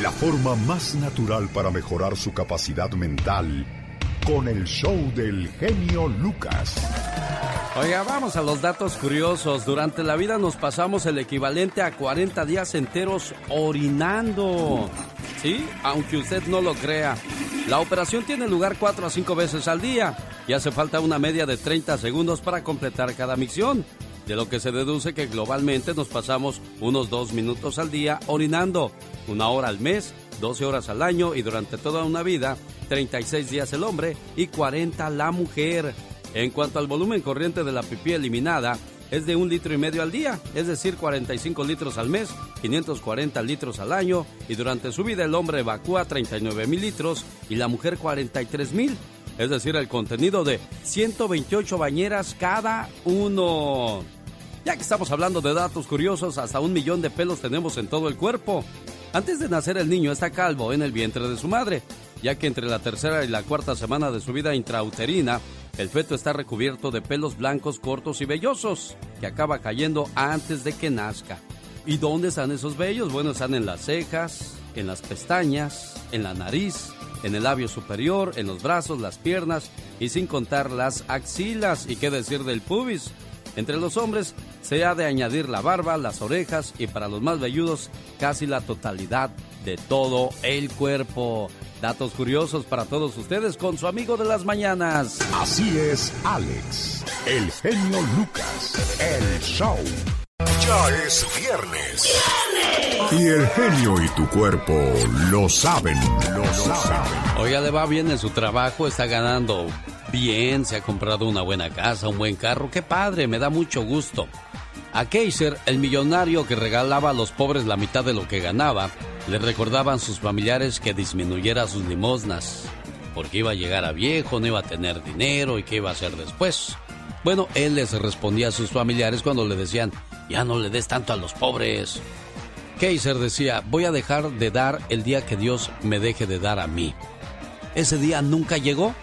la forma más natural para mejorar su capacidad mental con el show del genio Lucas. Oiga, vamos a los datos curiosos. Durante la vida nos pasamos el equivalente a 40 días enteros orinando. ¿Sí? Aunque usted no lo crea. La operación tiene lugar 4 a 5 veces al día y hace falta una media de 30 segundos para completar cada misión. De lo que se deduce que globalmente nos pasamos unos 2 minutos al día orinando, una hora al mes, 12 horas al año y durante toda una vida, 36 días el hombre y 40 la mujer. En cuanto al volumen corriente de la pipí eliminada, es de un litro y medio al día, es decir, 45 litros al mes, 540 litros al año, y durante su vida el hombre evacúa 39 mil litros y la mujer 43 mil, es decir, el contenido de 128 bañeras cada uno. Ya que estamos hablando de datos curiosos, hasta un millón de pelos tenemos en todo el cuerpo. Antes de nacer el niño está calvo en el vientre de su madre, ya que entre la tercera y la cuarta semana de su vida intrauterina el feto está recubierto de pelos blancos cortos y vellosos, que acaba cayendo antes de que nazca. ¿Y dónde están esos vellos? Bueno, están en las cejas, en las pestañas, en la nariz, en el labio superior, en los brazos, las piernas y sin contar las axilas. ¿Y qué decir del pubis? Entre los hombres se ha de añadir la barba, las orejas y para los más velludos casi la totalidad de todo el cuerpo. Datos curiosos para todos ustedes con su amigo de las mañanas. Así es, Alex, el genio Lucas, el show. Ya es viernes. Y el genio y tu cuerpo lo saben, lo saben. Oiga, le va bien en su trabajo, está ganando bien, se ha comprado una buena casa, un buen carro. Qué padre, me da mucho gusto. A Kaiser, el millonario que regalaba a los pobres la mitad de lo que ganaba, le recordaban sus familiares que disminuyera sus limosnas, porque iba a llegar a viejo, no iba a tener dinero y qué iba a hacer después. Bueno, él les respondía a sus familiares cuando le decían, ya no le des tanto a los pobres. Kaiser decía, voy a dejar de dar el día que Dios me deje de dar a mí. Ese día nunca llegó.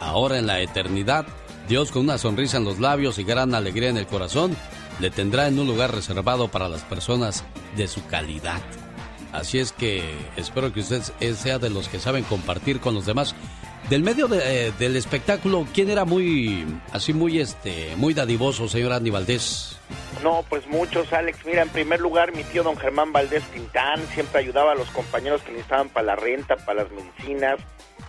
Ahora en la eternidad, Dios con una sonrisa en los labios y gran alegría en el corazón, le tendrá en un lugar reservado para las personas de su calidad. Así es que espero que usted sea de los que saben compartir con los demás. Del medio eh, del espectáculo, ¿quién era muy, así muy, este, muy dadivoso, señor Andy Valdés? No, pues muchos, Alex. Mira, en primer lugar, mi tío don Germán Valdés Tintán siempre ayudaba a los compañeros que necesitaban para la renta, para las medicinas.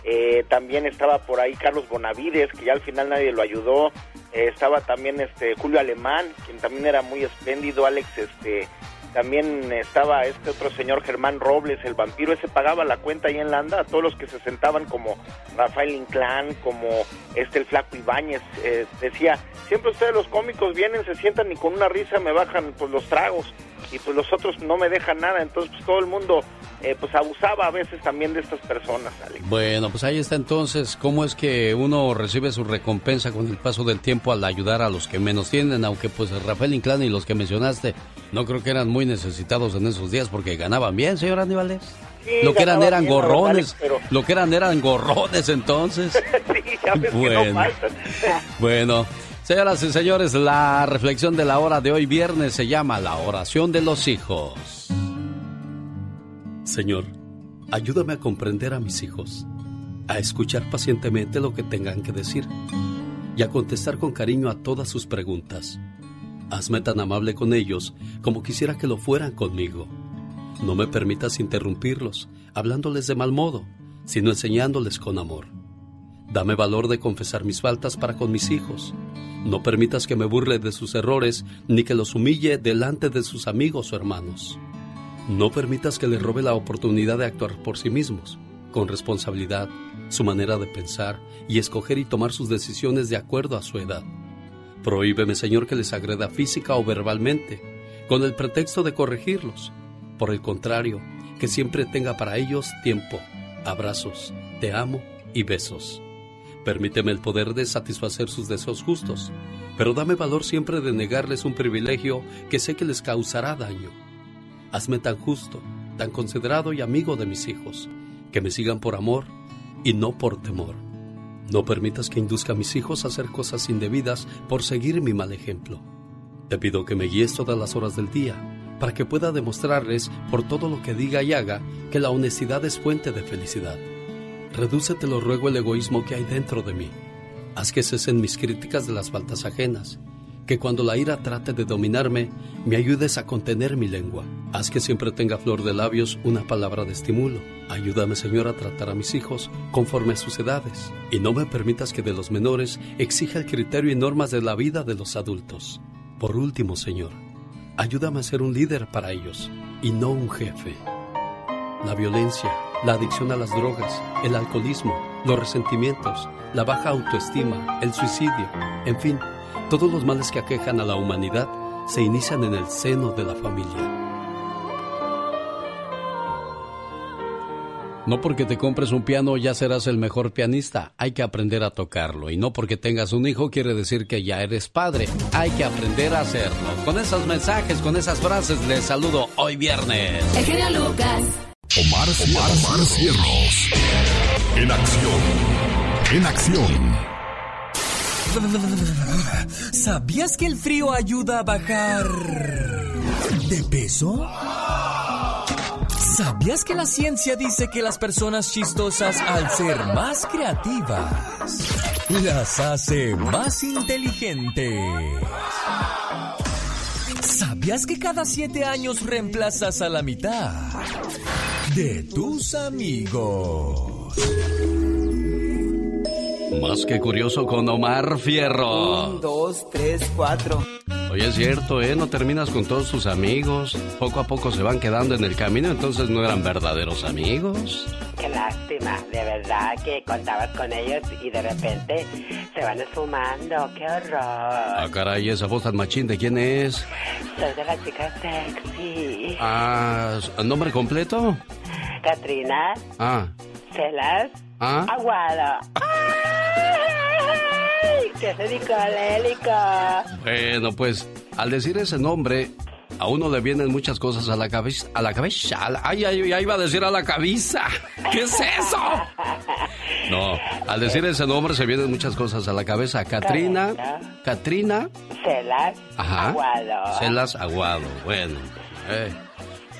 Eh, también estaba por ahí Carlos Bonavides, que ya al final nadie lo ayudó. Eh, estaba también este Julio Alemán, quien también era muy espléndido. Alex, este, también estaba este otro señor Germán Robles, el vampiro, ese pagaba la cuenta ahí en Landa a todos los que se sentaban como Rafael Inclán, como este el flaco Ibáñez, eh, decía, siempre ustedes los cómicos vienen, se sientan y con una risa me bajan pues los tragos y pues los otros no me dejan nada, entonces pues todo el mundo eh, pues abusaba a veces también de estas personas, Bueno, pues ahí está entonces cómo es que uno recibe su recompensa con el paso del tiempo al ayudar a los que menos tienen, aunque pues Rafael Inclán y los que mencionaste no creo que eran muy necesitados en esos días porque ganaban bien, señor Aníbales. lo que eran eran gorrones, lo que eran eran gorrones entonces. bueno. bueno, señoras y señores, la reflexión de la hora de hoy viernes se llama la oración de los hijos. Señor, ayúdame a comprender a mis hijos, a escuchar pacientemente lo que tengan que decir y a contestar con cariño a todas sus preguntas. Hazme tan amable con ellos como quisiera que lo fueran conmigo. No me permitas interrumpirlos, hablándoles de mal modo, sino enseñándoles con amor. Dame valor de confesar mis faltas para con mis hijos. No permitas que me burle de sus errores ni que los humille delante de sus amigos o hermanos. No permitas que les robe la oportunidad de actuar por sí mismos, con responsabilidad, su manera de pensar y escoger y tomar sus decisiones de acuerdo a su edad. Prohíbeme, Señor, que les agreda física o verbalmente, con el pretexto de corregirlos. Por el contrario, que siempre tenga para ellos tiempo, abrazos, te amo y besos. Permíteme el poder de satisfacer sus deseos justos, pero dame valor siempre de negarles un privilegio que sé que les causará daño Hazme tan justo, tan considerado y amigo de mis hijos, que me sigan por amor y no por temor. No permitas que induzca a mis hijos a hacer cosas indebidas por seguir mi mal ejemplo. Te pido que me guíes todas las horas del día para que pueda demostrarles por todo lo que diga y haga que la honestidad es fuente de felicidad. Reduce, te lo ruego, el egoísmo que hay dentro de mí. Haz que cesen mis críticas de las faltas ajenas. Que cuando la ira trate de dominarme, me ayudes a contener mi lengua. Haz que siempre tenga flor de labios una palabra de estimulo. Ayúdame, Señor, a tratar a mis hijos conforme a sus edades. Y no me permitas que de los menores exija el criterio y normas de la vida de los adultos. Por último, Señor, ayúdame a ser un líder para ellos y no un jefe. La violencia, la adicción a las drogas, el alcoholismo, los resentimientos, la baja autoestima, el suicidio, en fin, todos los males que aquejan a la humanidad se inician en el seno de la familia. No porque te compres un piano ya serás el mejor pianista, hay que aprender a tocarlo. Y no porque tengas un hijo quiere decir que ya eres padre, hay que aprender a hacerlo. Con esos mensajes, con esas frases, les saludo hoy viernes. El Lucas. Omar, Omar, Cierros. En acción. En acción. ¿Sabías que el frío ayuda a bajar de peso? ¿Sabías que la ciencia dice que las personas chistosas al ser más creativas las hace más inteligentes? ¿Sabías que cada siete años reemplazas a la mitad de tus amigos? Más que curioso con Omar Fierro. Un, dos, tres, cuatro. Oye, es cierto, ¿eh? No terminas con todos tus amigos. Poco a poco se van quedando en el camino, entonces no eran verdaderos amigos. Qué lástima, de verdad que contabas con ellos y de repente se van esfumando. ¡Qué horror! Ah, caray, esa voz tan machín, ¿de quién es? Soy de la chica sexy. Ah, ¿nombre completo? Katrina. Ah. Celas. Ah. Aguado. ¡Qué psicolélico! Bueno, pues al decir ese nombre, a uno le vienen muchas cosas a la cabeza. A la cabeza. ay, ay, ya iba a decir a la cabeza. ¿Qué es eso? No, al decir ese nombre se vienen muchas cosas a la cabeza. Katrina. Katrina. Celas. Ajá. Aguado. Celas Aguado. Bueno. Eh.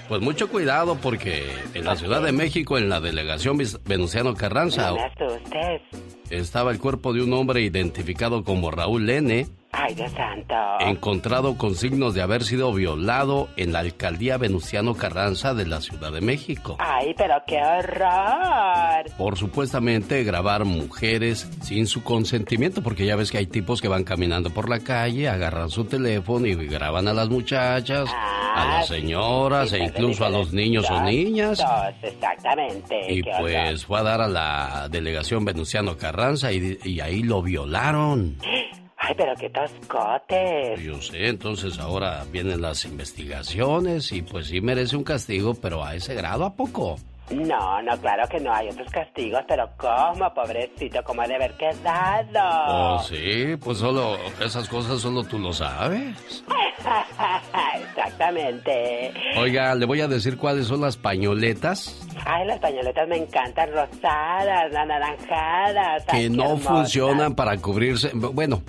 Pues mucho cuidado porque en la Ciudad de México, en la delegación Venustiano Carranza, no me asustes. estaba el cuerpo de un hombre identificado como Raúl N. Ay, Dios santo. Encontrado con signos de haber sido violado en la alcaldía Venustiano Carranza de la Ciudad de México. Ay, pero qué horror. Por supuestamente grabar mujeres sin su consentimiento, porque ya ves que hay tipos que van caminando por la calle, agarran su teléfono y graban a las muchachas, a las señoras e incluso a los niños o niñas. Exactamente. Y pues fue a dar a la delegación Venustiano Carranza y, y ahí lo violaron. Ay, pero qué toscotes. Yo sé, entonces ahora vienen las investigaciones y pues sí merece un castigo, pero a ese grado, ¿a poco? No, no, claro que no hay otros castigos, pero ¿cómo, pobrecito? ¿Cómo ha de haber quedado? Oh, sí, pues solo esas cosas solo tú lo sabes. Exactamente. Oiga, le voy a decir cuáles son las pañoletas. Ay, las pañoletas me encantan, rosadas, anaranjadas. Que no funcionan para cubrirse. Bueno,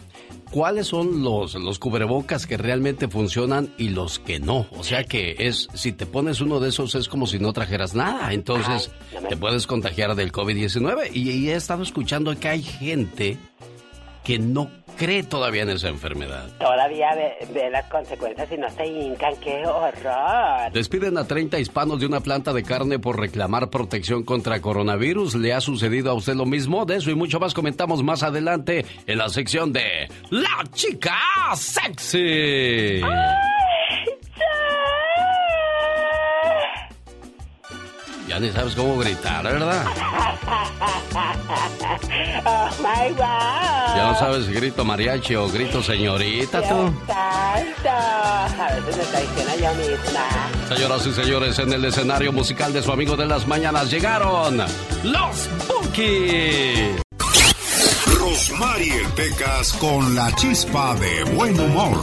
¿cuáles son los, los cubrebocas que realmente funcionan y los que no? O sea que es, si te pones uno de esos es como si no trajeras nada, entonces te puedes contagiar del COVID-19. Y, y, he estado escuchando que hay gente que no cree todavía en esa enfermedad. Todavía ve, las consecuencias y no se hincan, qué horror. Despiden a 30 hispanos de una planta de carne por reclamar protección contra coronavirus. ¿Le ha sucedido a usted lo mismo? De eso y mucho más comentamos más adelante en la sección de La Chica Sexy. Ya ni sabes cómo gritar, ¿verdad? Oh my God. Ya no sabes si grito mariachi o grito señorita, tú. A veces me traiciona yo misma. Señoras y señores, en el escenario musical de su amigo de las mañanas llegaron los Bookies. Rosmarie Pecas con la chispa de buen humor.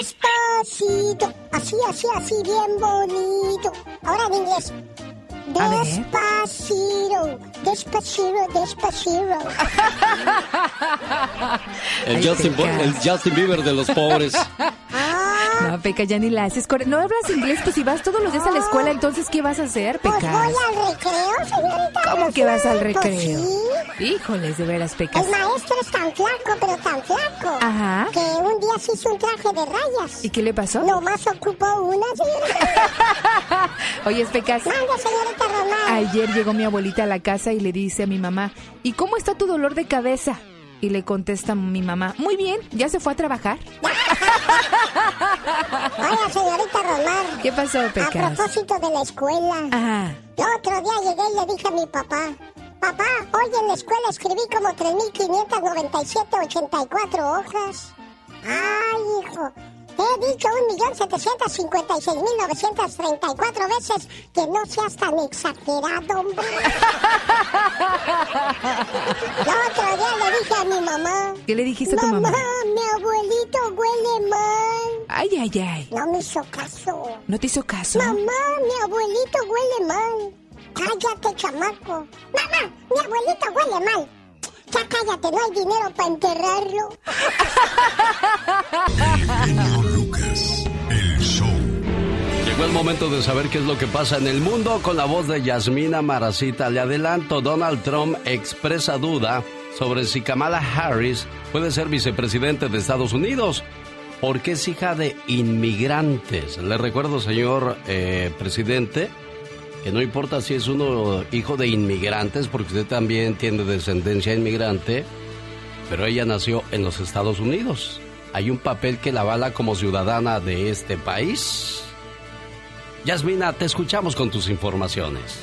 Despacito, así, así, así, bien bonito. Ahora en inglés. Despacito, despacito, despacito. El Justin, el Justin Bieber de los pobres. Ah, No, Peca, ya ni la haces. No hablas inglés, pues si vas todos los días a la escuela, entonces ¿qué vas a hacer, Peca? Pues voy al recreo, señorita. ¿Cómo que vas al Pues recreo? sí. Híjoles, de veras, Pecas. El maestro es tan flaco, pero tan flaco. Ajá. Que un día se hizo un traje de rayas. ¿Y qué le pasó? Nomás ocupó una, señorita. Oye, Pecas. Manda, señorita Román. Ayer llegó mi abuelita a la casa y le dice a mi mamá, ¿y cómo está tu dolor de cabeza? Y le contesta mi mamá, muy bien, ¿ya se fue a trabajar? Oiga, señorita Román. ¿Qué pasó, A Pecas? propósito de la escuela. Ajá. El otro día llegué y le dije a mi papá, papá, hoy en la escuela escribí como 3.597.84 hojas. Ay, hijo, he dicho 1.756.934 veces que no seas tan exagerado, hombre. El otro día le dije a mi mamá, ¿Qué le dijiste a tu mamá, mamá? mi abuelito huele mal. Ay, ay, ay. No me hizo caso. ¿No te hizo caso? Mamá, mi abuelito huele mal. Cállate, chamaco. Mamá, mi abuelito huele mal. Ya cállate, no hay dinero para enterrarlo. genio Lucas, el show. Llegó el momento de saber qué es lo que pasa en el mundo con la voz de Yasmina Maracita. Le adelanto, Donald Trump expresa duda sobre si Kamala Harris puede ser vicepresidente de Estados Unidos porque es hija de inmigrantes. Le recuerdo, señor eh, presidente, que no importa si es uno hijo de inmigrantes, porque usted también tiene descendencia inmigrante, pero ella nació en los Estados Unidos. Hay un papel que la avala como ciudadana de este país. Yasmina, te escuchamos con tus informaciones.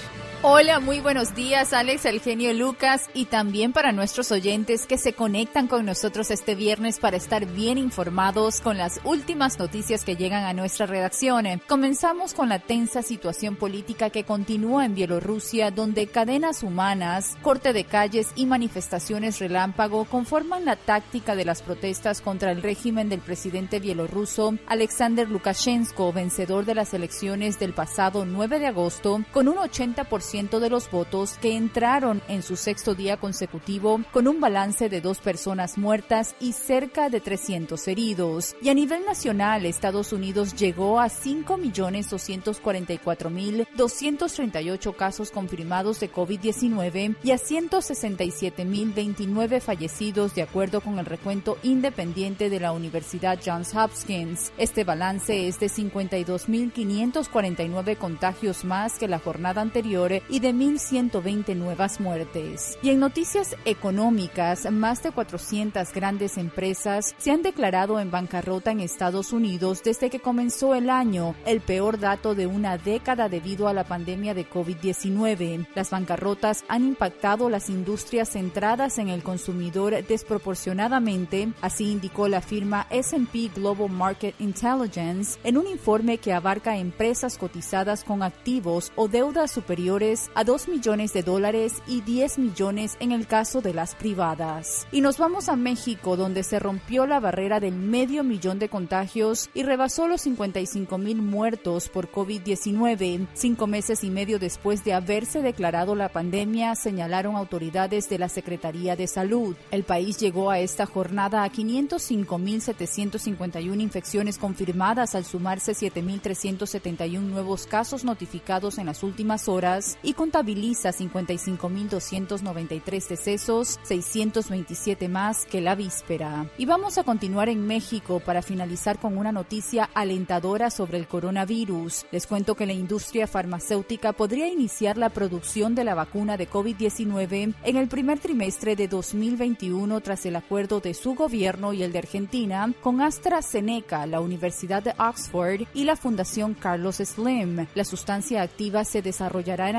Hola, muy buenos días, Alex, el genio Lucas, y también para nuestros oyentes que se conectan con nosotros este viernes para estar bien informados con las últimas noticias que llegan a nuestra redacción. Comenzamos con la tensa situación política que continúa en Bielorrusia, donde cadenas humanas, corte de calles y manifestaciones relámpago conforman la táctica de las protestas contra el régimen del presidente bielorruso Alexander Lukashenko, vencedor de las elecciones del pasado 9 de agosto, con un 80% de los votos que entraron en su sexto día consecutivo con un balance de dos personas muertas y cerca de 300 heridos. Y a nivel nacional, Estados Unidos llegó a 5.244.238 casos confirmados de COVID-19 y a 167.029 fallecidos de acuerdo con el recuento independiente de la Universidad Johns Hopkins. Este balance es de 52.549 contagios más que la jornada anterior y de 1.120 nuevas muertes. Y en noticias económicas, más de 400 grandes empresas se han declarado en bancarrota en Estados Unidos desde que comenzó el año, el peor dato de una década debido a la pandemia de COVID-19. Las bancarrotas han impactado las industrias centradas en el consumidor desproporcionadamente, así indicó la firma S&P Global Market Intelligence en un informe que abarca empresas cotizadas con activos o deudas superiores a 2 millones de dólares y 10 millones en el caso de las privadas. Y nos vamos a México, donde se rompió la barrera del medio millón de contagios y rebasó los 55 mil muertos por COVID-19. Cinco meses y medio después de haberse declarado la pandemia, señalaron autoridades de la Secretaría de Salud. El país llegó a esta jornada a 505 mil 751 infecciones confirmadas al sumarse 7.371 nuevos casos notificados en las últimas horas y contabiliza 55.293 decesos, 627 más que la víspera. Y vamos a continuar en México para finalizar con una noticia alentadora sobre el coronavirus. Les cuento que la industria farmacéutica podría iniciar la producción de la vacuna de COVID-19 en el primer trimestre de 2021 tras el acuerdo de su gobierno y el de Argentina con AstraZeneca, la Universidad de Oxford y la Fundación Carlos Slim. La sustancia activa se desarrollará en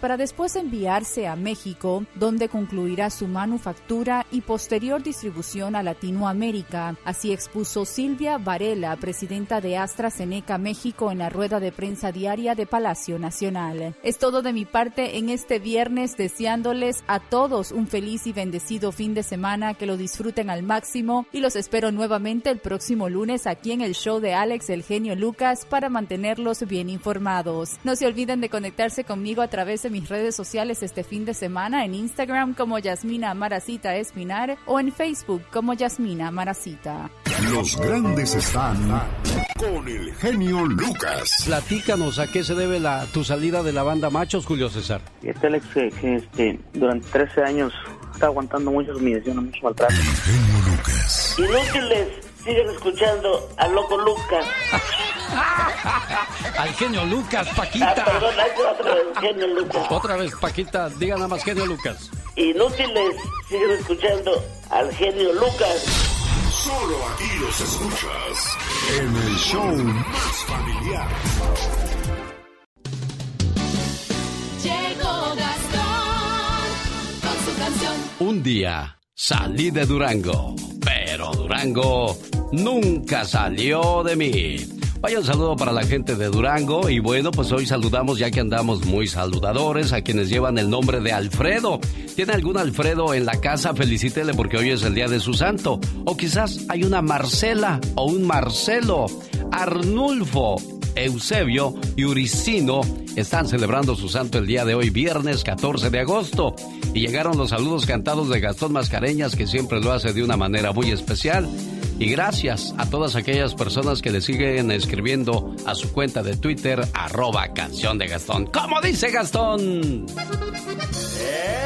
para después enviarse a México, donde concluirá su manufactura y posterior distribución a Latinoamérica. Así expuso Silvia Varela, presidenta de AstraZeneca México, en la rueda de prensa diaria de Palacio Nacional. Es todo de mi parte en este viernes, deseándoles a todos un feliz y bendecido fin de semana, que lo disfruten al máximo y los espero nuevamente el próximo lunes aquí en el show de Alex el genio Lucas para mantenerlos bien informados. No se olviden de conectarse con conmigo a través de mis redes sociales este fin de semana en Instagram como Yasmina Maracita Espinar o en Facebook como Yasmina Maracita. Los grandes están con el genio Lucas. Platícanos a qué se debe la, tu salida de la banda Machos, Julio César. Este Alex, que, que, este, durante 13 años está aguantando muchas humillaciones, mucho maltrato. El genio Lucas. Inútiles, siguen escuchando al loco Lucas. Al genio Lucas, Paquita. Ah, perdón, otra vez, genio Lucas. Otra vez, Paquita, diga nada más genio Lucas. Inútiles, siguen escuchando al genio Lucas. Solo aquí los escuchas en el show más familiar. Llegó Gastón con su canción. Un día salí de Durango, pero Durango nunca salió de mí. Vaya un saludo para la gente de Durango y bueno, pues hoy saludamos ya que andamos muy saludadores a quienes llevan el nombre de Alfredo. ¿Tiene algún Alfredo en la casa? Felicítele porque hoy es el día de su santo. O quizás hay una Marcela o un Marcelo, Arnulfo, Eusebio y Uricino están celebrando su santo el día de hoy, viernes 14 de agosto. Y llegaron los saludos cantados de Gastón Mascareñas, que siempre lo hace de una manera muy especial. Y gracias a todas aquellas personas que le siguen escribiendo a su cuenta de Twitter, arroba canción de Gastón. ¿Cómo dice Gastón?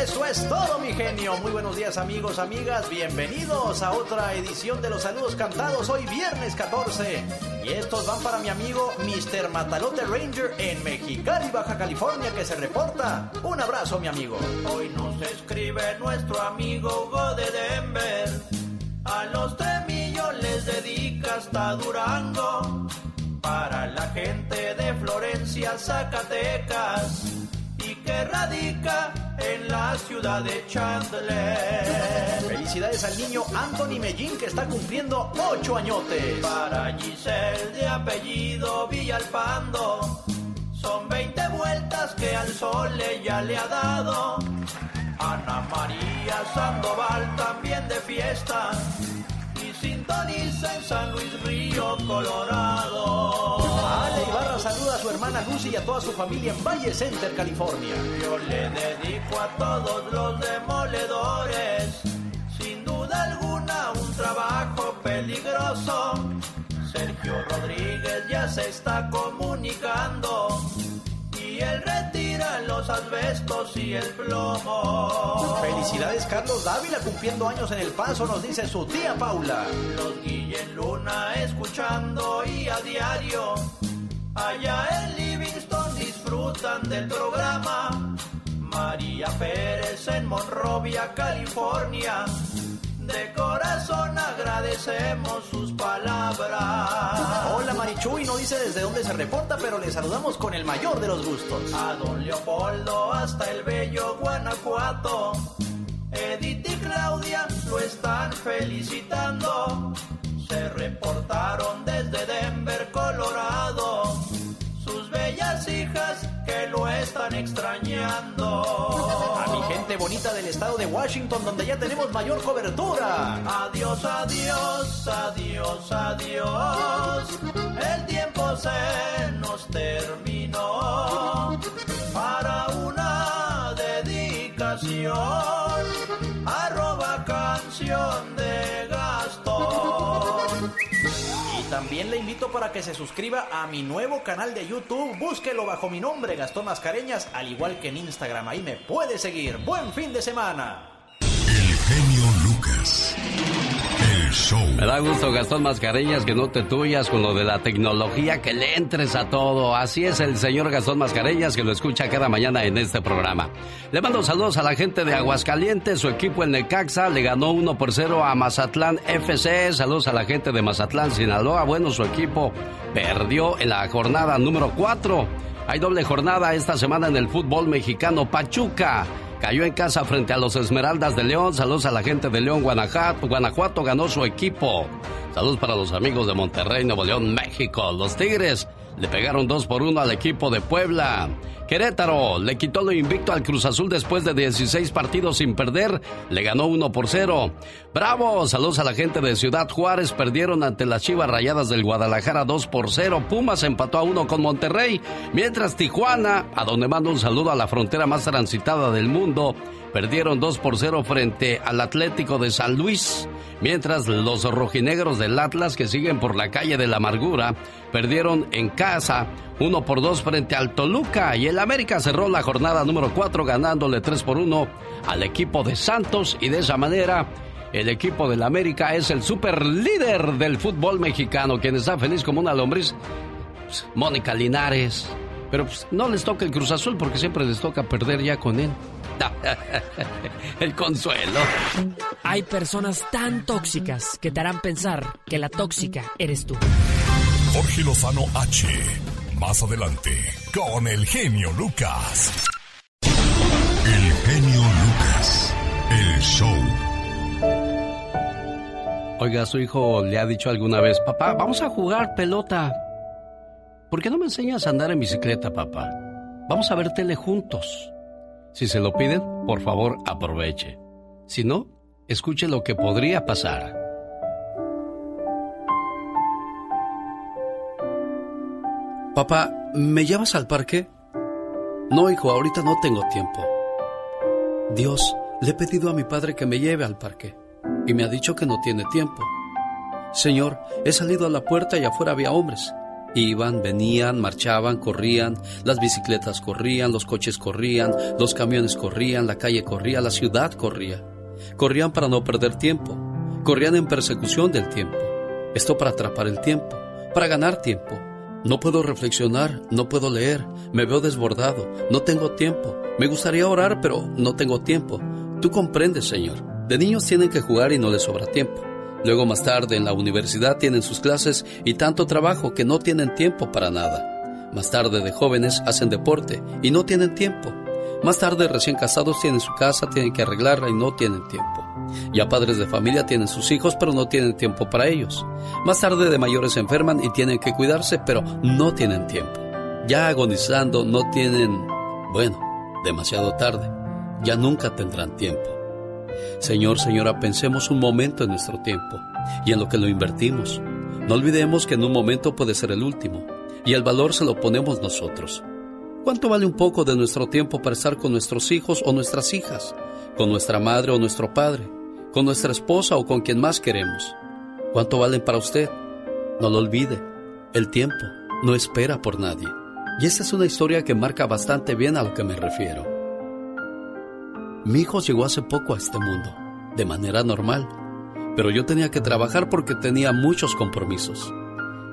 Eso es todo, mi genio. Muy buenos días, amigos, amigas. Bienvenidos a otra edición de los saludos cantados hoy, viernes 14. Y estos van para mi amigo Mr. Matalote Ranger en Mexicali, Baja California, que se reporta. Un abrazo, mi amigo. Hoy nos escribe nuestro amigo Hugo de Denver. A los tremillos les dedica hasta Durango. Para la gente de Florencia, Zacatecas. Y que radica en la ciudad de Chandler. Felicidades al niño Anthony Mellín que está cumpliendo ocho añotes. Para Giselle de apellido Villalpando. Son 20 vueltas que al sol ella le ha dado. Ana María Sandoval también de fiesta y sintoniza en San Luis Río, Colorado. Ale Ibarra saluda a su hermana Lucy y a toda su familia en Valle Center, California. Yo le dedico a todos los demoledores, sin duda alguna un trabajo peligroso. Sergio Rodríguez ya se está comunicando él retira los asbestos y el plomo. Felicidades Carlos Dávila cumpliendo años en El Paso, nos dice su tía Paula. Los Guillen Luna escuchando y a diario. Allá en Livingston disfrutan del programa. María Pérez en Monrovia, California. De corazón agradecemos sus palabras. Hola Marichuy, no dice desde dónde se reporta, pero le saludamos con el mayor de los gustos. A don Leopoldo hasta el bello Guanajuato. Edith y Claudia lo están felicitando. Se reportaron desde Denver, Colorado. Sus bellas hijas que lo están extrañando. Bonita del estado de Washington, donde ya tenemos mayor cobertura. Adiós, adiós, adiós, adiós. El tiempo se nos terminó para una dedicación. Arroba canción de también le invito para que se suscriba a mi nuevo canal de YouTube. Búsquelo bajo mi nombre, Gastón Mascareñas, al igual que en Instagram. Ahí me puede seguir. Buen fin de semana. El genio El. Me da gusto, Gastón Mascareñas, que no te tuyas con lo de la tecnología, que le entres a todo. Así es el señor Gastón Mascareñas, que lo escucha cada mañana en este programa. Le mando saludos a la gente de Aguascalientes. Su equipo, el Necaxa, le ganó 1 por 0 a Mazatlán FC. Saludos a la gente de Mazatlán, Sinaloa. Bueno, su equipo perdió en la jornada número 4. Hay doble jornada esta semana en el fútbol mexicano. Pachuca cayó en casa frente a los Esmeraldas de León. Saludos a la gente de León, Guanajuato. Guanajuato ganó su equipo. Saludos para los amigos de Monterrey, Nuevo León, México. Los Tigres le pegaron 2 por 1 al equipo de Puebla. Querétaro le quitó lo invicto al Cruz Azul después de 16 partidos sin perder. Le ganó 1 por 0. Bravo, saludos a la gente de Ciudad Juárez. Perdieron ante las Chivas Rayadas del Guadalajara 2 por 0. Pumas empató a 1 con Monterrey. Mientras Tijuana, a donde mando un saludo a la frontera más transitada del mundo, perdieron 2 por 0 frente al Atlético de San Luis. Mientras los rojinegros del Atlas, que siguen por la calle de la amargura, perdieron en casa 1 por 2 frente al Toluca. Y el América cerró la jornada número 4 ganándole 3 por 1 al equipo de Santos. Y de esa manera, el equipo del América es el super líder del fútbol mexicano. Quien está feliz como una lombriz, pues, Mónica Linares. Pero pues, no les toca el Cruz Azul porque siempre les toca perder ya con él. El consuelo. Hay personas tan tóxicas que te harán pensar que la tóxica eres tú. Jorge Lozano H. Más adelante, con el genio Lucas. El genio Lucas. El show. Oiga, su hijo le ha dicho alguna vez, papá, vamos a jugar pelota. ¿Por qué no me enseñas a andar en bicicleta, papá? Vamos a ver tele juntos. Si se lo piden, por favor aproveche. Si no, escuche lo que podría pasar. Papá, ¿me llevas al parque? No, hijo, ahorita no tengo tiempo. Dios, le he pedido a mi padre que me lleve al parque y me ha dicho que no tiene tiempo. Señor, he salido a la puerta y afuera había hombres. Iban, venían, marchaban, corrían, las bicicletas corrían, los coches corrían, los camiones corrían, la calle corría, la ciudad corría. Corrían para no perder tiempo, corrían en persecución del tiempo. Esto para atrapar el tiempo, para ganar tiempo. No puedo reflexionar, no puedo leer, me veo desbordado, no tengo tiempo. Me gustaría orar, pero no tengo tiempo. Tú comprendes, Señor. De niños tienen que jugar y no les sobra tiempo. Luego más tarde en la universidad tienen sus clases y tanto trabajo que no tienen tiempo para nada. Más tarde de jóvenes hacen deporte y no tienen tiempo. Más tarde recién casados tienen su casa, tienen que arreglarla y no tienen tiempo. Ya padres de familia tienen sus hijos pero no tienen tiempo para ellos. Más tarde de mayores se enferman y tienen que cuidarse pero no tienen tiempo. Ya agonizando no tienen, bueno, demasiado tarde. Ya nunca tendrán tiempo. Señor, señora, pensemos un momento en nuestro tiempo y en lo que lo invertimos. No olvidemos que en un momento puede ser el último y el valor se lo ponemos nosotros. ¿Cuánto vale un poco de nuestro tiempo para estar con nuestros hijos o nuestras hijas, con nuestra madre o nuestro padre, con nuestra esposa o con quien más queremos? ¿Cuánto valen para usted? No lo olvide, el tiempo no espera por nadie. Y esta es una historia que marca bastante bien a lo que me refiero. Mi hijo llegó hace poco a este mundo, de manera normal, pero yo tenía que trabajar porque tenía muchos compromisos.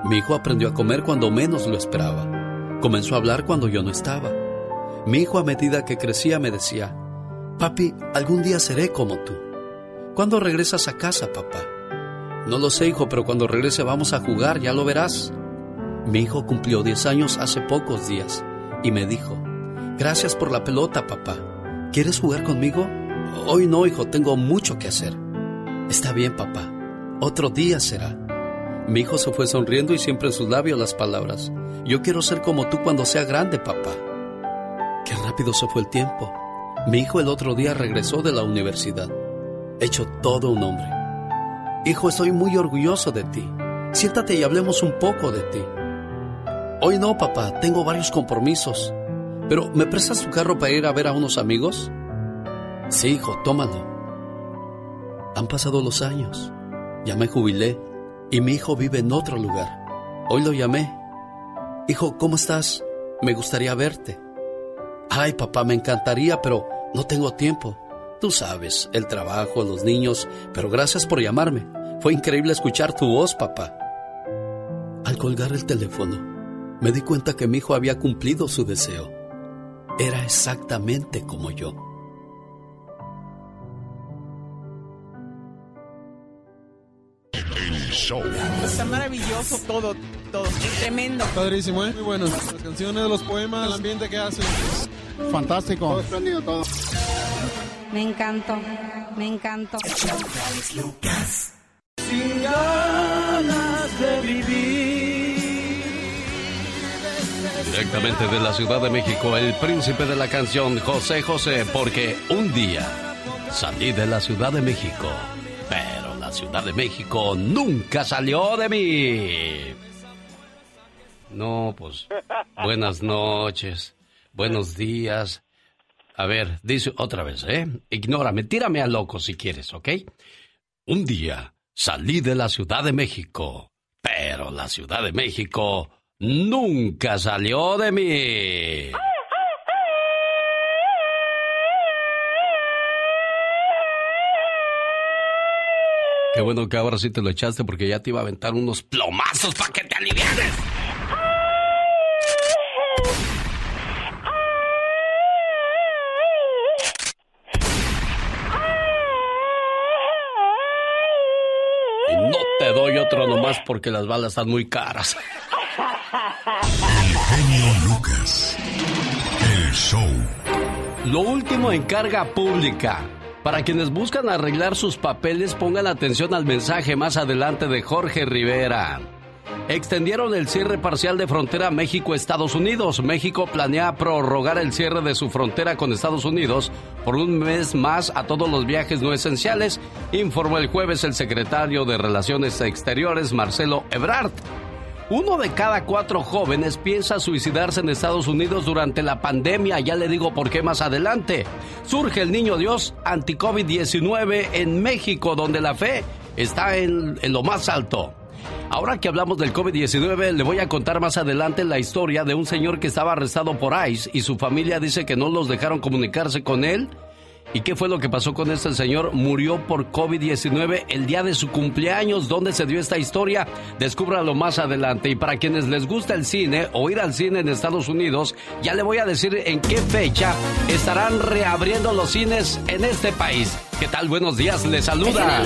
Mi hijo aprendió a comer cuando menos lo esperaba. Comenzó a hablar cuando yo no estaba. Mi hijo a medida que crecía me decía, Papi, algún día seré como tú. ¿Cuándo regresas a casa, papá? No lo sé, hijo, pero cuando regrese vamos a jugar, ya lo verás. Mi hijo cumplió 10 años hace pocos días y me dijo, Gracias por la pelota, papá. ¿Quieres jugar conmigo? Hoy no, hijo, tengo mucho que hacer. Está bien, papá. Otro día será. Mi hijo se fue sonriendo y siempre en sus labios las palabras. Yo quiero ser como tú cuando sea grande, papá. Qué rápido se fue el tiempo. Mi hijo el otro día regresó de la universidad. Hecho todo un hombre. Hijo, estoy muy orgulloso de ti. Siéntate y hablemos un poco de ti. Hoy no, papá, tengo varios compromisos. Pero, ¿me prestas tu carro para ir a ver a unos amigos? Sí, hijo, tómalo. Han pasado los años. Ya me jubilé y mi hijo vive en otro lugar. Hoy lo llamé. Hijo, ¿cómo estás? Me gustaría verte. Ay, papá, me encantaría, pero no tengo tiempo. Tú sabes, el trabajo, los niños, pero gracias por llamarme. Fue increíble escuchar tu voz, papá. Al colgar el teléfono, me di cuenta que mi hijo había cumplido su deseo era exactamente como yo. El show. Está maravilloso todo, todo. Tremendo. Padrísimo, ¿eh? Muy bueno. Las canciones, los poemas, el ambiente que hacen. Fantástico. Todo todo. Me encantó, me encantó. Sin ganas de vivir Directamente de la Ciudad de México, el príncipe de la canción José José, porque un día salí de la Ciudad de México, pero la Ciudad de México nunca salió de mí. No, pues buenas noches, buenos días. A ver, dice otra vez, ¿eh? Ignórame, tírame a loco si quieres, ¿ok? Un día salí de la Ciudad de México, pero la Ciudad de México nunca salió de mí. Qué bueno que ahora sí te lo echaste porque ya te iba a aventar unos plomazos para que te alivianes. Te doy otro nomás porque las balas están muy caras. El genio Lucas. El show. Lo último en carga pública. Para quienes buscan arreglar sus papeles, pongan atención al mensaje más adelante de Jorge Rivera. Extendieron el cierre parcial de frontera México-Estados Unidos. México planea prorrogar el cierre de su frontera con Estados Unidos por un mes más a todos los viajes no esenciales, informó el jueves el secretario de Relaciones Exteriores, Marcelo Ebrard. Uno de cada cuatro jóvenes piensa suicidarse en Estados Unidos durante la pandemia. Ya le digo por qué más adelante. Surge el niño Dios anti-COVID-19 en México, donde la fe está en, en lo más alto. Ahora que hablamos del COVID-19, le voy a contar más adelante la historia de un señor que estaba arrestado por ICE y su familia dice que no los dejaron comunicarse con él. ¿Y qué fue lo que pasó con este señor? Murió por COVID-19 el día de su cumpleaños. ¿Dónde se dio esta historia? Descúbralo más adelante. Y para quienes les gusta el cine o ir al cine en Estados Unidos, ya le voy a decir en qué fecha estarán reabriendo los cines en este país. ¿Qué tal? Buenos días, les saluda.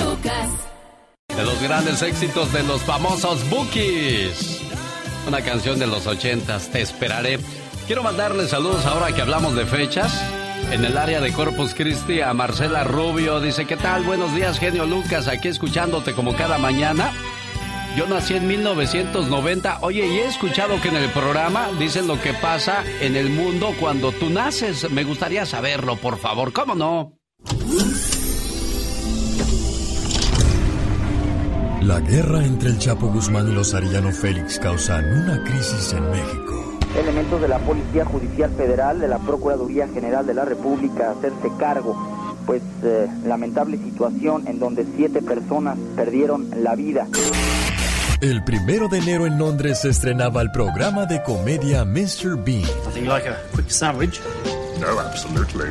De los grandes éxitos de los famosos Bookies. Una canción de los ochentas, Te esperaré. Quiero mandarles saludos ahora que hablamos de fechas. En el área de Corpus Christi a Marcela Rubio dice, ¿qué tal? Buenos días, genio Lucas, aquí escuchándote como cada mañana. Yo nací en 1990. Oye, y he escuchado que en el programa dicen lo que pasa en el mundo cuando tú naces. Me gustaría saberlo, por favor. ¿Cómo no? La guerra entre el Chapo Guzmán y los Arellano Félix causan una crisis en México. Elementos de la Policía Judicial Federal, de la Procuraduría General de la República, hacerse cargo, pues eh, lamentable situación en donde siete personas perdieron la vida. El primero de enero en Londres se estrenaba el programa de comedia Mr. Bean. Nothing like a quick sandwich. No, absolutely.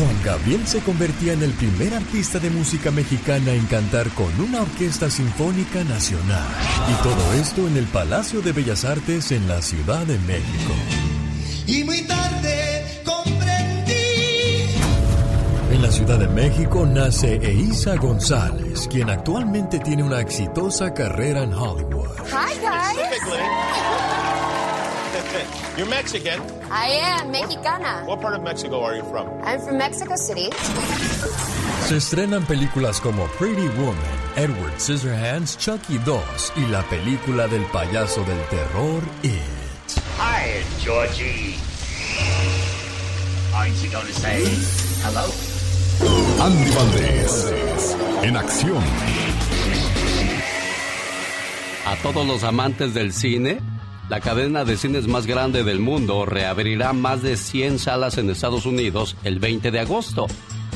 Juan Gabriel se convertía en el primer artista de música mexicana en cantar con una orquesta sinfónica nacional. Y todo esto en el Palacio de Bellas Artes en la Ciudad de México. Y muy tarde comprendí. En la Ciudad de México nace Eiza González, quien actualmente tiene una exitosa carrera en Hollywood. Hi, guys. You're Mexican. I am mexicana. What part of Mexico are you from? I'm from Mexico City. Se estrenan películas como Pretty Woman, Edward Scissorhands, Chucky 2 y la película del payaso del terror It. Hi, Georgie. Aren't you going to say hello? Andy Valdés, en acción. A todos los amantes del cine, la cadena de cines más grande del mundo reabrirá más de 100 salas en Estados Unidos el 20 de agosto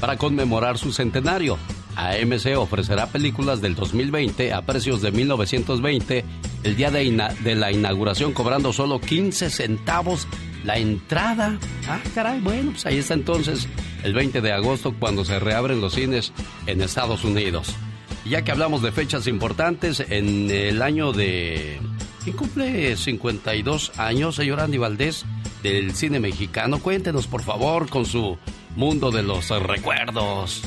para conmemorar su centenario. AMC ofrecerá películas del 2020 a precios de 1920 el día de, de la inauguración cobrando solo 15 centavos la entrada. Ah, caray, bueno, pues ahí está entonces el 20 de agosto cuando se reabren los cines en Estados Unidos. Y Ya que hablamos de fechas importantes, en el año de... ¿Quién cumple 52 años, señor Andy Valdés, del cine mexicano? Cuéntenos, por favor, con su mundo de los recuerdos.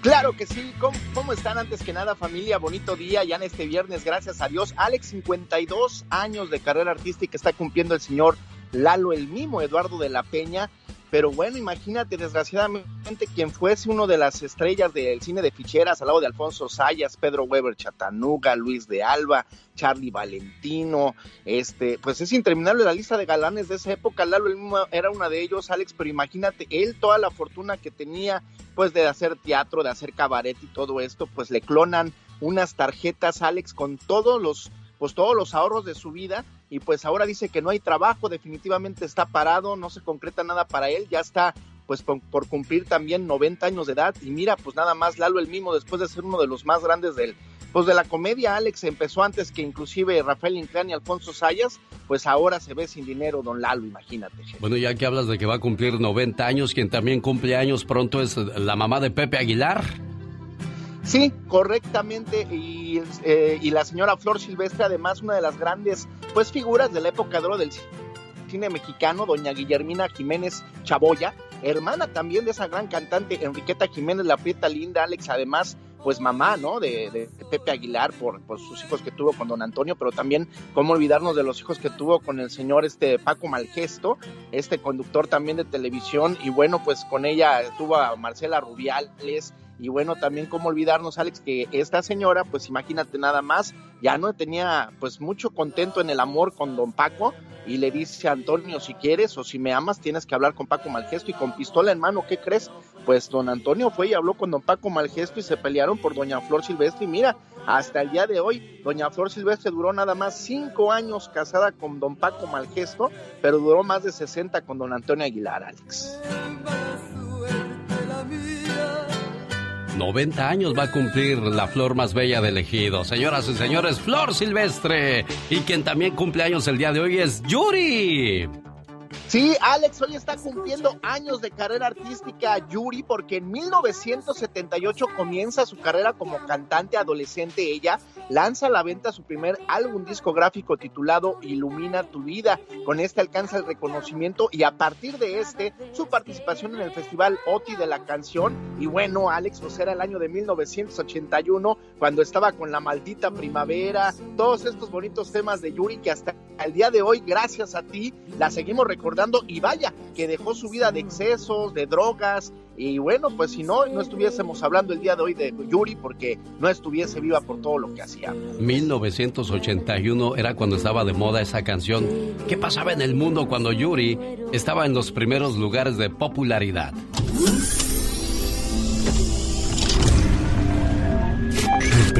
Claro que sí. ¿Cómo, cómo están antes que nada familia? Bonito día ya en este viernes, gracias a Dios. Alex, 52 años de carrera artística está cumpliendo el señor Lalo el Mimo, Eduardo de la Peña. Pero bueno, imagínate, desgraciadamente, quien fuese uno de las estrellas del cine de ficheras al lado de Alfonso Sayas, Pedro Weber Chatanuga, Luis de Alba, Charlie Valentino, este, pues es interminable la lista de galanes de esa época, Lalo el mismo era una de ellos, Alex, pero imagínate, él toda la fortuna que tenía, pues de hacer teatro, de hacer cabaret y todo esto, pues le clonan unas tarjetas, Alex, con todos los pues todos los ahorros de su vida y pues ahora dice que no hay trabajo, definitivamente está parado, no se concreta nada para él, ya está pues por, por, cumplir también 90 años de edad y mira pues nada más Lalo el mismo después de ser uno de los más grandes del pues de la comedia Alex empezó antes que inclusive Rafael Inclán y Alfonso Sayas, pues ahora se ve sin dinero don Lalo, imagínate. Bueno, ya que hablas de que va a cumplir 90 años, quien también cumple años pronto es la mamá de Pepe Aguilar. Sí, correctamente. Y, eh, y, la señora Flor Silvestre, además, una de las grandes pues figuras de la época de oro del cine mexicano, doña Guillermina Jiménez Chaboya, hermana también de esa gran cantante Enriqueta Jiménez, la prieta linda, Alex, además, pues mamá, ¿no? De, Pepe Aguilar por, por, sus hijos que tuvo con don Antonio, pero también cómo olvidarnos de los hijos que tuvo con el señor este Paco Malgesto, este conductor también de televisión, y bueno, pues con ella tuvo a Marcela Rubiales, y bueno, también cómo olvidarnos, Alex, que esta señora, pues imagínate nada más, ya no tenía pues mucho contento en el amor con don Paco y le dice a Antonio, si quieres o si me amas, tienes que hablar con Paco Malgesto y con pistola en mano, ¿qué crees? Pues don Antonio fue y habló con don Paco Malgesto y se pelearon por doña Flor Silvestre y mira, hasta el día de hoy, doña Flor Silvestre duró nada más cinco años casada con don Paco Malgesto, pero duró más de 60 con don Antonio Aguilar, Alex. 90 años va a cumplir la flor más bella del ejido. Señoras y señores, Flor Silvestre. Y quien también cumple años el día de hoy es Yuri. Sí, Alex hoy está cumpliendo años de carrera artística Yuri porque en 1978 comienza su carrera como cantante adolescente. Ella lanza a la venta su primer álbum discográfico titulado Ilumina tu vida. Con este alcanza el reconocimiento y a partir de este su participación en el festival OTI de la canción. Y bueno, Alex, pues era el año de 1981 cuando estaba con la maldita primavera, todos estos bonitos temas de Yuri que hasta el día de hoy, gracias a ti, la seguimos recordando y vaya, que dejó su vida de excesos, de drogas, y bueno, pues si no, no estuviésemos hablando el día de hoy de Yuri porque no estuviese viva por todo lo que hacía. 1981 era cuando estaba de moda esa canción. ¿Qué pasaba en el mundo cuando Yuri estaba en los primeros lugares de popularidad?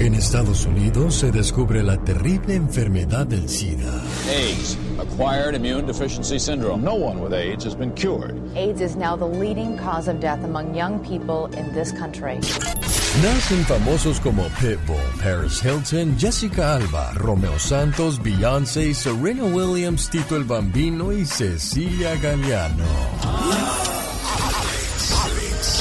En Estados Unidos se descubre la terrible enfermedad del SIDA. AIDS, acquired immune deficiency syndrome. No one with AIDS has been cured. AIDS is now the leading cause of death among young people in this country. Nacen famosos como Pitbull, Paris Hilton, Jessica Alba, Romeo Santos, Beyoncé, Serena Williams, Tito el Bambino y Cecilia Galeano.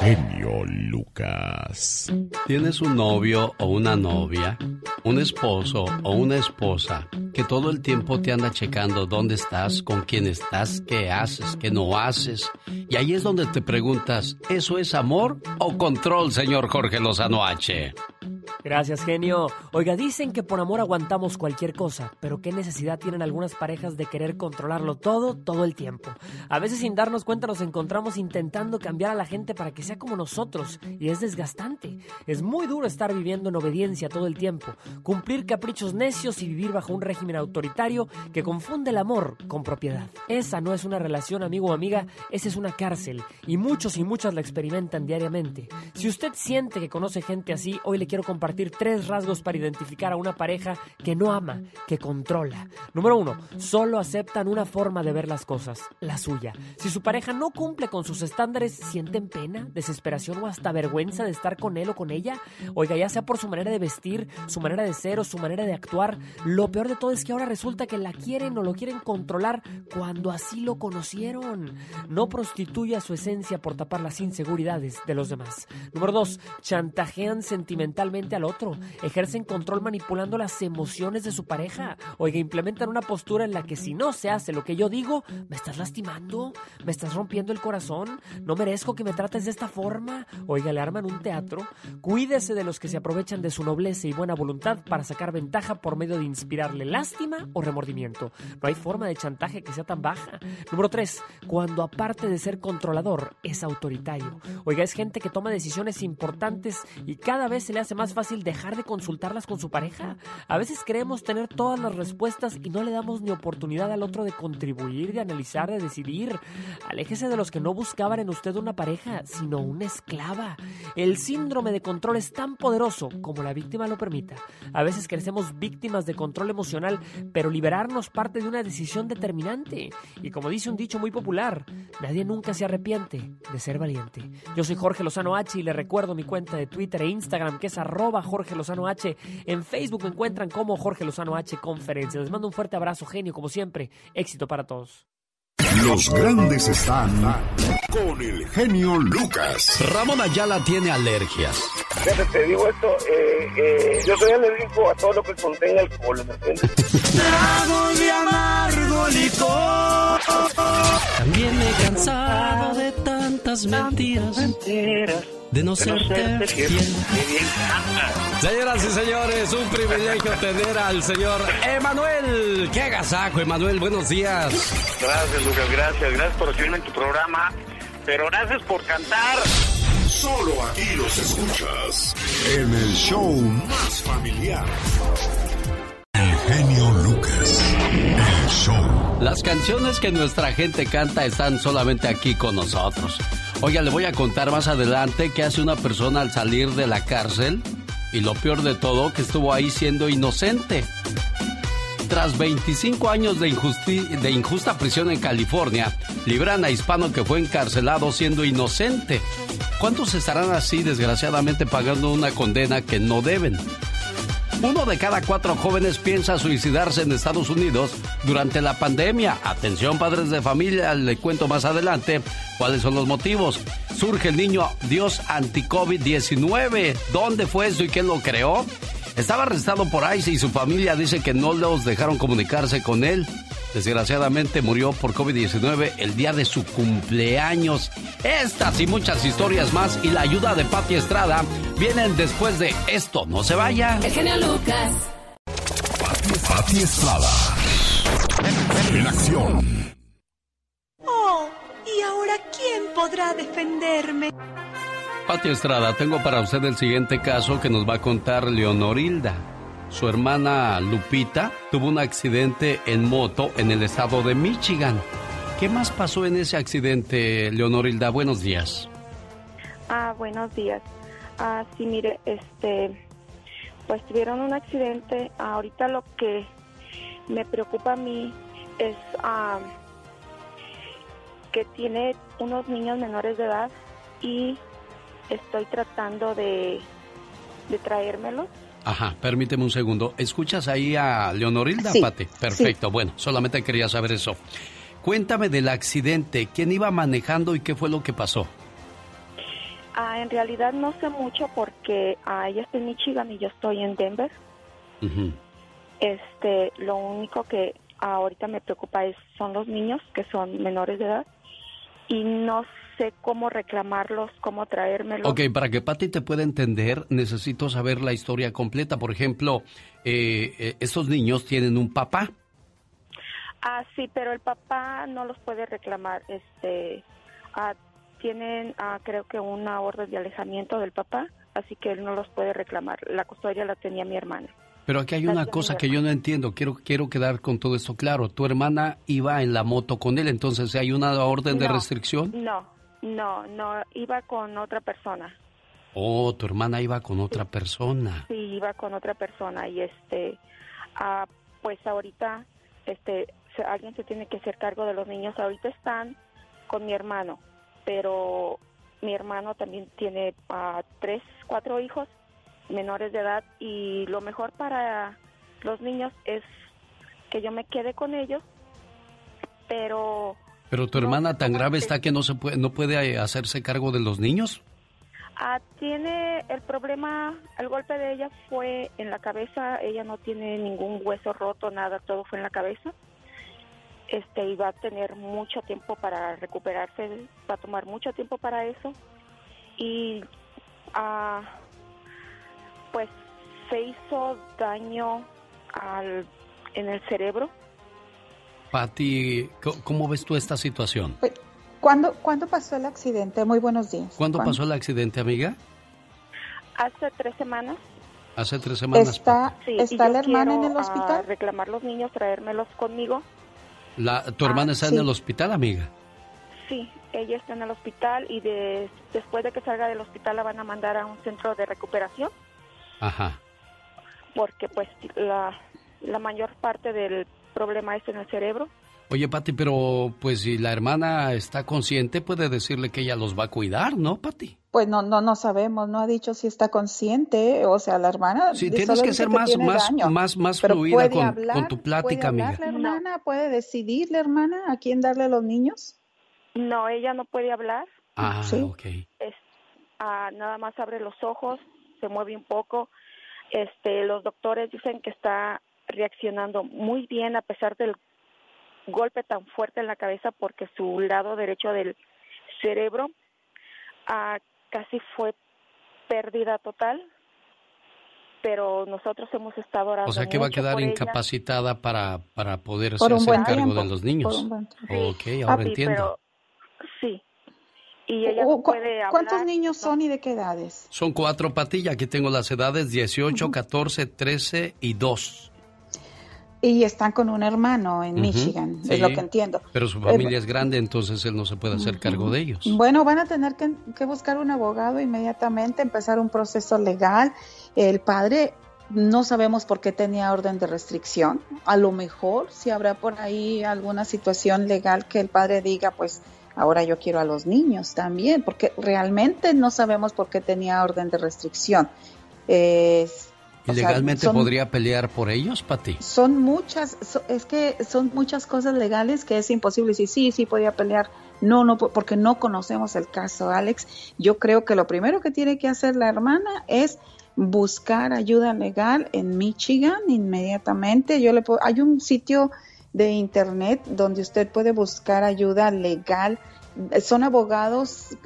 Genio Lucas. ¿Tienes un novio o una novia? ¿Un esposo o una esposa que todo el tiempo te anda checando dónde estás, con quién estás, qué haces, qué no haces? Y ahí es donde te preguntas, ¿eso es amor o control, señor Jorge Lozano H? Gracias, genio. Oiga, dicen que por amor aguantamos cualquier cosa, pero qué necesidad tienen algunas parejas de querer controlarlo todo, todo el tiempo. A veces sin darnos cuenta nos encontramos intentando cambiar a la gente para que sea como nosotros, y es desgastante. Es muy duro estar viviendo en obediencia todo el tiempo, cumplir caprichos necios y vivir bajo un régimen autoritario que confunde el amor con propiedad. Esa no es una relación amigo o amiga, esa es una cárcel, y muchos y muchas la experimentan diariamente. Si usted siente que conoce gente así, hoy le quiero compartir tres rasgos para identificar a una pareja que no ama, que controla. Número uno, solo aceptan una forma de ver las cosas, la suya. Si su pareja no cumple con sus estándares, sienten pena, desesperación o hasta vergüenza de estar con él o con ella. Oiga, ya sea por su manera de vestir, su manera de ser o su manera de actuar, lo peor de todo es que ahora resulta que la quieren o lo quieren controlar cuando así lo conocieron. No prostituya su esencia por tapar las inseguridades de los demás. Número dos, chantajean sentimentalmente al otro, ejercen control manipulando las emociones de su pareja. Oiga, implementan una postura en la que si no se hace lo que yo digo, me estás lastimando, me estás rompiendo el corazón, no merezco que me trates de esta forma. Oiga, le arman un teatro. Cuídese de los que se aprovechan de su nobleza y buena voluntad para sacar ventaja por medio de inspirarle lástima o remordimiento. No hay forma de chantaje que sea tan baja. Número 3. Cuando aparte de ser controlador, es autoritario. Oiga, es gente que toma decisiones importantes y cada vez se le hace más fácil dejar de consultarlas con su pareja. A veces creemos tener todas las respuestas y no le damos ni oportunidad al otro de contribuir, de analizar, de decidir. Aléjese de los que no buscaban en usted una pareja, sino una esclava. El síndrome de control es tan poderoso como la víctima lo permita. A veces crecemos víctimas de control emocional, pero liberarnos parte de una decisión determinante. Y como dice un dicho muy popular, nadie nunca se arrepiente de ser valiente. Yo soy Jorge Lozano H y le recuerdo mi cuenta de Twitter e Instagram que es arroba Jorge Lozano H. En Facebook me encuentran como Jorge Lozano H Conferencia. Les mando un fuerte abrazo, genio, como siempre. Éxito para todos. Los grandes están con el genio Lucas. Ramón Ayala tiene alergias. te digo esto, eh, eh, yo soy alérgico a todo lo que contenga alcohol, ¿me entiendes? Trago de amargo licor. También me he cansado de tantas mentiras. Mentiras de no serte fiel. Señoras y señores, un privilegio tener al señor Emanuel. ¡Qué agasajo, Emanuel! Buenos días. Gracias, Lucas, gracias. Gracias por recibirme en tu programa. Pero gracias por cantar. Solo aquí los escuchas en el show más familiar. El genio Lucas. El show. Las canciones que nuestra gente canta están solamente aquí con nosotros. Oiga, le voy a contar más adelante qué hace una persona al salir de la cárcel y lo peor de todo, que estuvo ahí siendo inocente. Tras 25 años de, injusta prisión en California, libran a hispano que fue encarcelado siendo inocente. ¿Cuántos estarán así, desgraciadamente, pagando una condena que no deben? Uno de cada cuatro jóvenes piensa suicidarse en Estados Unidos durante la pandemia. Atención padres de familia, le cuento más adelante cuáles son los motivos. Surge el niño Dios anti-COVID-19. ¿Dónde fue eso y quién lo creó? Estaba arrestado por ICE y su familia dice que no los dejaron comunicarse con él. Desgraciadamente murió por COVID-19 el día de su cumpleaños. Estas y muchas historias más y la ayuda de Pati Estrada vienen después de esto. No se vaya. El genio Lucas. Pati, Estrada. En acción. Oh, ¿y ahora quién podrá defenderme? Pati Estrada, tengo para usted el siguiente caso que nos va a contar Leonorilda. Su hermana Lupita tuvo un accidente en moto en el estado de Michigan. ¿Qué más pasó en ese accidente, Leonorilda? Buenos días. Ah, buenos días. Ah, sí, mire, este, pues tuvieron un accidente. Ahorita lo que me preocupa a mí es ah, que tiene unos niños menores de edad y estoy tratando de, de traérmelos Ajá, permíteme un segundo. ¿Escuchas ahí a Leonorilda, sí, Pate? Perfecto, bueno, solamente quería saber eso. Cuéntame del accidente, quién iba manejando y qué fue lo que pasó. Ah, en realidad no sé mucho porque ah, ella está en Michigan y yo estoy en Denver. Este, lo único que ahorita me preocupa es son los niños que son menores de edad y no sé cómo reclamarlos, cómo traérmelos. Ok, para que Patti te pueda entender, necesito saber la historia completa. Por ejemplo, eh, eh, estos niños tienen un papá. Ah, sí, pero el papá no los puede reclamar. Este, ah, tienen, ah, creo que una orden de alejamiento del papá, así que él no los puede reclamar. La custodia la tenía mi hermana. Pero aquí hay una cosa que yo no entiendo. Quiero, quiero quedar con todo esto claro. Tu hermana iba en la moto con él, entonces hay una orden de No, restricción. No, no, no, iba con otra persona. Oh, tu hermana iba con otra persona. Sí, iba con otra persona y este, ah, pues ahorita, este, alguien se tiene que hacer cargo de los niños. Ahorita están con mi hermano, pero mi hermano también tiene ah, tres, cuatro hijos menores de edad y lo mejor para los niños es que yo me quede con ellos, pero Pero tu hermana tan grave está que no se puede, no puede eh, hacerse cargo de los niños. Ah, tiene el problema, el golpe de ella fue en la cabeza, ella no tiene ningún hueso roto, nada, todo fue en la cabeza. Este, y va a tener mucho tiempo para recuperarse, va a tomar mucho tiempo para eso. Y ah, pues se hizo daño al, en el cerebro. Patti, ¿cómo ves tú esta situación? ¿Cuándo, ¿Cuándo pasó el accidente? Muy buenos días. ¿Cuándo pasó el accidente, amiga? Hace tres semanas. Hace tres semanas. ¿Está, Sí, ¿está la hermana en quiero, el ah, hospital? reclamar los niños, traérmelos conmigo. La, ¿Tu hermana está en sí. el hospital, amiga? Sí, ella está en el hospital y de- después de que salga del hospital la van a mandar a un centro de recuperación Ajá. porque pues la, la mayor parte del problema es en el cerebro. Oye, Patti, pero pues si la hermana está consciente, puede decirle que ella los va a cuidar, ¿no, Patti? Pues no, no, no sabemos, no ha dicho si está consciente, o sea, la hermana. Sí, tienes que ser más, más, daño. más, más fluida con, hablar, con tu plática, ¿Puede amiga. hablar la hermana? ¿Puede decidir la hermana a quién darle los niños? No, ella no puede hablar, Ah, Sí. ok. es, ah, nada más abre los ojos, se mueve un poco. Este, los doctores dicen que está reaccionando muy bien a pesar del golpe tan fuerte en la cabeza porque su lado derecho del cerebro ah, casi fue pérdida total. Pero nosotros hemos estado orando O sea que va a quedar ella. incapacitada para, para poder hacer buen cargo tiempo, de los por niños. un buen Ok, ahora Papi, entiendo. pero sí. Y ella ¿O no cu- puede hablar. ¿Cuántos niños son y de qué edades? Son cuatro patillas. Aquí tengo las edades 18, 14, 13 y 2. Y están con un hermano en Ujú, Michigan, sí. es lo que entiendo. Pero su Eh, familia es grande, entonces él no se puede hacer cargo de ellos. Bueno, van a tener que, que buscar un abogado inmediatamente, empezar un proceso legal. El padre no sabemos por qué tenía orden de restricción. A lo mejor si habrá por ahí alguna situación legal que el padre diga, pues ahora yo quiero a los niños también, porque realmente no sabemos por qué tenía orden de restricción. Es- ¿Y sea, legalmente son- podría pelear por ellos, Pati? son muchas, so- es que son muchas cosas legales que es imposible decir, sí, sí, podía pelear. No, no, po- porque no conocemos el caso, Alex. Yo creo que lo primero que tiene que hacer la hermana es buscar ayuda legal en Michigan inmediatamente. Yo le puedo, hay un sitio de internet donde usted puede buscar ayuda legal. Son abogados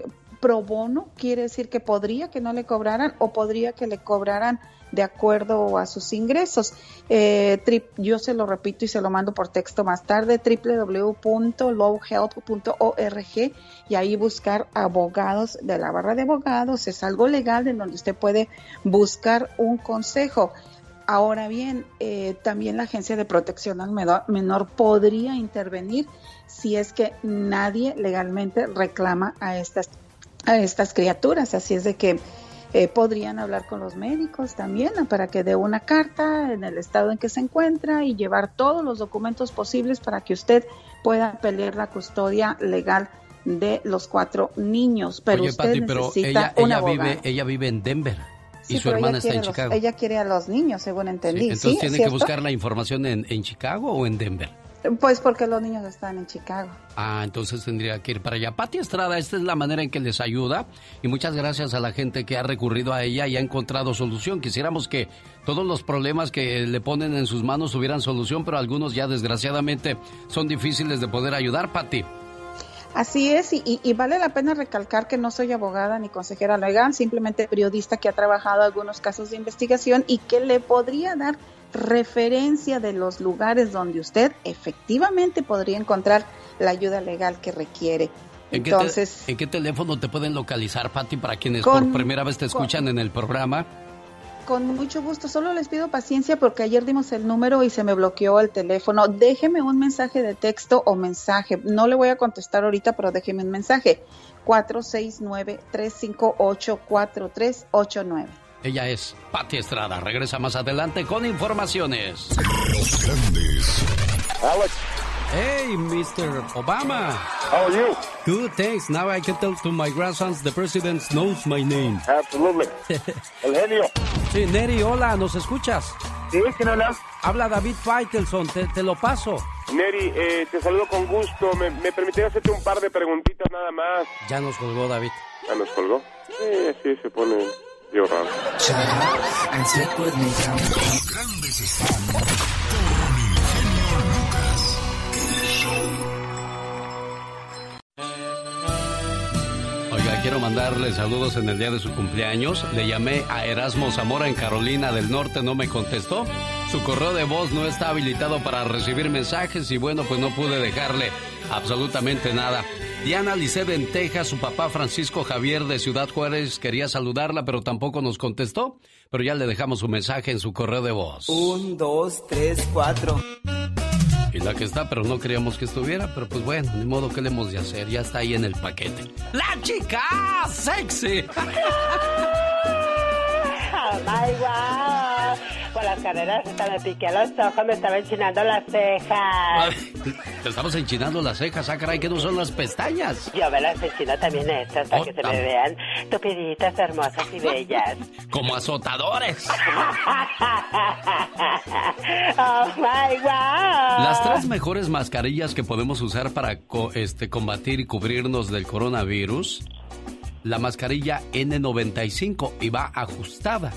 pro bono, quiere decir que podría que no le cobraran o podría que le cobraran de acuerdo a sus ingresos. Eh, yo se lo repito y se lo mando por texto más tarde, www.lowhealth.org y ahí buscar abogados de la barra de abogados. Es algo legal en donde usted puede buscar un consejo. Ahora bien, eh, también la Agencia de Protección al Menor podría intervenir si es que nadie legalmente reclama a estas, a estas criaturas. Así es de que eh, podrían hablar con los médicos también para que dé una carta en el estado en que se encuentra y llevar todos los documentos posibles para que usted pueda pelear la custodia legal de los cuatro niños. Pero Oye, usted Pati, pero necesita ella, ella, vive, ella vive en Denver Sí, y su hermana está en los- Chicago. ella quiere a los niños, según Sí, entendí. entonces ¿sí? tiene ¿Es que buscar la información en, en Chicago o en Denver. Pues porque los niños están en Chicago. Ah, entonces tendría que ir para allá. Pati Estrada, esta es la manera en que les ayuda y muchas gracias a la gente que ha recurrido a ella y ha encontrado solución. Quisiéramos que todos los problemas que le ponen en sus manos tuvieran solución, pero algunos ya desgraciadamente son difíciles de poder ayudar, Pati. Así es, y, y, vale la pena recalcar que no soy abogada ni consejera legal, simplemente periodista que ha trabajado algunos casos de investigación y que le podría dar referencia de los lugares donde usted efectivamente podría encontrar la ayuda legal que requiere. ¿En Entonces, qué, ¿en qué teléfono te pueden localizar, Patti, para quienes por primera vez te escuchan en el programa? Con mucho gusto, solo les pido paciencia porque ayer dimos el número y se me bloqueó el teléfono. Déjeme un mensaje de texto o mensaje. No le voy a contestar ahorita, pero déjeme un mensaje. 469-358-4389. Ella es Patti Estrada. Regresa más adelante con informaciones. Los grandes. Alex. Hey, Mr. Obama. How are you? Good, thanks. Now I can tell to my grandsons the president knows my name. Absolutely. El genio. Sí, Neri, hola, ¿nos escuchas? Sí, ¿quién habla? Habla David Faitelson, te, te lo paso. Neri, eh, te saludo con gusto. ¿Me, ¿Me permitiría hacerte un par de preguntitas nada más? Ya nos colgó David. ¿Ya nos colgó? Sí, sí, se pone Oiga, quiero mandarle saludos en el día de su cumpleaños. Le llamé a Erasmo Zamora en Carolina del Norte, no me contestó. Su correo de voz no está habilitado para recibir mensajes y bueno, pues no pude dejarle absolutamente nada. Diana Lice en Texas, su papá Francisco Javier de Ciudad Juárez quería saludarla, pero tampoco nos contestó. Pero ya le dejamos su mensaje en su correo de voz. Un, dos, tres, cuatro. Y la que está, pero no queríamos que estuviera, pero pues bueno, ni modo que le hemos de hacer, ya está ahí en el paquete. ¡La chica sexy! Oh my Por las carreras hasta me piqué los ojos, me estaba enchinando las cejas. Te estamos enchinando las cejas, ah, caray, que no son las pestañas. Yo me las enchino también estas para Oh, que se me vean tupiditas, hermosas y bellas. Como azotadores. oh my God. Las tres mejores mascarillas que podemos usar para co- este, combatir y cubrirnos del coronavirus. La mascarilla N95 y va ajustada.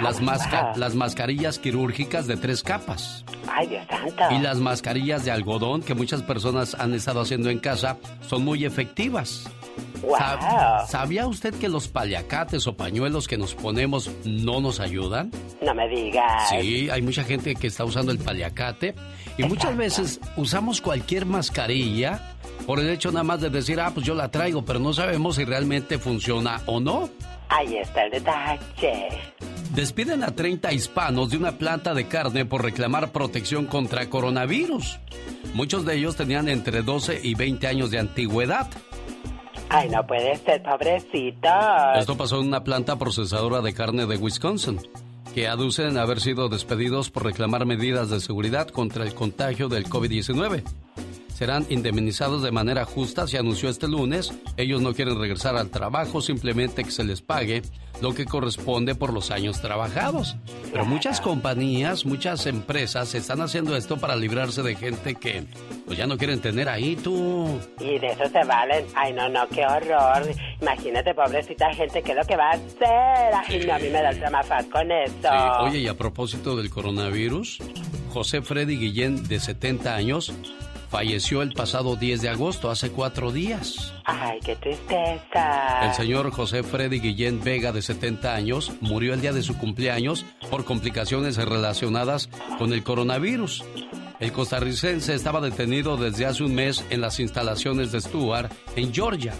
Las, masca- las mascarillas quirúrgicas de tres capas. Ay, Dios santo. Y las mascarillas de algodón que muchas personas han estado haciendo en casa son muy efectivas. Wow. ¿Sabía usted que los paliacates o pañuelos que nos ponemos no nos ayudan? No me digas. Sí, hay mucha gente que está usando el paliacate y muchas veces usamos cualquier mascarilla por el hecho nada más de decir, ah, pues yo la traigo, pero no sabemos si realmente funciona o no. Ahí está el detalle. Despiden a 30 hispanos de una planta de carne por reclamar protección contra coronavirus. Muchos de ellos tenían entre 12 y 20 años de antigüedad. Ay, no puede ser, pobrecito. Esto pasó en una planta procesadora de carne de Wisconsin, que aducen haber sido despedidos por reclamar medidas de seguridad contra el contagio del COVID-19. Serán indemnizados de manera justa, se anunció este lunes. Ellos no quieren regresar al trabajo, simplemente que se les pague lo que corresponde por los años trabajados. Pero muchas compañías, muchas empresas están haciendo esto para librarse de gente que pues ya no quieren tener ahí tú. Y de eso se valen. Ay, no, no, qué horror. Imagínate, pobrecita gente, ¿qué es lo que va a hacer? Ay, no, a mí me da el tramafaz con. Sí, oye, y a propósito del coronavirus, José Freddy Guillén, de 70 años, falleció el pasado 10 de agosto, hace cuatro días. Ay, qué tristeza. El señor José Freddy Guillén Vega, de 70 años, murió el día de su cumpleaños por complicaciones relacionadas con el coronavirus. El costarricense estaba detenido desde hace un mes en las instalaciones de Stuart, en Georgia.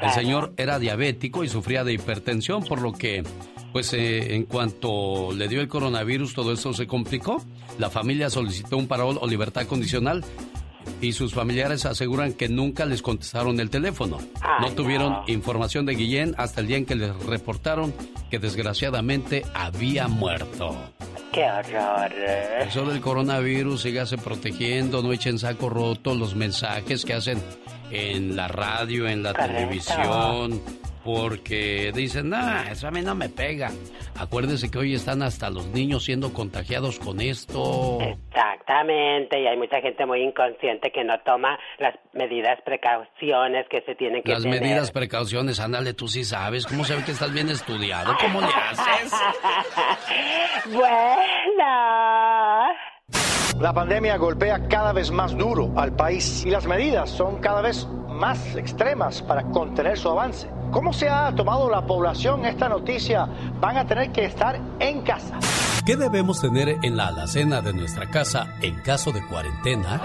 El señor era diabético y sufría de hipertensión, por lo que, pues eh, en cuanto le dio el coronavirus, todo esto se complicó. La familia solicitó un parol o libertad condicional y sus familiares aseguran que nunca les contestaron el teléfono. No Ay, tuvieron no. información de Guillén hasta el día en que les reportaron que desgraciadamente había muerto. Qué horror. Eso del coronavirus, sígase protegiendo, no echen saco roto los mensajes que hacen en la radio, en la Correcto. televisión, porque dicen, nah, eso a mí no me pega. Acuérdense que hoy están hasta los niños siendo contagiados con esto. Exactamente, y hay mucha gente muy inconsciente que no toma las medidas, precauciones que se tienen que Las tener. medidas, precauciones, ándale, tú sí sabes. ¿Cómo sabe que estás bien estudiado? ¿Cómo le haces? bueno. La pandemia golpea cada vez más duro al país y las medidas son cada vez más extremas para contener su avance. ¿Cómo se ha tomado la población esta noticia? Van a tener que estar en casa. ¿Qué debemos tener en la alacena de nuestra casa en caso de cuarentena?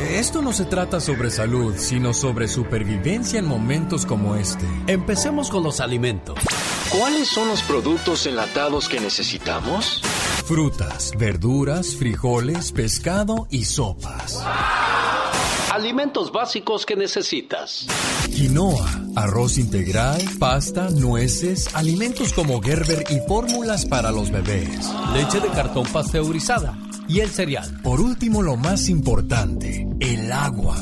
Esto no se trata sobre salud, sino sobre supervivencia en momentos como este. Empecemos con los alimentos. ¿Cuáles son los productos enlatados que necesitamos? Frutas, verduras, frijoles, pescado y sopas. Alimentos básicos que necesitas. Quinoa, arroz integral, pasta, nueces, alimentos como Gerber y fórmulas para los bebés. Leche de cartón pasteurizada y el cereal. Por último, lo más importante, el agua.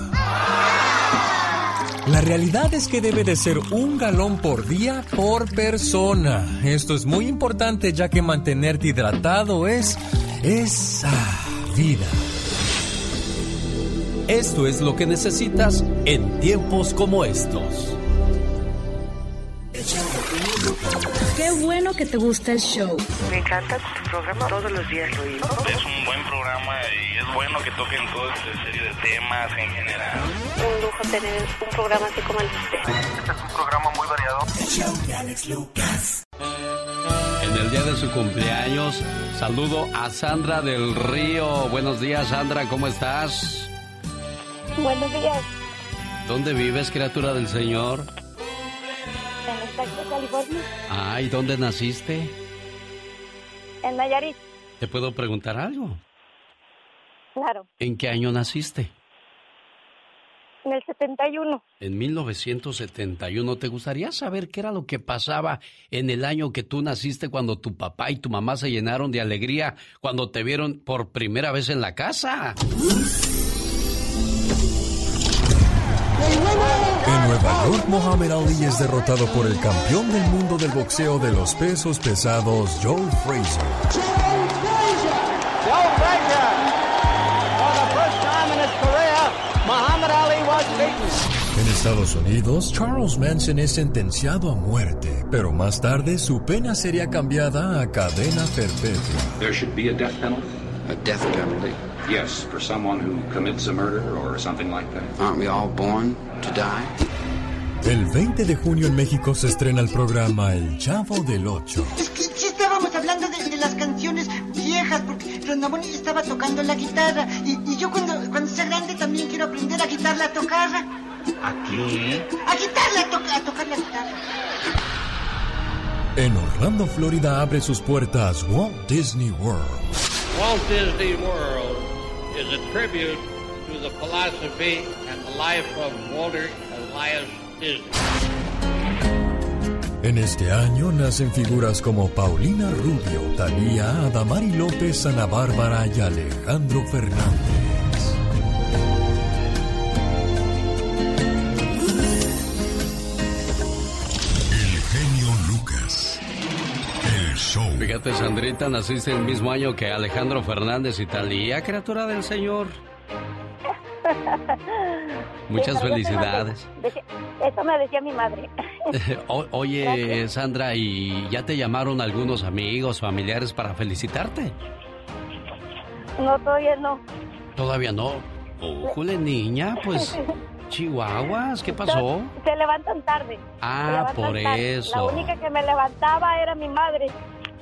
La realidad es que debe de ser un galón por día por persona. Esto es muy importante ya que mantenerte hidratado es esa vida. Esto es lo que necesitas en tiempos como estos. Qué bueno que te gusta el show. Me encanta tu programa, todos los días lo. Es un buen programa y es bueno que toquen toda esta serie de temas en general. Un lujo tener un programa así como el de usted. Este es un programa muy variado. El show de Alex Lucas. En el día de su cumpleaños, saludo a Sandra del Río. Buenos días, Sandra, ¿cómo estás? Buenos días. ¿Dónde vives, criatura del Señor? En el estado de California. Ay, ¿dónde naciste? En Nayarit. ¿Te puedo preguntar algo? Claro. ¿En qué año naciste? En el 71. En 1971. ¿Te gustaría saber qué era lo que pasaba en el año que tú naciste cuando tu papá y tu mamá se llenaron de alegría cuando te vieron por primera vez en la casa? En Nueva York, Muhammad Ali es derrotado por el campeón del mundo del boxeo de los pesos pesados, Joe Frazier. Joe Frazier! For the first time in his career, Muhammad Ali was beaten. En Estados Unidos, Charles Manson es sentenciado a muerte, pero más tarde su pena sería cambiada a cadena perpetua. There should be a death penalty. A death penalty? Yes, for someone who commits a murder or something like that. Aren't we all born to die? El 20 de junio en México se estrena el programa El Chavo del Ocho. Es que sí estábamos hablando de, de las canciones viejas, porque Ronaboni estaba tocando la guitarra, y, y yo cuando, cuando sea grande también quiero aprender a quitarla a tocar. ¿A qué? A quitarla a, to a tocar la guitarra. En Orlando, Florida abre sus puertas Walt Disney World. Walt Disney World is a tribute to the philosophy and the life of Walter Elias Disney. En este año nacen figuras como Paulina Rubio, Talía, Adamari López, Ana Bárbara y Alejandro Fernández. Show. Fíjate, Sandrita, naciste el mismo año que Alejandro Fernández y Talía, criatura del Señor. Muchas Eso- felicidades. Eso me, decía, mi madre. O- oye, Sandra, ¿y ya te llamaron algunos amigos, familiares para felicitarte? No, todavía no. Todavía no. Ujule, niña, pues, chihuahuas, ¿qué pasó? Se, levantan tarde. Ah, levantan por tarde. eso. La única que me levantaba era mi madre.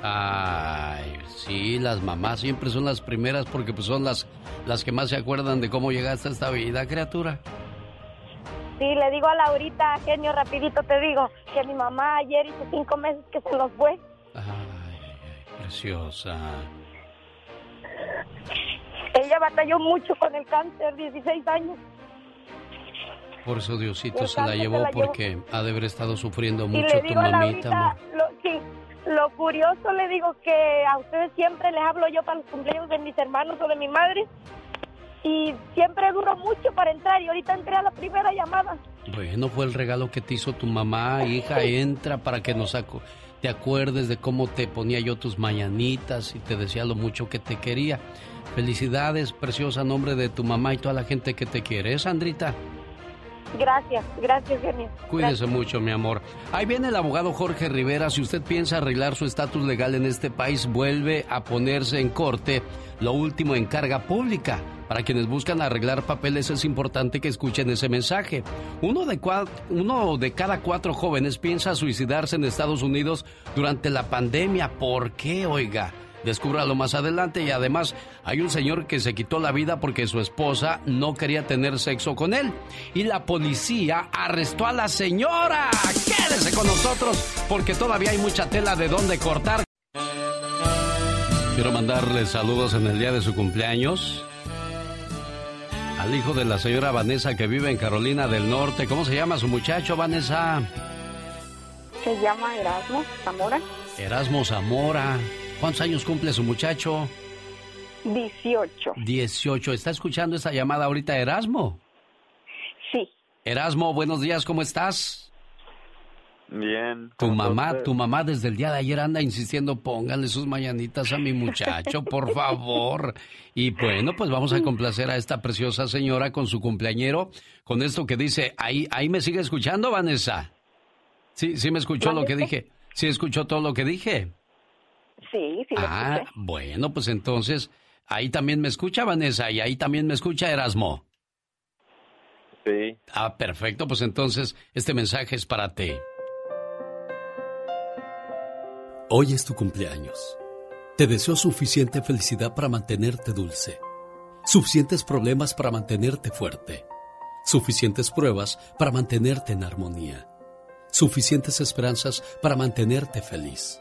Ay, sí, las mamás siempre son las primeras porque pues son las, las que más se acuerdan de cómo llegaste a esta vida, criatura. Sí, le digo a Laurita, genio, rapidito te digo, que mi mamá ayer hizo cinco meses que se nos fue. Preciosa. Ella batalló mucho con el cáncer, 16 años. Por eso Diosito se la se llevó porque ha de haber estado sufriendo y mucho tu digo a mamita, Laurita, lo, sí, lo curioso le digo que a ustedes siempre les hablo yo para los cumpleaños de mis hermanos o de mi madre. Y siempre duro mucho para entrar y ahorita entré a la primera llamada. Bueno, fue el regalo que te hizo tu mamá, hija, entra para que nos acu- te acuerdes de cómo te ponía yo tus mañanitas y te decía lo mucho que te quería. Felicidades, preciosa nombre de tu mamá y toda la gente que te quiere, ¿eh, Sandrita? Gracias, gracias, genio. Cuídese mucho, mi amor. Ahí viene el abogado Jorge Rivera. Si usted piensa arreglar su estatus legal en este país, vuelve a ponerse en corte lo último en carga pública. Para quienes buscan arreglar papeles es importante que escuchen ese mensaje. Uno de, uno de cada cuatro jóvenes piensa suicidarse en Estados Unidos durante la pandemia. ¿Por qué, oiga? Descúbralo más adelante y además hay un señor que se quitó la vida porque su esposa no quería tener sexo con él. Y la policía arrestó a la señora. Quédese con nosotros porque todavía hay mucha tela de dónde cortar. Quiero mandarle saludos en el día de su cumpleaños al hijo de la señora Vanessa que vive en Carolina del Norte. ¿Cómo se llama su muchacho, Vanessa? Se llama Erasmo Zamora. Erasmo Zamora. ¿Cuántos años cumple su muchacho? 18. 18. ¿Está escuchando esta llamada ahorita, Erasmo? Sí. Erasmo, buenos días, ¿cómo estás? Bien. Tu mamá, tu mamá desde el día de ayer anda insistiendo, póngale sus mañanitas a mi muchacho, por favor. Y bueno, pues vamos a complacer a esta preciosa señora con su cumpleañero, con esto que dice, ahí, ahí me sigue escuchando, Vanessa. Sí, sí me escuchó lo que dije. Sí escuchó todo lo que dije. Sí, sí. ah, bueno, pues entonces, ahí también me escucha Vanessa y ahí también me escucha Erasmo. Sí. Ah, perfecto, pues entonces este mensaje es para ti. Hoy es tu cumpleaños. Te deseo suficiente felicidad para mantenerte dulce, suficientes problemas para mantenerte fuerte, suficientes pruebas para mantenerte en armonía, suficientes esperanzas para mantenerte feliz,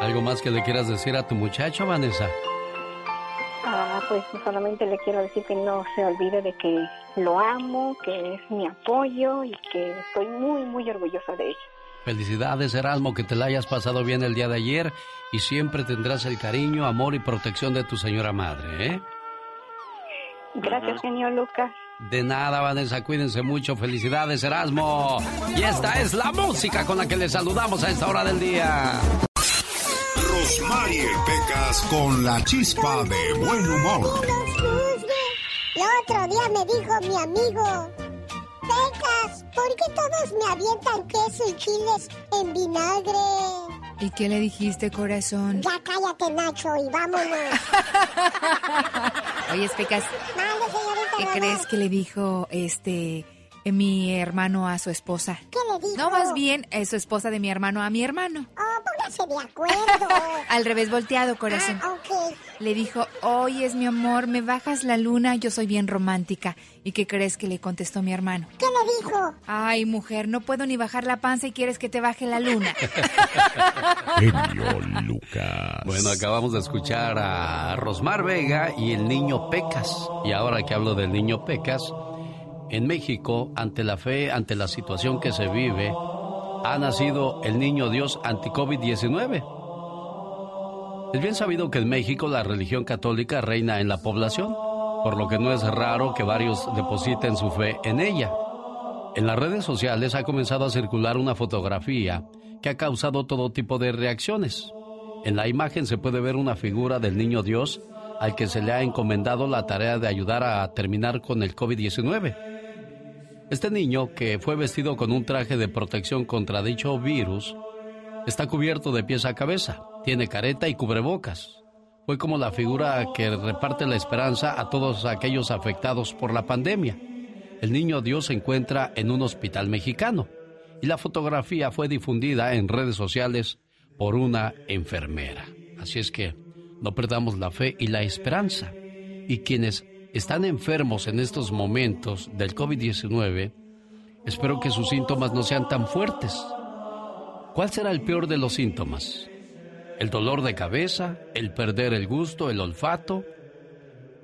¿Algo más que le quieras decir a tu muchacho, Vanessa? Ah, pues solamente le quiero decir que no se olvide de que lo amo, que es mi apoyo y que estoy muy, muy orgullosa de él. Felicidades, Erasmo, que te la hayas pasado bien el día de ayer y siempre tendrás el cariño, amor y protección de tu señora madre, ¿eh? Gracias, señor Lucas. De nada, Vanessa, cuídense mucho. Felicidades, Erasmo. Y esta es la música con la que le saludamos a esta hora del día. Rosmarie Pecas con la chispa de buen humor. El otro día me dijo mi amigo, Pecas, ¿por qué todos me avientan queso y chiles en vinagre? ¿Y qué le dijiste, corazón? Ya cállate, Nacho, y vámonos. Oye, Pecas. ¿Qué crees que le dijo este mi hermano a su esposa? ¿Qué le dijo? No, más bien, es su esposa de mi hermano a mi hermano. Oh, póngase de acuerdo. Al revés volteado, corazón. Ah, ok. Le dijo, oye, es mi amor, me bajas la luna, yo soy bien romántica. ¿Y qué crees que le contestó mi hermano? ¿Qué le dijo? Ay, mujer, no puedo ni bajar la panza y quieres que te baje la luna. Genio Lucas. Bueno, acabamos de escuchar a Rosmar Vega y el niño Pecas. Y ahora que hablo del niño Pecas, en México, ante la fe, ante la situación que se vive, ha nacido el niño Dios anti-COVID-19. Es bien sabido que en México la religión católica reina en la población, por lo que no es raro que varios depositen su fe en ella. En las redes sociales ha comenzado a circular una fotografía que ha causado todo tipo de reacciones. En la imagen se puede ver una figura del niño Dios al que se le ha encomendado la tarea de ayudar a terminar con el COVID-19. Este niño, que fue vestido con un traje de protección contra dicho virus, está cubierto de pies a cabeza, tiene careta y cubrebocas. Fue como la figura que reparte la esperanza a todos aquellos afectados por la pandemia. El niño Dios se encuentra en un hospital mexicano y la fotografía fue difundida en redes sociales por una enfermera. Así es que no perdamos la fe y la esperanza. Y quienes están enfermos en estos momentos del COVID-19, espero que sus síntomas no sean tan fuertes. ¿Cuál será el peor de los síntomas? ¿El dolor de cabeza? ¿El perder el gusto, el olfato?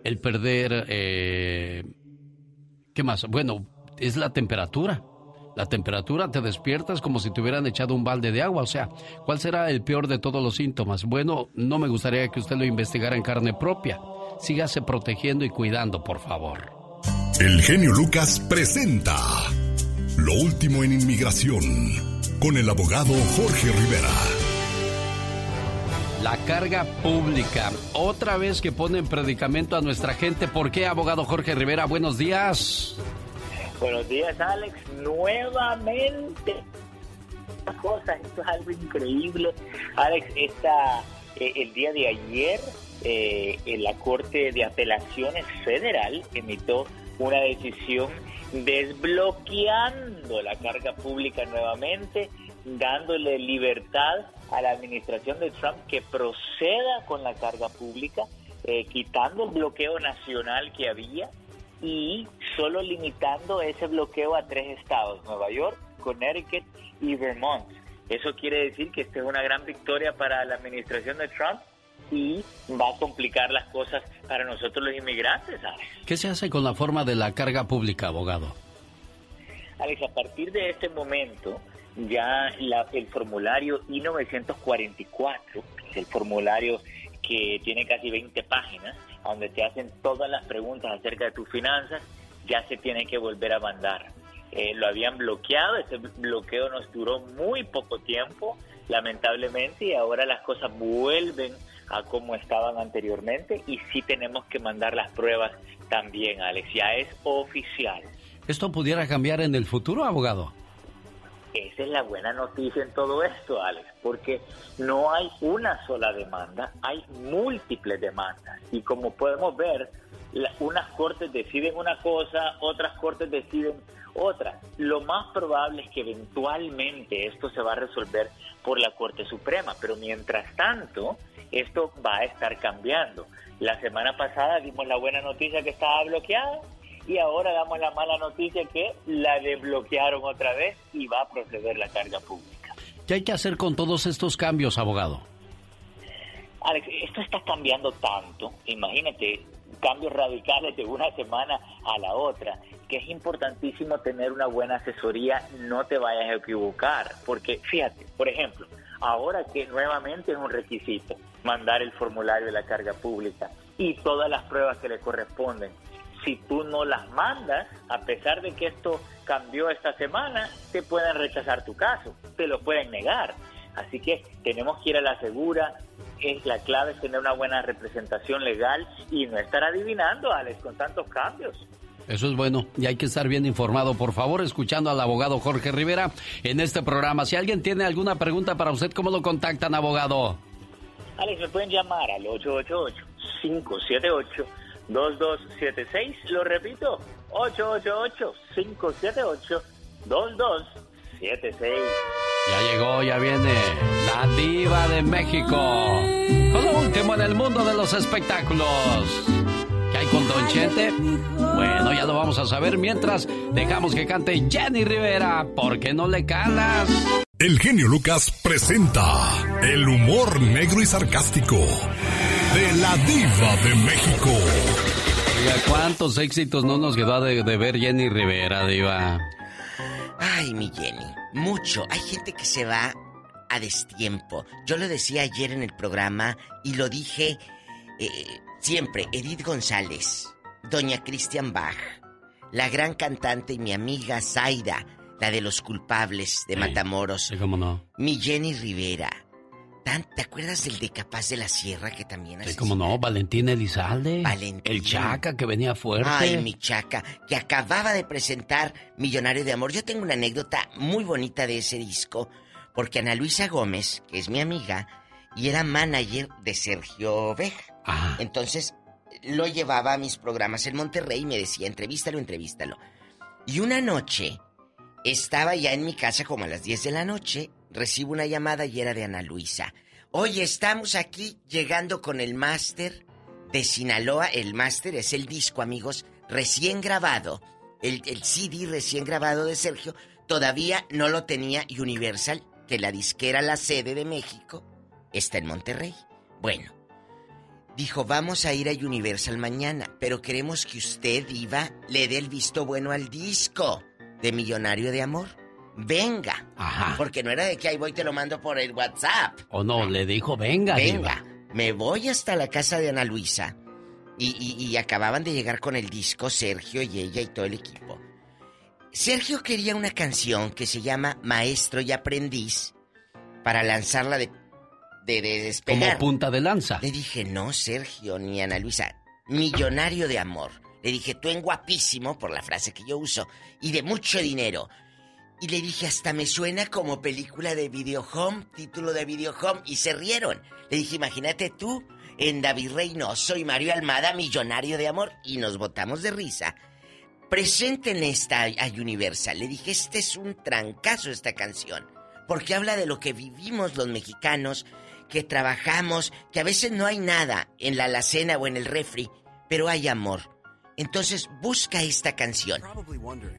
¿El perder... Eh, ¿Qué más? Bueno, es la temperatura. La temperatura te despiertas como si te hubieran echado un balde de agua. O sea, ¿cuál será el peor de todos los síntomas? Bueno, no me gustaría que usted lo investigara en carne propia sígase protegiendo y cuidando, por favor. El genio Lucas presenta Lo último en inmigración con el abogado Jorge Rivera. La carga pública. Otra vez que pone en predicamento a nuestra gente. ¿Por qué, abogado Jorge Rivera? Buenos días. Buenos días, Alex. Nuevamente. Cosas, esto es algo increíble. Alex, esta, eh, el día de ayer, eh, en la Corte de Apelaciones Federal emitió una decisión desbloqueando la carga pública nuevamente, dándole libertad a la administración de Trump que proceda con la carga pública, eh, quitando el bloqueo nacional que había y solo limitando ese bloqueo a tres estados, Nueva York, Connecticut y Vermont. Eso quiere decir que esta es una gran victoria para la administración de Trump y va a complicar las cosas para nosotros los inmigrantes, ¿sabes? ¿Qué se hace con la forma de la carga pública, abogado? Alex, a partir de este momento, ya la, el formulario I-944, que es el formulario que tiene casi 20 páginas, donde te hacen todas las preguntas acerca de tus finanzas, ya se tiene que volver a mandar. Eh, lo habían bloqueado, ese bloqueo nos duró muy poco tiempo, lamentablemente, y ahora las cosas vuelven a como estaban anteriormente y sí tenemos que mandar las pruebas también, Alex, ya es oficial. ¿Esto pudiera cambiar en el futuro, abogado? Esa es la buena noticia en todo esto, Alex, porque no hay una sola demanda, hay múltiples demandas. Y como podemos ver, unas cortes deciden una cosa, otras cortes deciden otra. Lo más probable es que eventualmente esto se va a resolver por la Corte Suprema, pero mientras tanto, esto va a estar cambiando. La semana pasada dimos la buena noticia que estaba bloqueada y ahora damos la mala noticia que la desbloquearon otra vez y va a proceder la carga pública. ¿Qué hay que hacer con todos estos cambios, abogado? Alex, esto está cambiando tanto, imagínate, cambios radicales de una semana a la otra, que es importantísimo tener una buena asesoría, no te vayas a equivocar, porque fíjate, por ejemplo, ahora que nuevamente es un requisito mandar el formulario de la carga pública y todas las pruebas que le corresponden, si tú no las mandas, a pesar de que esto cambió esta semana, te pueden rechazar tu caso, te lo pueden negar. Así que tenemos que ir a la segura. Es, la clave es tener una buena representación legal y no estar adivinando, Alex, con tantos cambios. Eso es bueno y hay que estar bien informado. Por favor, escuchando al abogado Jorge Rivera en este programa. Si alguien tiene alguna pregunta para usted, ¿cómo lo contactan, abogado? Alex, me pueden llamar al 888 578 2276. Lo repito, 888-578-2276. Ya llegó, ya viene la diva de México. Con lo último en el mundo de los espectáculos. ¿Qué hay con Don Chente? Bueno, ya lo vamos a saber mientras dejamos que cante Jenny Rivera. ¿Por qué no le calas? El genio Lucas presenta el humor negro y sarcástico de la diva de México. ¿cuántos éxitos no nos quedó de, de ver Jenny Rivera, diva? Ay, mi Jenny, mucho. Hay gente que se va a destiempo. Yo lo decía ayer en el programa y lo dije eh, siempre. Edith González, Doña Christian Bach, la gran cantante y mi amiga Zaida, la de los culpables de Matamoros. Sí, cómo no. Mi Jenny Rivera, ¿Te acuerdas del de Capaz de la Sierra que también Sí, como no, Valentín Elizalde. Valentín. El Chaca que venía fuerte. Ay, mi Chaca, que acababa de presentar Millonario de Amor. Yo tengo una anécdota muy bonita de ese disco, porque Ana Luisa Gómez, que es mi amiga, y era manager de Sergio Vega. Entonces, lo llevaba a mis programas en Monterrey y me decía, entrevístalo, entrevístalo. Y una noche, estaba ya en mi casa como a las 10 de la noche, recibo una llamada y era de Ana Luisa. Oye, estamos aquí llegando con el máster de Sinaloa. El máster es el disco, amigos, recién grabado. El, el, CD recién grabado de Sergio todavía no lo tenía Universal, que la disquera La Sede de México está en Monterrey. Bueno, dijo, vamos a ir a Universal mañana, pero queremos que usted, Diva, le dé el visto bueno al disco de Millonario de Amor venga. Ajá. Porque no era de que ahí voy te lo mando por el WhatsApp. O no, le dijo venga. Venga. Me voy hasta la casa de Ana Luisa. Y, y- y acababan de llegar con el disco Sergio y ella y todo el equipo. Sergio quería una canción que se llama Maestro y Aprendiz para lanzarla de, de, de despegar. Como punta de lanza. Le dije, no, Sergio, ni Ana Luisa, millonario de amor. Le dije, tú en guapísimo, por la frase que yo uso, y de mucho dinero. Y le dije, hasta me suena como película de Video Home, título de Video Home, y se rieron. Le dije, imagínate tú, en David Reynoso y Mario Almada, millonario de amor, y nos botamos de risa. Presenten esta a Universal. Le dije, este es un trancazo esta canción. Porque habla de lo que vivimos los mexicanos, que trabajamos, que a veces no hay nada en la alacena o en el refri, pero hay amor. Entonces busca esta canción.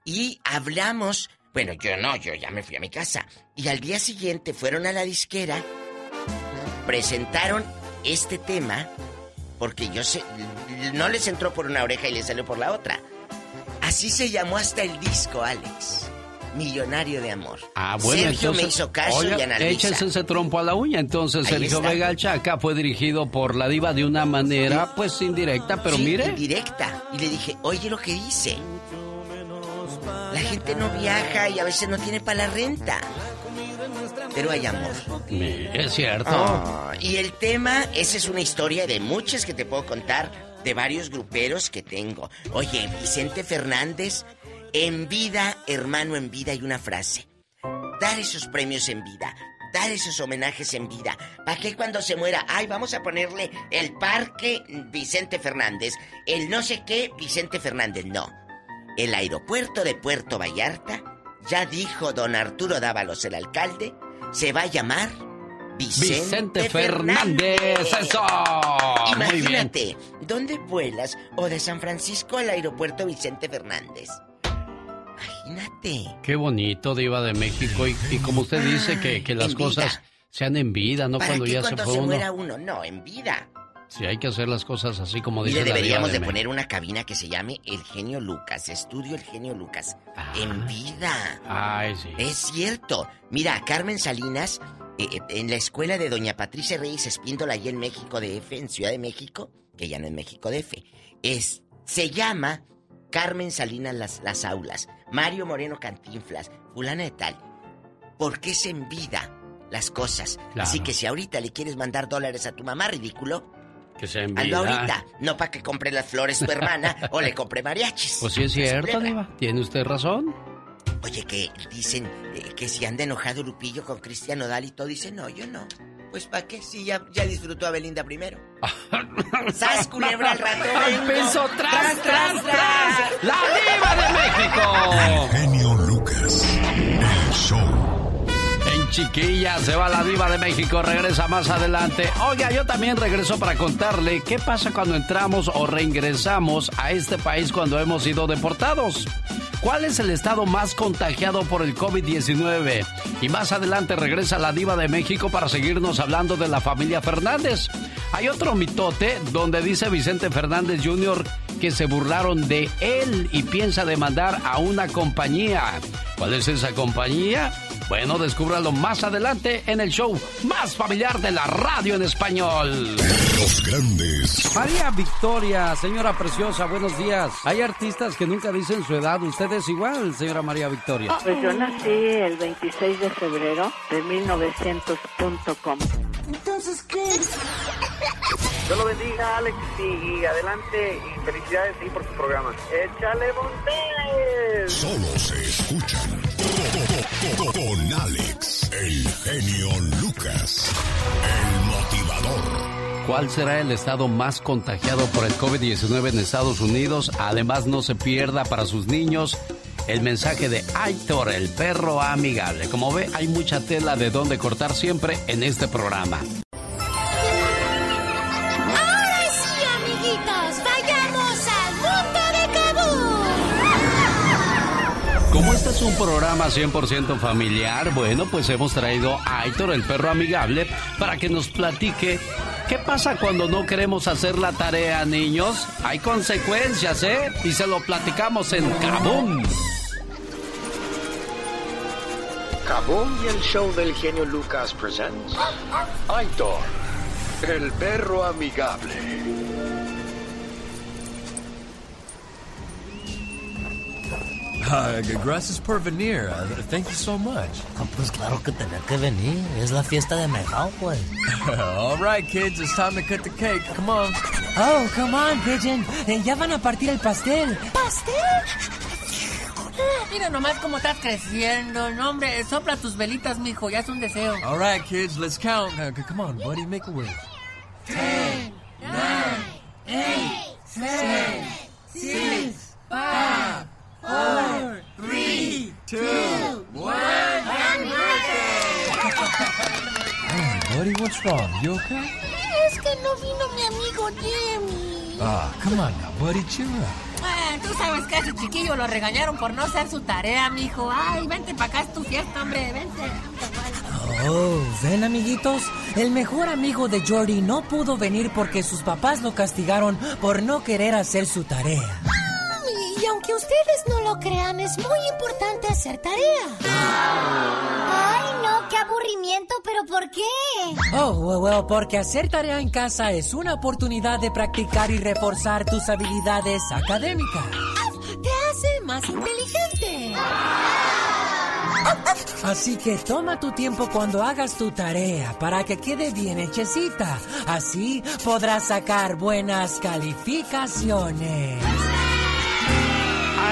Y hablamos, bueno, yo no, yo ya me fui a mi casa. Y al día siguiente fueron a la disquera, presentaron este tema, porque yo sé, no les entró por una oreja y les salió por la otra. Así se llamó hasta el disco, Alex. Millonario de amor. Ah, bueno, Sergio entonces, me hizo caso y Ana Luisa. échese ese trompo a la uña. Entonces, Ahí Sergio está. Vega el Chaca fue dirigido por la diva de una manera, pues, indirecta, pero Sí, mire. Indirecta. Y le dije, oye lo que dice. La gente no viaja y a veces no tiene para la renta. Pero hay amor. Es cierto. Ah, y el tema, esa es una historia de muchas que te puedo contar, de varios gruperos que tengo. Oye, Vicente Fernández, en vida, hermano en vida, hay una frase. Dar esos premios en vida, dar esos homenajes en vida. ¿Para qué cuando se muera? Ay, vamos a ponerle el parque Vicente Fernández, el no sé qué Vicente Fernández. No. El aeropuerto de Puerto Vallarta, ya dijo don Arturo Dávalos, el alcalde, se va a llamar Vicente, Vicente Fernández. ¡Eso! Muy bien. Imagínate, ¿dónde vuelas? O de San Francisco al aeropuerto Vicente Fernández. Imagínate. Qué bonito, Diva de México. Y, y como usted dice, que, que las cosas sean en vida, no ¿Para cuando qué ya cuando se se, fue uno. muera uno? No, en vida. Sí, hay que hacer las cosas así como dice la deberíamos de de, poner una cabina que se llame El Genio Lucas, Estudio El Genio Lucas. En vida. Ay, sí. Es cierto. Mira, Carmen Salinas, eh, eh, en la escuela de Doña Patricia Reyes Espíndola, allá en México DF, en Ciudad de México, que ya no es México DF, es, se llama Carmen Salinas las, las aulas, Mario Moreno Cantinflas, fulana de tal. Porque es en vida las cosas. Claro. Así que si ahorita le quieres mandar dólares a tu mamá, ridículo, Que sea en vida. ahorita. No para que compre las flores tu hermana o le compre mariachis. Pues sí es cierto, Diva. Tiene usted razón. Oye, que dicen eh, que si anda enojado Lupillo con Cristian Nodal y todo, dice, no, yo no. Pues ¿para qué? Si ya, ya disfrutó a Belinda primero. ¡Sas, culebra al rato! Piso, tras, tras, tras! ¡La diva de México! Genio Lucas. El show. En chiquilla se va la diva de México, regresa más adelante. Oiga, yo también regreso para contarle qué pasa cuando entramos o reingresamos a este país cuando hemos sido deportados. ¿Cuál es el estado más contagiado por el COVID-19? Y más adelante regresa la diva de México para seguirnos hablando de la familia Fernández. Hay otro mitote donde dice Vicente Fernández Jr. que se burlaron de él y piensa demandar a una compañía. ¿Cuál es esa compañía? Bueno, descúbralo más adelante en el show más familiar de la radio en español. Los grandes. María Victoria, señora preciosa, buenos días. Hay artistas que nunca dicen su edad. ¿Usted es igual, señora María Victoria? Pues yo nací el 26 de febrero de 1900.com. Entonces, ¿qué? Dios lo bendiga, Alex, y adelante, y felicidades sí, por su programa. ¡Échale Montes! Solo se escuchan Alex, el genio Lucas, el motivador. ¿Cuál será el estado más contagiado por el COVID-19 en Estados Unidos? Además, no se pierda para sus niños el mensaje de Aitor, el perro amigable. Como ve, hay mucha tela de donde cortar siempre en este programa. Como este es un programa 100% familiar, bueno, pues hemos traído a Aitor, el perro amigable, para que nos platique qué pasa cuando no queremos hacer la tarea, niños. Hay consecuencias, ¿eh? Y se lo platicamos en Kabum. Kaboom y el show del genio Lucas presents Aitor, el perro amigable. Uh, gracias por venir. Uh, thank you so much. Ah, pues claro que tenía que venir. Es la fiesta de Mejao, pues. All right, kids. It's time to cut the cake. Come on. Oh, come on, Pigeon. Eh, ya van a partir el pastel. ¿Pastel? Mira nomás cómo estás creciendo. No, hombre, sopla tus velitas, mijo. Ya es un deseo. All right, kids. Let's count. Uh, come on, buddy. Make a wish. Ten, nine, eight, seven, six, five, four, two, one, happy Hey, buddy, what's wrong? You okay? Es que no vino mi amigo Jimmy. Ah, come on now, buddy. Chill out. Ah, tú sabes que a ese chiquillo lo regañaron por no hacer su tarea, mijo. Ay, vente para acá, es tu fiesta, hombre, vente. Oh, ven amiguitos, el mejor amigo de Jordi no pudo venir porque sus papás lo castigaron por no querer hacer su tarea. Y aunque ustedes no lo crean, es muy importante hacer tarea. Ay, no, qué aburrimiento, pero ¿por qué? Oh, well, well, porque hacer tarea en casa es una oportunidad de practicar y reforzar tus habilidades académicas. Te hace más inteligente. Así que toma tu tiempo cuando hagas tu tarea para que quede bien hechecita. Así podrás sacar buenas calificaciones.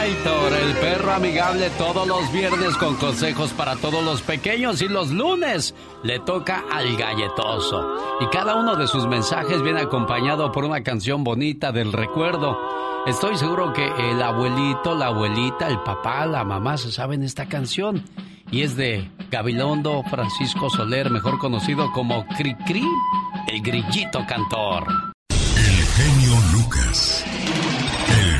El perro amigable todos los viernes con consejos para todos los pequeños y los lunes le toca al galletoso. Y cada uno de sus mensajes viene acompañado por una canción bonita del recuerdo. Estoy seguro que el abuelito, la abuelita, el papá, la mamá se saben esta canción. Y es de Gabilondo Francisco Soler, mejor conocido como Cricri, el grillito cantor. El genio Lucas.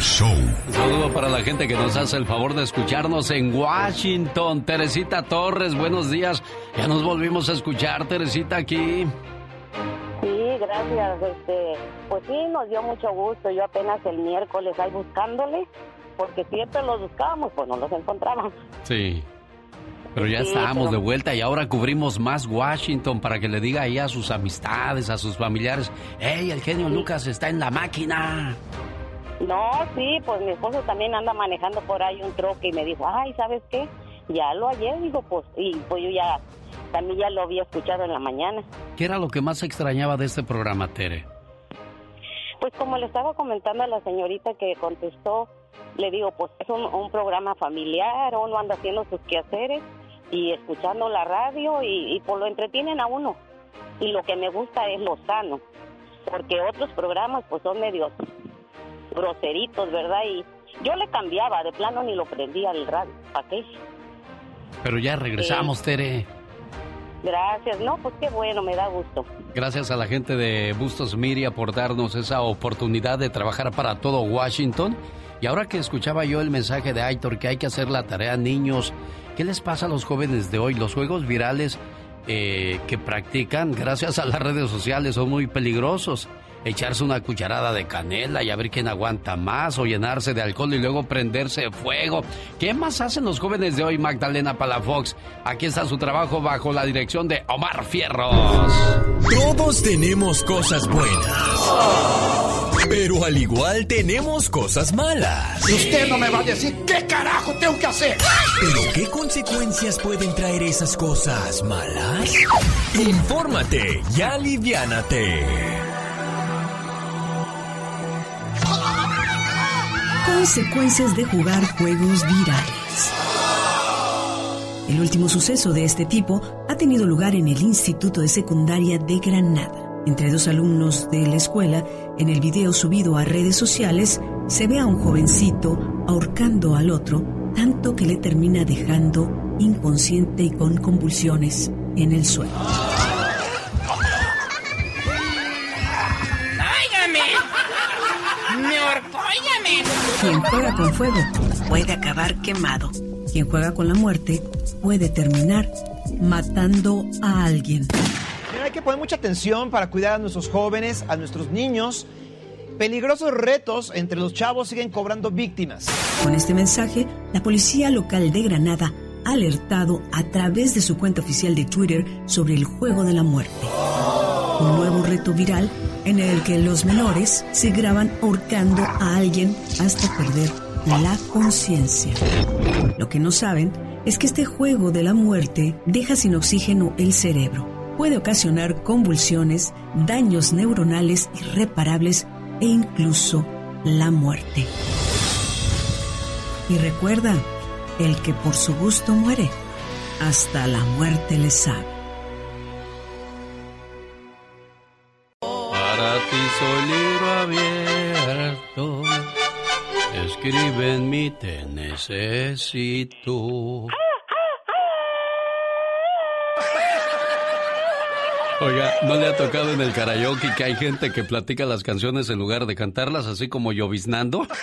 Show. Un saludo para la gente que nos hace el favor de escucharnos en Washington. Teresita Torres, buenos días. Ya nos volvimos a escuchar, Teresita, aquí. Sí, gracias. Este, pues sí, nos dio mucho gusto. Yo apenas el miércoles ahí buscándole, porque siempre los buscábamos, pues no los encontrábamos. Sí. Pero ya Sí, estábamos pero- de vuelta y ahora cubrimos más Washington para que le diga ahí a sus amistades, a sus familiares, ¡Hey, el genio Lucas está en la máquina! No, sí, pues mi esposo también anda manejando por ahí un troque y me dijo, ay, ¿sabes qué? Ya lo hallé, digo, pues, y pues yo ya, también ya lo había escuchado en la mañana. ¿Qué era lo que más extrañaba de este programa, Tere? Pues como le estaba comentando a la señorita que contestó, le digo, pues es un, un programa familiar, uno anda haciendo sus quehaceres y escuchando la radio y, y pues lo entretienen a uno. Y lo que me gusta es lo sano, porque otros programas pues son medios groseritos, ¿verdad? Y yo le cambiaba, de plano ni lo prendía el radio, ¿para qué? Pero ya regresamos, Tere. Gracias, no, pues qué bueno, me da gusto. Gracias a la gente de Bustos Media por darnos esa oportunidad de trabajar para todo Washington. Y ahora que escuchaba yo el mensaje de Aitor que hay que hacer la tarea, niños, ¿qué les pasa a los jóvenes de hoy? Los juegos virales eh, que practican gracias a las redes sociales son muy peligrosos. Echarse una cucharada de canela y a ver quién aguanta más, o llenarse de alcohol y luego prenderse fuego. ¿Qué más hacen los jóvenes de hoy, Magdalena Palafox? Aquí está su trabajo bajo la dirección de Omar Fierros. Todos tenemos cosas buenas. Pero al igual tenemos cosas malas. Y usted no me va a decir qué carajo tengo que hacer. ¿Pero qué consecuencias pueden traer esas cosas malas? Infórmate y aliviánate. Consecuencias de jugar juegos virales. El último suceso de este tipo ha tenido lugar en el Instituto de Secundaria de Granada. Entre dos alumnos de la escuela, en el video subido a redes sociales, se ve a un jovencito ahorcando al otro, tanto que le termina dejando inconsciente y con convulsiones en el suelo. ¡Óigame! ¡Me ahorcó! Quien juega con fuego puede acabar quemado. Quien juega con la muerte puede terminar matando a alguien. Hay que poner mucha atención para cuidar a nuestros jóvenes, a nuestros niños. Peligrosos retos entre los chavos siguen cobrando víctimas. Con este mensaje, la policía local de Granada ha alertado a través de su cuenta oficial de Twitter sobre el juego de la muerte. Un nuevo reto viral en el que los menores se graban ahorcando a alguien hasta perder la conciencia. Lo que no saben es que este juego de la muerte deja sin oxígeno el cerebro. Puede ocasionar convulsiones, daños neuronales irreparables e incluso la muerte. Y recuerda, el que por su gusto muere, hasta la muerte le sabe. Soy libro abierto. Escribe en mí, te necesito. Oiga, ¿no le ha tocado en el karaoke que hay gente que platica las canciones en lugar de cantarlas, así como lloviznando?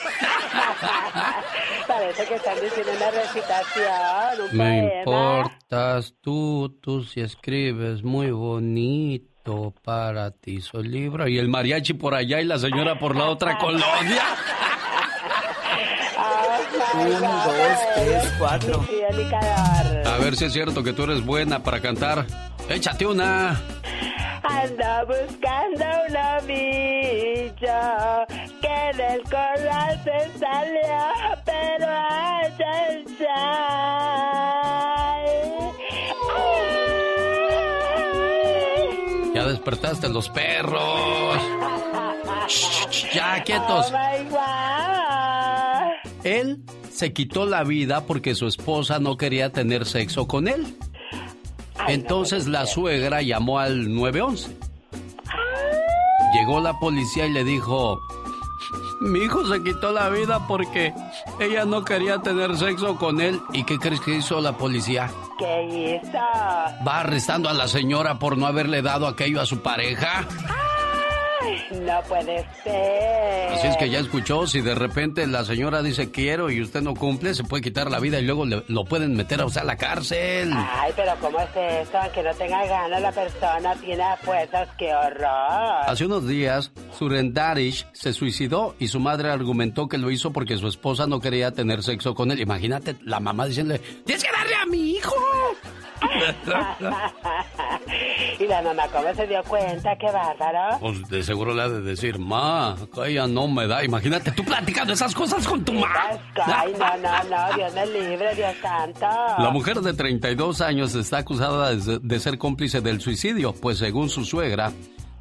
Parece que están diciendo una recitación. un Me poema. importas tú, tú si escribes muy bonito para ti soy libro. Y el mariachi por allá y la señora por la otra colonia. Un, dos, tres, cuatro. A ver si es cierto que tú eres buena para cantar. Échate una. Anda buscando una villa que del corral se salió, pero ay, ay, despertaste los perros. Ya, quietos. Oh. Él se quitó la vida porque su esposa no quería tener sexo con él. Entonces la suegra llamó al 911. Llegó la policía y le dijo, mi hijo se quitó la vida porque ella no quería tener sexo con él. ¿Y qué crees que hizo la policía? ¿Qué hizo? Va arrestando a la señora por no haberle dado aquello a su pareja. Ay, no puede ser. Así es que ya escuchó, si de repente la señora dice quiero y usted no cumple, se puede quitar la vida y luego le- lo pueden meter a usted a la cárcel. Ay, pero ¿cómo es esto? Aunque no tenga ganas, la persona tiene fuerzas. ¡Qué horror! Hace unos días, Surendarish se suicidó y su madre argumentó que lo hizo porque su esposa no quería tener sexo con él. Imagínate la mamá diciéndole, tienes que darle a mi hijo. y la mamá, ¿cómo se dio cuenta? ¡Qué bárbaro! Pues de seguro le ha de decir, ma, ella no me da. Imagínate tú platicando esas cosas con tu mamá. Ay, no, no, no, Dios me libre, Dios santo. La mujer de 32 años está acusada de ser cómplice del suicidio, pues según su suegra,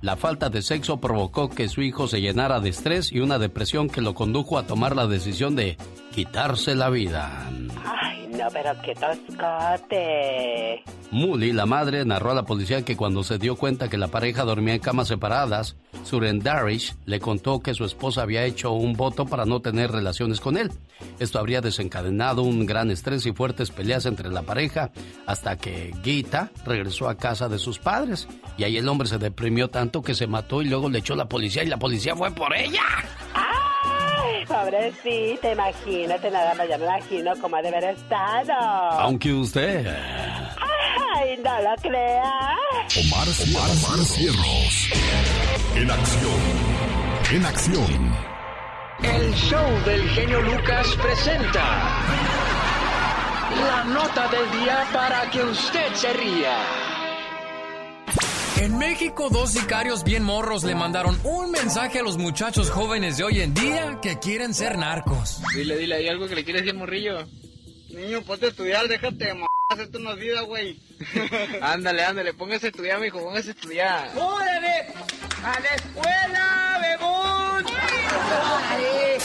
la falta de sexo provocó que su hijo se llenara de estrés y una depresión que lo condujo a tomar la decisión de quitarse la vida. Ay, no, pero qué toscote. Muli, la madre, narró a la policía que cuando se dio cuenta que la pareja dormía en camas separadas, Surendarish le contó que su esposa había hecho un voto para no tener relaciones con él. Esto habría desencadenado un gran estrés y fuertes peleas entre la pareja hasta que Gita regresó a casa de sus padres. Y ahí el hombre se deprimió tanto que se mató y luego le echó la policía y la policía fue por ella. Ay, pobrecita, imagínate, nada más, ya me imagino cómo ha de haber estado. Aunque usted... Ay, no lo creas. Omar, Omar, Omar Cierros. En acción. En acción. El show del genio Lucas presenta la nota del día para que usted se ría. En México, dos sicarios bien morros le mandaron un mensaje a los muchachos jóvenes de hoy en día que quieren ser narcos. Dile, dile, ¿hay algo que le quieres decir, morrillo? Niño, ponte a estudiar, déjate de m***, esto no es vida, güey. ándale, ándale, póngase a estudiar, mijo, póngase a estudiar. ¡Órale! ¡A la escuela, bebón! ¡Órale!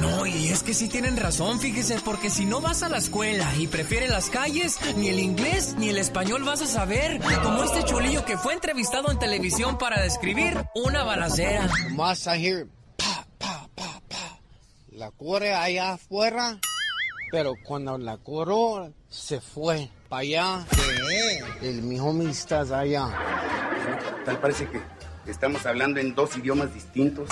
No, y es que sí tienen razón, fíjese, porque si no vas a la escuela y prefieres las calles, ni el inglés ni el español vas a saber. Como este chulillo que fue entrevistado en televisión para describir una balacera. Más a hear pa, pa, pa, pa. La corre allá afuera, pero cuando la coró se fue para allá. El mi homie está allá. Tal parece que estamos hablando en dos idiomas distintos.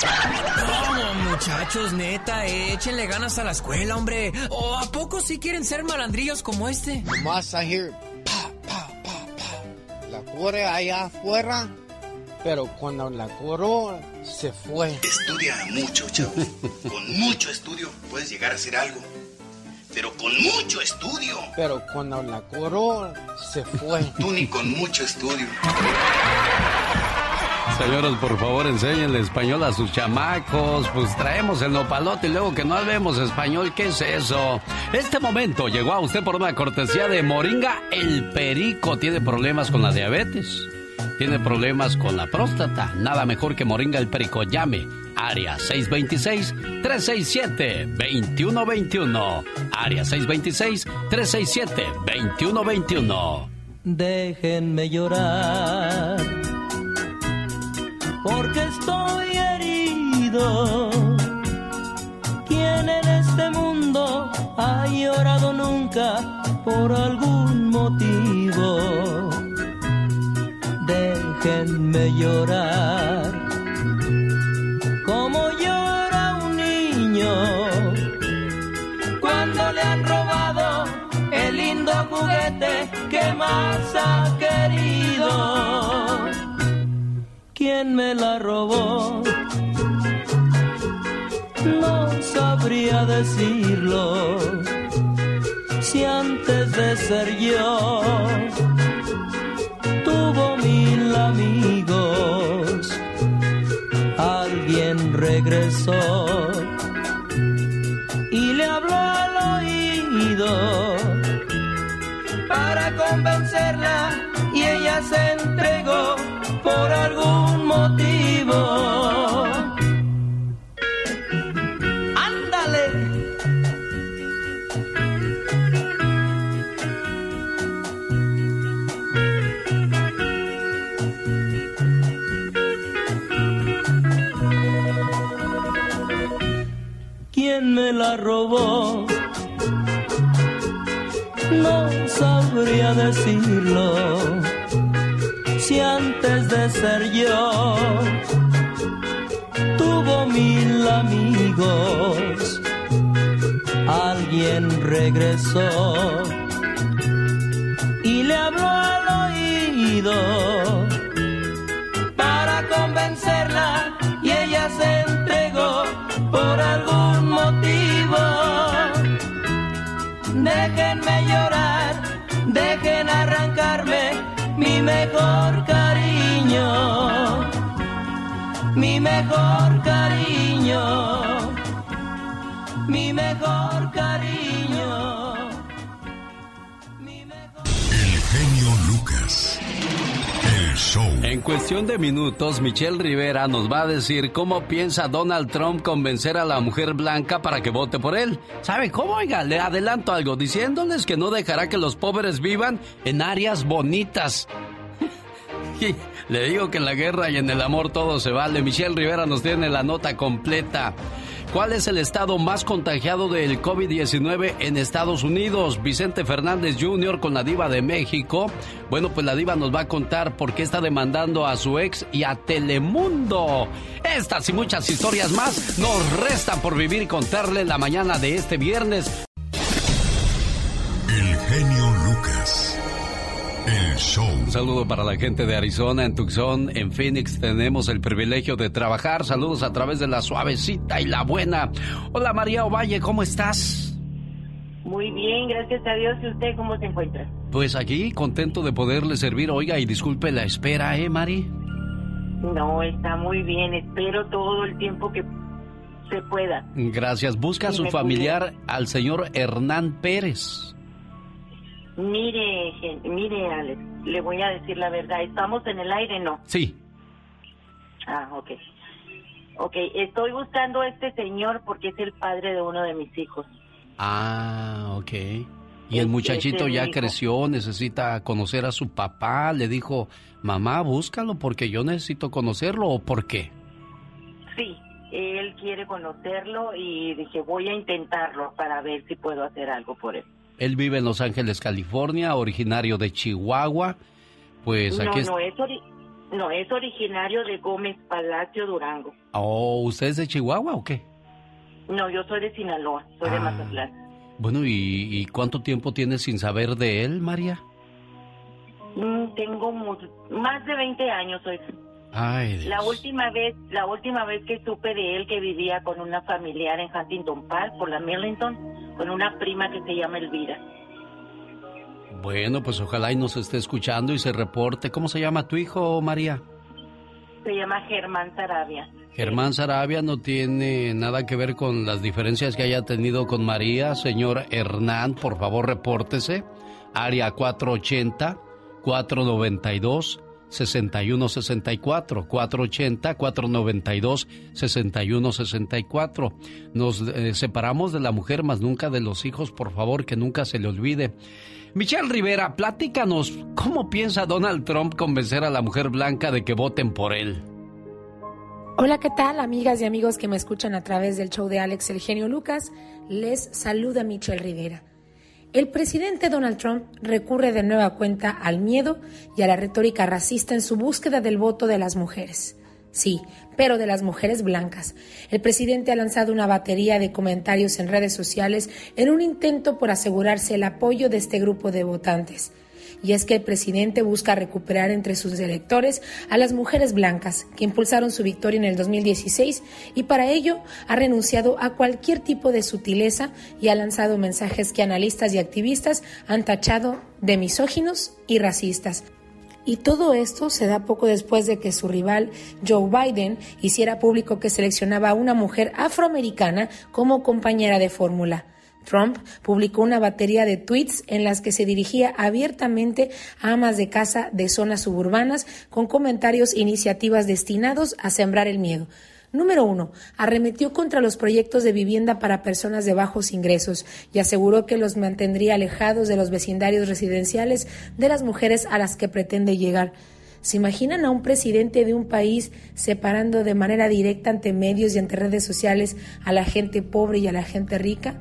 ¿Cómo, muchachos? Neta, échenle ganas a la escuela, hombre. ¿O a poco sí quieren ser malandrillos como este? Más a hear pa, pa, pa, pa. La corre allá afuera, pero cuando la coró se fue. Estudia mucho, chavo. Con mucho estudio puedes llegar a hacer algo. Pero con mucho estudio. Pero cuando la coró se fue. Tú ni con mucho estudio. Señores, por favor, enséñenle español a sus chamacos. Pues traemos el nopalote y luego que no hablemos español, ¿qué es eso? Este momento llegó a usted por una cortesía de Moringa el Perico. ¿Tiene problemas con la diabetes? ¿Tiene problemas con la próstata? Nada mejor que Moringa el Perico. Llame. Área 626-367-2121. Área 626-367-2121. Déjenme llorar porque estoy herido. ¿Quién en este mundo ha llorado nunca por algún motivo? Déjenme llorar como llora un niño cuando le han robado el lindo juguete que más ha querido quién me la robó. No sabría decirlo si antes de ser yo tuvo mil amigos. Alguien regresó y le habló al oído para convencerla y ella se entregó por algún motivo. ¡Ándale! ¿Quién me la robó? No sabría decirlo si antes de ser yo tuvo mil amigos, alguien regresó y le habló al oído para convencerla y ella se entregó por algún motivo. Déjenme llorar, dejen arrancarme mi mejor cariño, mi mejor cariño, mi mejor cariño. El genio Lucas. En cuestión de minutos, Michelle Rivera nos va a decir cómo piensa Donald Trump convencer a la mujer blanca para que vote por él. ¿Sabe cómo? Oiga, le adelanto algo, diciéndoles que no dejará que los pobres vivan en áreas bonitas. le digo que en la guerra y en el amor todo se vale. Michelle Rivera nos tiene la nota completa. ¿Cuál es el estado más contagiado del COVID-19 en Estados Unidos? Vicente Fernández Jr. con la diva de México. Bueno, pues la diva nos va a contar por qué está demandando a su ex y a Telemundo. Estas y muchas historias más nos restan por vivir y contarle la mañana de este viernes. El genio Lucas. El show. Un saludo para la gente de Arizona, en Tucson, en Phoenix tenemos el privilegio de trabajar. Saludos a través de la suavecita y la buena. Hola María Ovalle, ¿cómo estás? Muy bien, gracias a Dios. ¿Y usted cómo se encuentra? Pues aquí, contento de poderle servir. Oiga, y disculpe la espera, ¿eh, Mari? No, está muy bien. Espero todo el tiempo que se pueda. Gracias. Busca a su familiar, al señor Hernán Pérez. Mire, mire, Alex, le voy a decir la verdad. ¿Estamos en el aire, no? Sí. Ah, ok. Ok, estoy buscando a este señor porque es el padre de uno de mis hijos. Ah, ok. Y el muchachito ya creció, necesita conocer a su papá. Le dijo, mamá, búscalo porque yo necesito conocerlo o por qué. Sí, él quiere conocerlo y dije, voy a intentarlo para ver si puedo hacer algo por él. Él vive en Los Ángeles, California, originario de Chihuahua. Pues no, aquí no, es no, es originario de Gómez Palacio, Durango. Oh, ¿usted es de Chihuahua o qué? No, yo soy de Sinaloa, soy de Ah. Mazatlán. Bueno, ¿y, y cuánto tiempo tienes sin saber de él, María? Mm, tengo más de 20 años hoy. Ay, Dios. La última vez, la última vez que supe de él que vivía con una familiar en Huntington Park por la Millington, con una prima que se llama Elvira. Bueno, pues ojalá y nos esté escuchando y se reporte. ¿Cómo se llama tu hijo, María? Se llama Germán Sarabia. Germán Sarabia no tiene nada que ver con las diferencias que haya tenido con María. Señor Hernán, por favor, repórtese. Área 480 492 6164 480 492 6164 Nos eh, separamos de la mujer, más nunca de los hijos, por favor, que nunca se le olvide. Michelle Rivera, platícanos, ¿cómo piensa Donald Trump convencer a la mujer blanca de que voten por él? Hola, ¿qué tal, amigas y amigos que me escuchan a través del show de Alex El Genio Lucas? Les saluda Michelle Rivera. El presidente Donald Trump recurre de nueva cuenta al miedo y a la retórica racista en su búsqueda del voto de las mujeres. Sí, pero de las mujeres blancas. El presidente ha lanzado una batería de comentarios en redes sociales en un intento por asegurarse el apoyo de este grupo de votantes y es que el presidente busca recuperar entre sus electores a las mujeres blancas que impulsaron su victoria en el 2016 y para ello ha renunciado a cualquier tipo de sutileza y ha lanzado mensajes que analistas y activistas han tachado de misóginos y racistas. Y todo esto se da poco después de que su rival Joe Biden hiciera público que seleccionaba a una mujer afroamericana como compañera de fórmula. Trump publicó una batería de tweets en las que se dirigía abiertamente a amas de casa de zonas suburbanas con comentarios e iniciativas destinados a sembrar el miedo. Número uno, arremetió contra los proyectos de vivienda para personas de bajos ingresos y aseguró que los mantendría alejados de los vecindarios residenciales de las mujeres a las que pretende llegar. ¿Se imaginan a un presidente de un país separando de manera directa ante medios y ante redes sociales a la gente pobre y a la gente rica?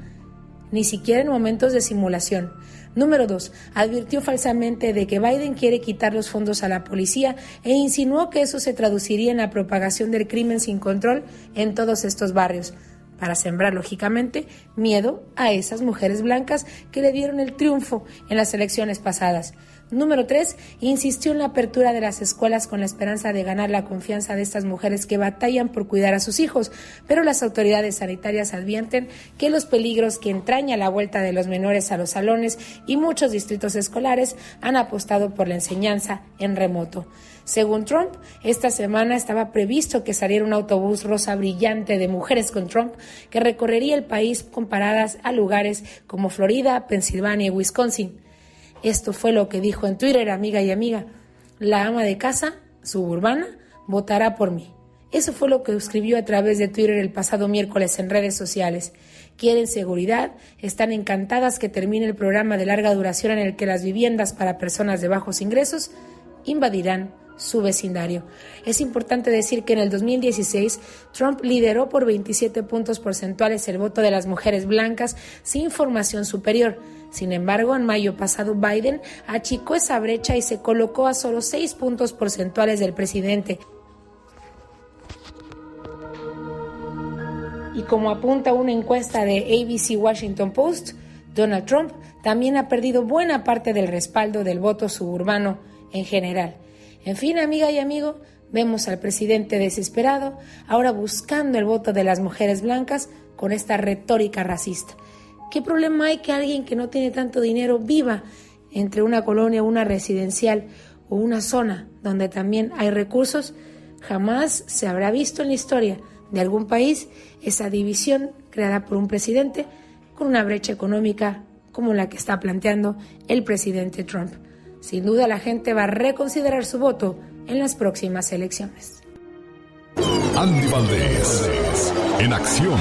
Ni siquiera en momentos de simulación. Número dos, advirtió falsamente de que Biden quiere quitar los fondos a la policía e insinuó que eso se traduciría en la propagación del crimen sin control en todos estos barrios, para sembrar lógicamente miedo a esas mujeres blancas que le dieron el triunfo en las elecciones pasadas. Número tres, insistió en la apertura de las escuelas con la esperanza de ganar la confianza de estas mujeres que batallan por cuidar a sus hijos, pero las autoridades sanitarias advierten que los peligros que entraña la vuelta de los menores a los salones y muchos distritos escolares han apostado por la enseñanza en remoto. Según Trump, esta semana estaba previsto que saliera un autobús rosa brillante de mujeres con Trump que recorrería el país comparadas a lugares como Florida, Pensilvania y Wisconsin. Esto fue lo que dijo en Twitter, amiga y amiga. La ama de casa, suburbana, votará por mí. Eso fue lo que escribió a través de Twitter el pasado miércoles en redes sociales. Quieren seguridad, están encantadas que termine el programa de larga duración en el que las viviendas para personas de bajos ingresos invadirán su vecindario. Es importante decir que en el 2016 Trump lideró por 27 puntos porcentuales el voto de las mujeres blancas sin formación superior. Sin embargo, en mayo pasado Biden achicó esa brecha y se colocó a solo 6 puntos porcentuales del presidente. Y como apunta una encuesta de ABC Washington Post, Donald Trump también ha perdido buena parte del respaldo del voto suburbano en general. En fin, amiga y amigo, vemos al presidente desesperado, ahora buscando el voto de las mujeres blancas con esta retórica racista. ¿Qué problema hay que alguien que no tiene tanto dinero viva entre una colonia, una residencial o una zona donde también hay recursos? Jamás se habrá visto en la historia de algún país esa división creada por un presidente con una brecha económica como la que está planteando el presidente Trump. Sin duda la gente va a reconsiderar su voto en las próximas elecciones. Andy Valdés, en acción.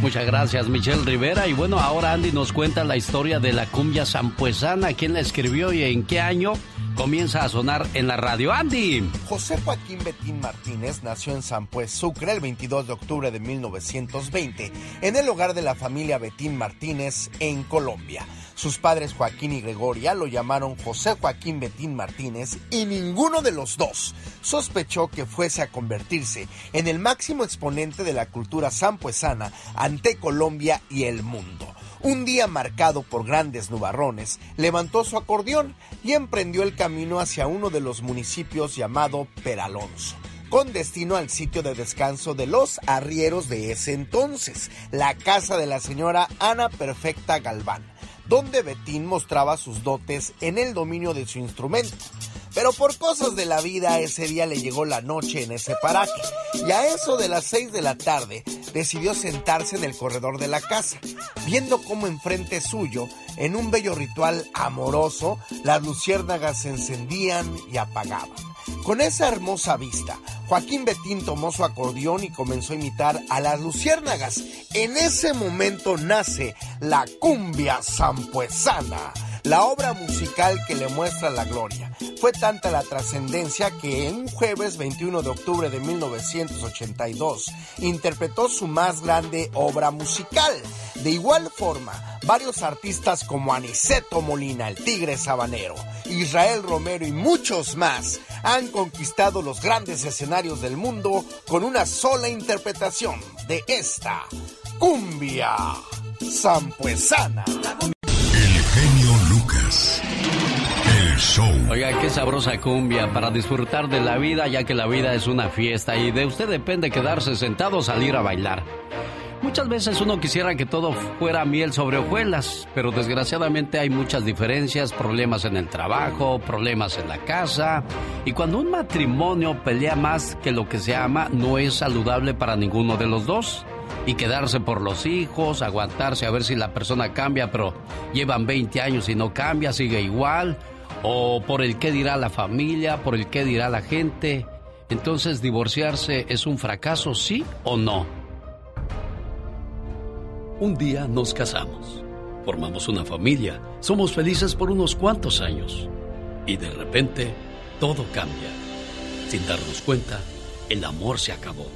Muchas gracias, Michelle Rivera. Y bueno, ahora Andy nos cuenta la historia de la cumbia zampuesana, quién la escribió y en qué año comienza a sonar en la radio. Andy. José Joaquín Betín Martínez nació en San Pues, Sucre, el 22 de octubre de 1920, en el hogar de la familia Betín Martínez en Colombia. Sus padres Joaquín y Gregoria lo llamaron José Joaquín Betín Martínez y ninguno de los dos sospechó que fuese a convertirse en el máximo exponente de la cultura sampuesana ante Colombia y el mundo. Un día marcado por grandes nubarrones, levantó su acordeón y emprendió el camino hacia uno de los municipios llamado Peralonso con destino al sitio de descanso de los arrieros de ese entonces, la casa de la señora Ana Perfecta Galván, donde Betín mostraba sus dotes en el dominio de su instrumento. Pero por cosas de la vida ese día le llegó la noche en ese paraje y a eso de las 6 de la tarde decidió sentarse en el corredor de la casa, viendo cómo enfrente suyo, en un bello ritual amoroso, las luciérnagas se encendían y apagaban. Con esa hermosa vista, Joaquín Betín tomó su acordeón y comenzó a imitar a las luciérnagas. En ese momento nace la cumbia zampuesana la obra musical que le muestra la gloria. Fue tanta la trascendencia que en un jueves 21 de octubre de 1982 interpretó su más grande obra musical. De igual forma, varios artistas como Aniceto Molina, el Tigre Sabanero, Israel Romero y muchos más han conquistado los grandes escenarios del mundo con una sola interpretación de esta cumbia zampuesana. Show. Oiga, qué sabrosa cumbia para disfrutar de la vida, ya que la vida es una fiesta y de usted depende quedarse sentado o salir a bailar. Muchas veces uno quisiera que todo fuera miel sobre hojuelas, pero desgraciadamente hay muchas diferencias, problemas en el trabajo, problemas en la casa, y cuando un matrimonio pelea más que lo que se ama, no es saludable para ninguno de los dos y quedarse por los hijos, aguantarse a ver si la persona cambia, pero llevan 20 años y no cambia, sigue igual, o por el qué dirá la familia, por el qué dirá la gente. Entonces, divorciarse es un fracaso, sí o no. Un día nos casamos, formamos una familia, somos felices por unos cuantos años y de repente todo cambia. Sin darnos cuenta, el amor se acabó.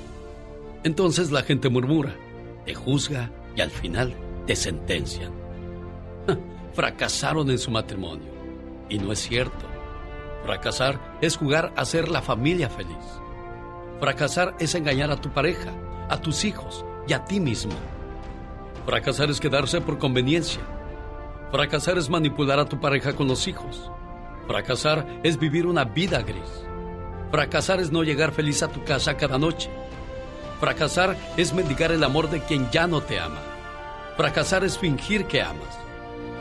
Entonces la gente murmura, te juzga y al final te sentencian. Fracasaron en su matrimonio. Y no es cierto. Fracasar es jugar a ser la familia feliz. Fracasar es engañar a tu pareja, a tus hijos y a ti mismo. Fracasar es quedarse por conveniencia. Fracasar es manipular a tu pareja con los hijos. Fracasar es vivir una vida gris. Fracasar es no llegar feliz a tu casa cada noche. Fracasar es mendigar el amor de quien ya no te ama. Fracasar es fingir que amas.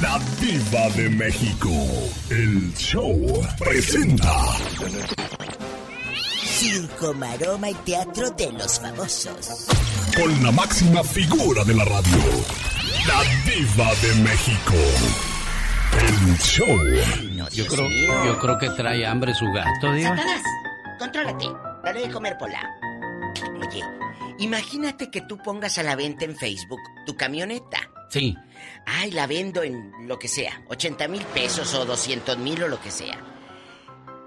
La Diva de México, el show presenta. Circo, maroma y teatro de los famosos. Con la máxima figura de la radio, la Diva de México. El show. Yo creo, yo creo que trae hambre su gato, Diva. Satanás, contrólate. Dale de comer, Pola. Oye, imagínate que tú pongas a la venta en Facebook tu camioneta. Sí. Ay, la vendo en lo que sea, 80 mil pesos o 200 mil o lo que sea.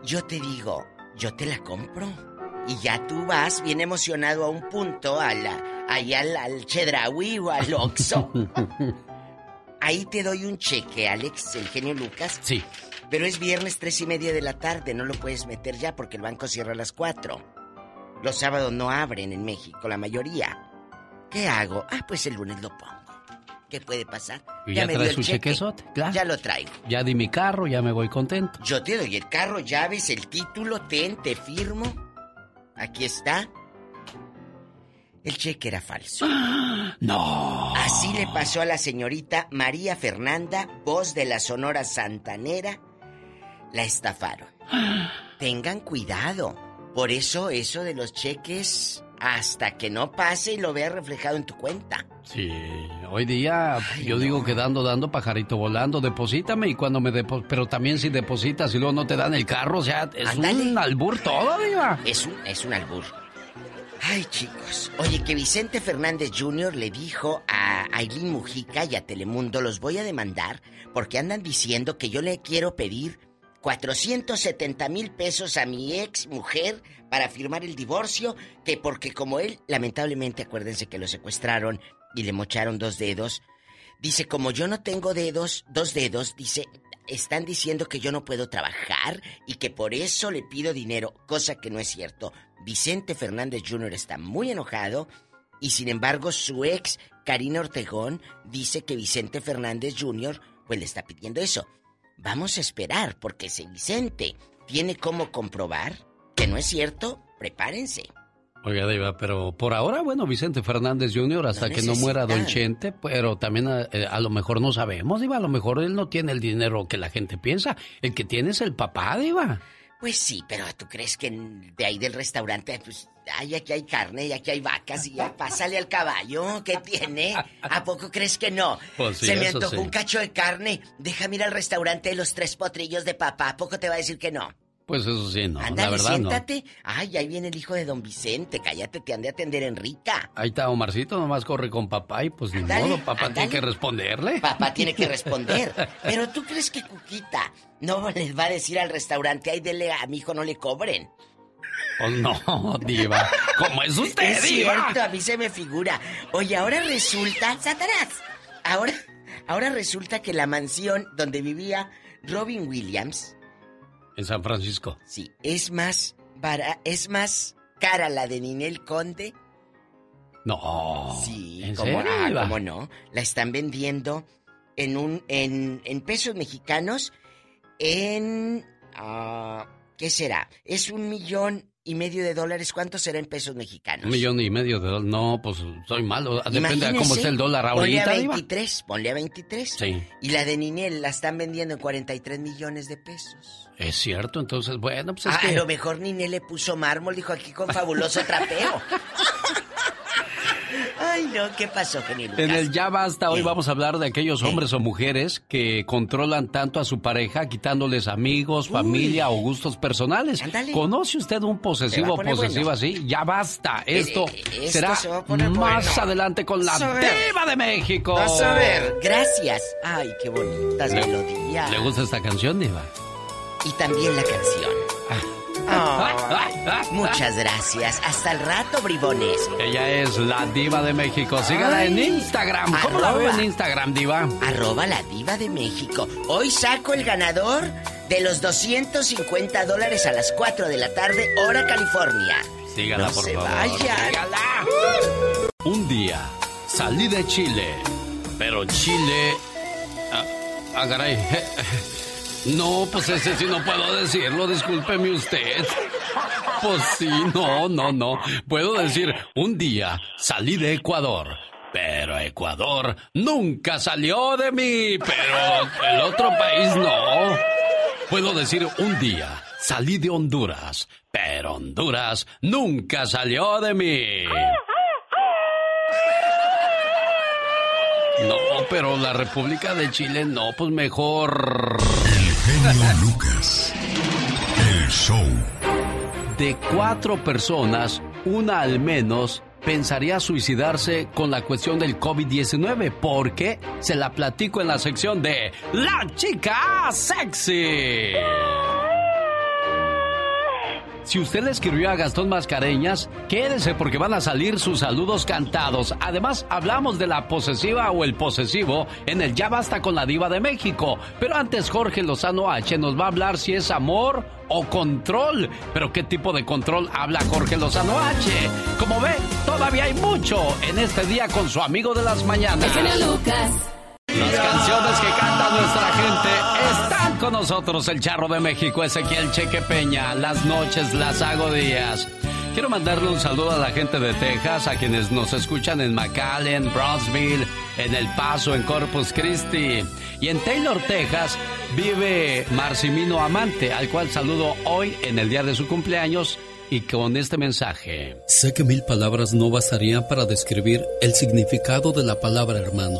Yo te digo, yo te la compro. Y ya tú vas bien emocionado a un punto, a la, allá al, al Chedraui o al Oxxo. Ahí te doy un cheque, Alex, el genio Lucas. Sí. Pero es viernes tres y media de la tarde, no lo puedes meter ya porque el banco cierra a las cuatro. Los sábados no abren en México, la mayoría. ¿Qué hago? Ah, pues el lunes lo pongo. ¿Qué puede pasar? ¿Y ya, me traes dio su el cheque. chequezote? Claro. Ya lo traigo. Ya di mi carro, ya me voy contento. Yo te doy el carro, llaves, el título, ten, te firmo. Aquí está. El cheque era falso. No. Así le pasó a la señorita María Fernanda, voz de la Sonora Santanera. La estafaron. Tengan cuidado. Por eso eso de los cheques, hasta que no pase y lo veas reflejado en tu cuenta. Sí, hoy día yo digo que dando, dando, pajarito volando, deposítame y cuando me depositas, pero también si depositas y luego no te dan el carro, o sea, es un albur todo, diva. Es un, es un albur. Ay, chicos. Oye, que Vicente Fernández Jr. le dijo a Aileen Mujica y a Telemundo, los voy a demandar porque andan diciendo que yo le quiero pedir 470 mil pesos a mi ex mujer para firmar el divorcio, que porque como él, lamentablemente, acuérdense que lo secuestraron y le mocharon dos dedos, dice, como yo no tengo dedos, dos dedos, dice, están diciendo que yo no puedo trabajar y que por eso le pido dinero, cosa que no es cierto. Vicente Fernández Jr. está muy enojado y sin embargo su ex, Karina Ortegón, dice que Vicente Fernández Jr. pues le está pidiendo eso. Vamos a esperar porque si Vicente tiene cómo comprobar que no es cierto, prepárense. Oiga, Diva, pero por ahora, bueno, Vicente Fernández Jr., hasta que no muera Don Chente, pero también eh, a, lo mejor no sabemos, Diva, a lo mejor él no tiene el dinero que la gente piensa. El que tiene es el papá, Diva. Pues sí, pero ¿tú crees que de ahí del restaurante, pues, ay, aquí hay carne y aquí hay vacas y ya pásale al caballo, ¿qué tiene? ¿A poco crees que no? Pues sí, Se me antojó sí. un cacho de carne, déjame ir al restaurante de los tres potrillos de papá, ¿a poco te va a decir que no? Pues eso sí, no, Ándale, la verdad no. siéntate. Ay, ahí viene el hijo de don Vicente, cállate, te han de atender Enrica. Ahí está Omarcito, nomás corre con papá y pues ni Ándale, modo, papá tiene que responderle. Papá tiene que responder. Pero tú crees que Cuquita no les va a decir al restaurante, ay, dele a mi hijo, no le cobren. Pues no, Diva. ¿Cómo es usted, Es Diva? cierto, a mí se me figura. Oye, ahora resulta, Satanás, ahora, ahora resulta que la mansión donde vivía Robin Williams, En San Francisco. sí, es más bara, es más cara la de Ninel Conde. No. Sí, ¿En ¿cómo, serio, ah, cómo no? La están vendiendo en un, en, en pesos mexicanos en, ah, ¿qué será? Es un millón y medio de dólares. ¿Cuánto será en pesos mexicanos? Un millón y medio de dólares. No, pues soy malo. Depende de cómo esté el dólar Ponle ahorita, a Diva. 23, ponle a 23. Sí. Y la de Ninel la están vendiendo en 43 millones de pesos. Es cierto, entonces, bueno, pues es Ah, que... A lo mejor Ninel le puso mármol, dijo aquí con fabuloso trapeo. Ay, no, ¿qué pasó, genio Lucas? En el Ya Basta, hoy vamos a hablar de aquellos hombres o mujeres que controlan tanto a su pareja, quitándoles amigos, familia o gustos personales. ¿Conoce usted un posesivo o posesiva bueno. así? Ya basta. Esto, Eh, esto será se va a poner más bueno. adelante con la. Diva de México. Vas a ver. Gracias. Ay, qué bonitas melodías. ¿Le gusta esta canción, Diva? Y también la canción. Ah. Muchas gracias. Hasta el rato, bribones. Ella es la Diva de México. Sígala en. Instagram. ¿Cómo la Arroba. veo en Instagram, Diva? Arroba la diva de México. Hoy saco el ganador de los 250 dólares a las 4 de la tarde, hora California. Sígala, No por se favor. vayan. Sígala. Un día salí de Chile, pero Chile. Ah, ah, caray. No, pues ese sí no puedo decirlo, discúlpeme usted. Pues sí, no, no, no. Puedo decir, un día salí de Ecuador, pero Ecuador nunca salió de mí, pero el otro país no. Puedo decir, un día salí de Honduras, pero Honduras nunca salió de mí. No, pero la República de Chile no, pues mejor. Genio Lucas. El show. De cuatro personas, una al menos pensaría suicidarse con la cuestión del COVID-19, porque se la platico en la sección de La Chica Sexy. Si usted le escribió a Gastón Mascareñas, quédese porque van a salir sus saludos cantados. Además, hablamos de la posesiva o el posesivo en el Ya Basta con la Diva de México. Pero antes, Jorge Lozano H nos va a hablar si es amor o control. Pero ¿qué tipo de control habla Jorge Lozano H? Como ve, todavía hay mucho en este día con su amigo de las mañanas. Las canciones que canta nuestra gente están con nosotros. El Charro de México, Ezequiel Cheque Peña. Las noches las hago días. Quiero mandarle un saludo a la gente de Texas, a quienes nos escuchan en McAllen, Brownsville, en El Paso, en Corpus Christi. Y en Taylor, Texas, vive Marcimino Amante, al cual saludo hoy en el día de su cumpleaños y con este mensaje. Sé que mil palabras no bastarían para describir el significado de la palabra hermano.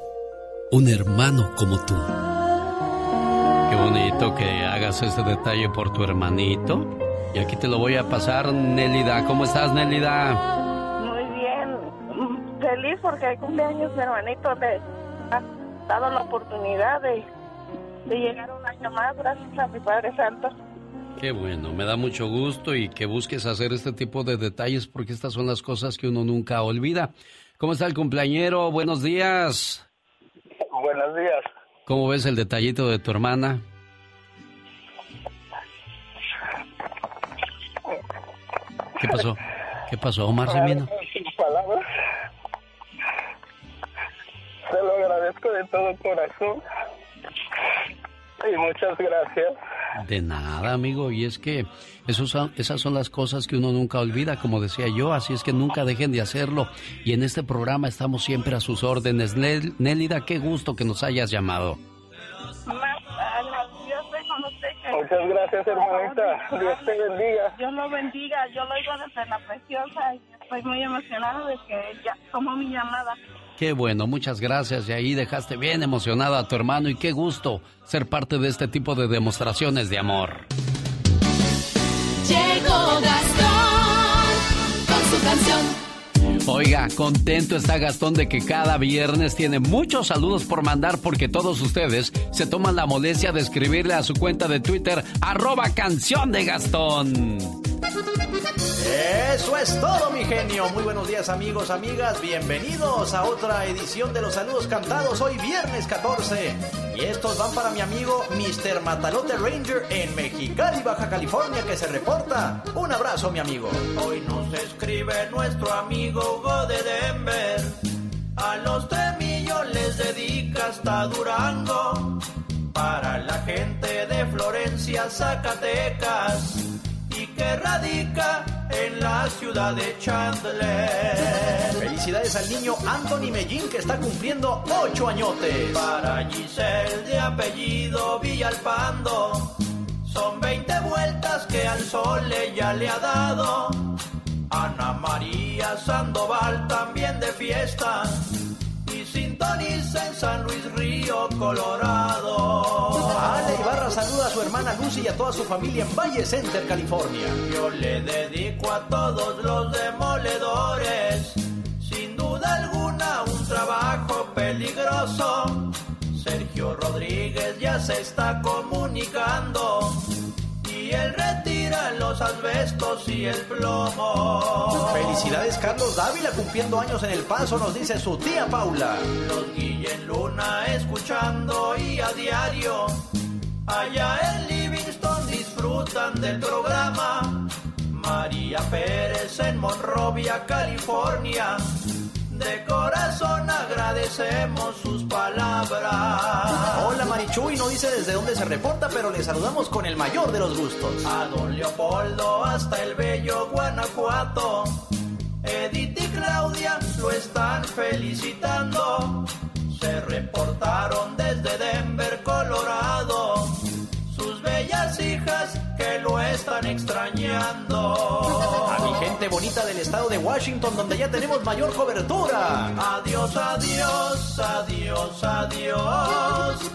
un hermano como tú. Qué bonito que hagas ese detalle por tu hermanito. Y aquí te lo voy a pasar, Nélida. ¿Cómo estás, Nélida? Muy bien. Feliz porque cumpleaños mi hermanito. Le ha dado la oportunidad de, de llegar un año más gracias a mi Padre Santo. Qué bueno, me da mucho gusto y que busques hacer este tipo de detalles porque estas son las cosas que uno nunca olvida. ¿Cómo está el cumpleañero? Buenos días. Buenos días. ¿Cómo ves el detallito de tu hermana? ¿Qué pasó? ¿Qué pasó, Omar Semino? palabras. Se lo agradezco de todo corazón. Muchas gracias. De nada, amigo. Y es que esas son las cosas que uno nunca olvida, como decía yo. Así es que nunca dejen de hacerlo. Y en este programa estamos siempre a sus órdenes. Nélida, qué gusto que nos hayas llamado. Muchas gracias, hermanita. Dios te bendiga. Dios lo bendiga. Yo lo oigo desde la preciosa y estoy muy emocionada de que ya tomó mi llamada. Qué bueno, muchas gracias. Y ahí dejaste bien emocionado a tu hermano. Y qué gusto ser parte de este tipo de demostraciones de amor. Llegó Gastón con su canción. Oiga, contento está Gastón de que cada viernes tiene muchos saludos por mandar porque todos ustedes se toman la molestia de escribirle a su cuenta de Twitter arroba canción de Gastón. Eso es todo, mi genio. Muy buenos días, amigos, amigas. Bienvenidos a otra edición de los saludos cantados hoy viernes 14. Y estos van para mi amigo Mr. Matalote Ranger en Mexicali, Baja California, que se reporta. Un abrazo, mi amigo. Hoy nos escribe nuestro amigo Hugo de Denver. A los Tremillos les dedica hasta Durango. Para la gente de Florencia, Zacatecas y que radica en la ciudad de Chandler. Felicidades al niño Anthony Mellín que está cumpliendo ocho añotes. Para Giselle de apellido Villalpando, son 20 vueltas que al sol ella le ha dado. Ana María Sandoval también de fiesta sintoniza en San Luis Río, Colorado. Ale Ibarra saluda a su hermana Lucy y a toda su familia en Valle Center, California. Yo le dedico a todos los demoledores, sin duda alguna un trabajo peligroso. Sergio Rodríguez ya se está comunicando y él retira los asbestos y el plomo. Felicidades Carlos Dávila cumpliendo años en El Paso, nos dice su tía Paula. Los Guillen Luna escuchando y a diario. Allá en Livingston disfrutan del programa. María Pérez en Monrovia, California. De corazón agradecemos sus palabras. Hola Marichuy, no dice desde dónde se reporta, pero le saludamos con el mayor de los gustos. A don Leopoldo hasta el bello Guanajuato. Edith y Claudia lo están felicitando. Se reportaron desde Denver, están extrañando. A mi gente bonita del estado de Washington, donde ya tenemos mayor cobertura. Adiós, adiós, adiós, adiós.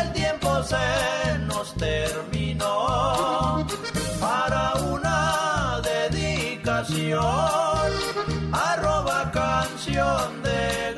El tiempo se nos terminó para una dedicación. Arroba canción de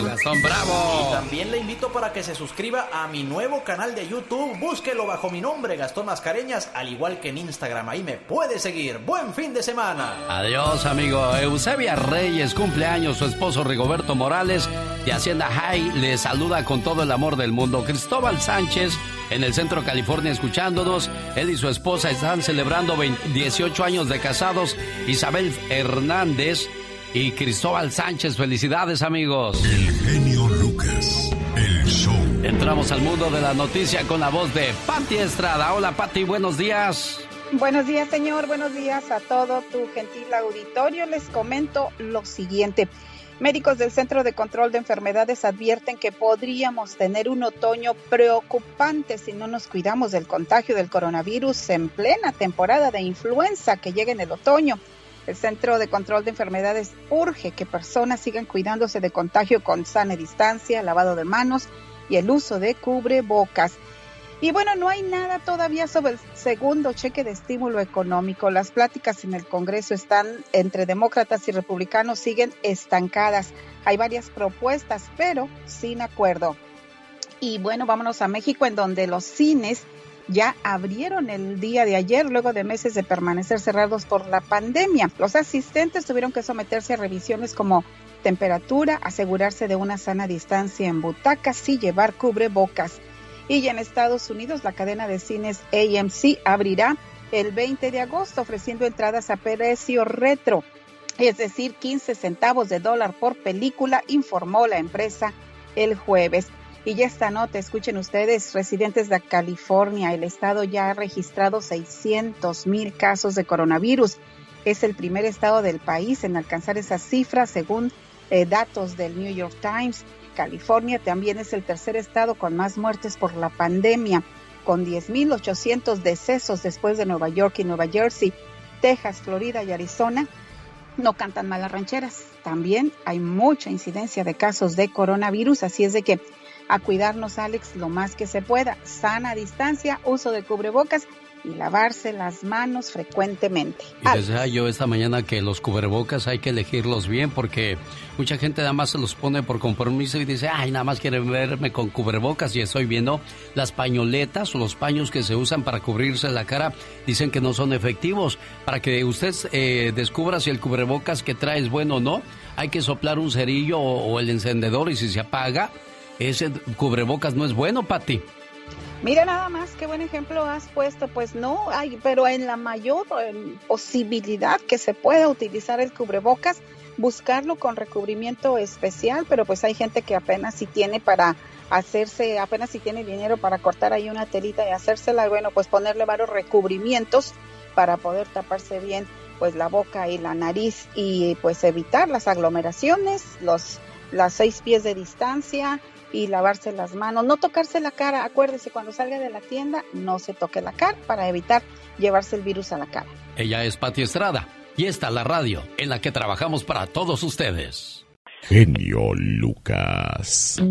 Y también le invito para que se suscriba a mi nuevo canal de YouTube. Búsquelo bajo mi nombre, Gastón Mascareñas, al igual que en Instagram. Ahí me puede seguir. Buen fin de semana. Adiós, amigo. Eusebia Reyes, cumpleaños. Su esposo Rigoberto Morales de Hacienda High le saluda con todo el amor del mundo. Cristóbal Sánchez en el centro de California escuchándonos. Él y su esposa están celebrando 20 18 años de casados. Isabel Hernández y Cristóbal Sánchez. Felicidades, amigos. El genio Lucas, el show. Entramos al mundo de la noticia con la voz de Patti Estrada. Hola, Patti, buenos días. Buenos días, señor. Buenos días a todo tu gentil auditorio. Les comento lo siguiente. Médicos del Centro de Control de Enfermedades advierten que podríamos tener un otoño preocupante si no nos cuidamos del contagio del coronavirus en plena temporada de influenza que llega en el otoño. El Centro de Control de Enfermedades urge que personas sigan cuidándose de contagio con sana distancia, lavado de manos y el uso de cubrebocas. Y bueno, no hay nada todavía sobre el segundo cheque de estímulo económico. Las pláticas en el Congreso están entre demócratas y republicanos, siguen estancadas. Hay varias propuestas, pero sin acuerdo. Y bueno, vámonos a México, en donde los cines ya abrieron el día de ayer luego de meses de permanecer cerrados por la pandemia. Los asistentes tuvieron que someterse a revisiones como temperatura, asegurarse de una sana distancia en butacas y llevar cubrebocas. Y en Estados Unidos la cadena de cines AMC abrirá el 20 de agosto ofreciendo entradas a precio retro, es decir, 15 centavos de dólar por película, informó la empresa el jueves. Y ya esta nota, escuchen ustedes, residentes de California, el estado ya ha registrado 600 mil casos de coronavirus. Es el primer estado del país en alcanzar esa cifra según eh, datos del New York Times. California también es el tercer estado con más muertes por la pandemia, con 10.800 decesos después de Nueva York y Nueva Jersey. Texas, Florida y Arizona no cantan malas rancheras. También hay mucha incidencia de casos de coronavirus, así es de que a cuidarnos, Alex, lo más que se pueda. Sana distancia, uso de cubrebocas y lavarse las manos frecuentemente. Y decía yo esta mañana que los cubrebocas hay que elegirlos bien porque mucha gente nada más se los pone por compromiso y dice, ay, nada más quiere verme con cubrebocas y estoy viendo las pañoletas o los paños que se usan para cubrirse la cara, dicen que no son efectivos. Para que usted eh, descubra si el cubrebocas que trae es bueno o no, hay que soplar un cerillo o, o el encendedor y si se apaga, ese cubrebocas no es bueno, Pati. Mira nada más qué buen ejemplo has puesto, pues no hay, pero en la mayor posibilidad que se pueda utilizar el cubrebocas, buscarlo con recubrimiento especial, pero pues hay gente que apenas si tiene para hacerse, apenas si tiene dinero para cortar ahí una telita y hacérsela, bueno, pues ponerle varios recubrimientos para poder taparse bien pues la boca y la nariz y pues evitar las aglomeraciones, los las seis pies de distancia, y lavarse las manos, no tocarse la cara. Acuérdese, cuando salga de la tienda, no se toque la cara para evitar llevarse el virus a la cara. Ella es Pati Estrada y esta la radio en la que trabajamos para todos ustedes. Genio Lucas.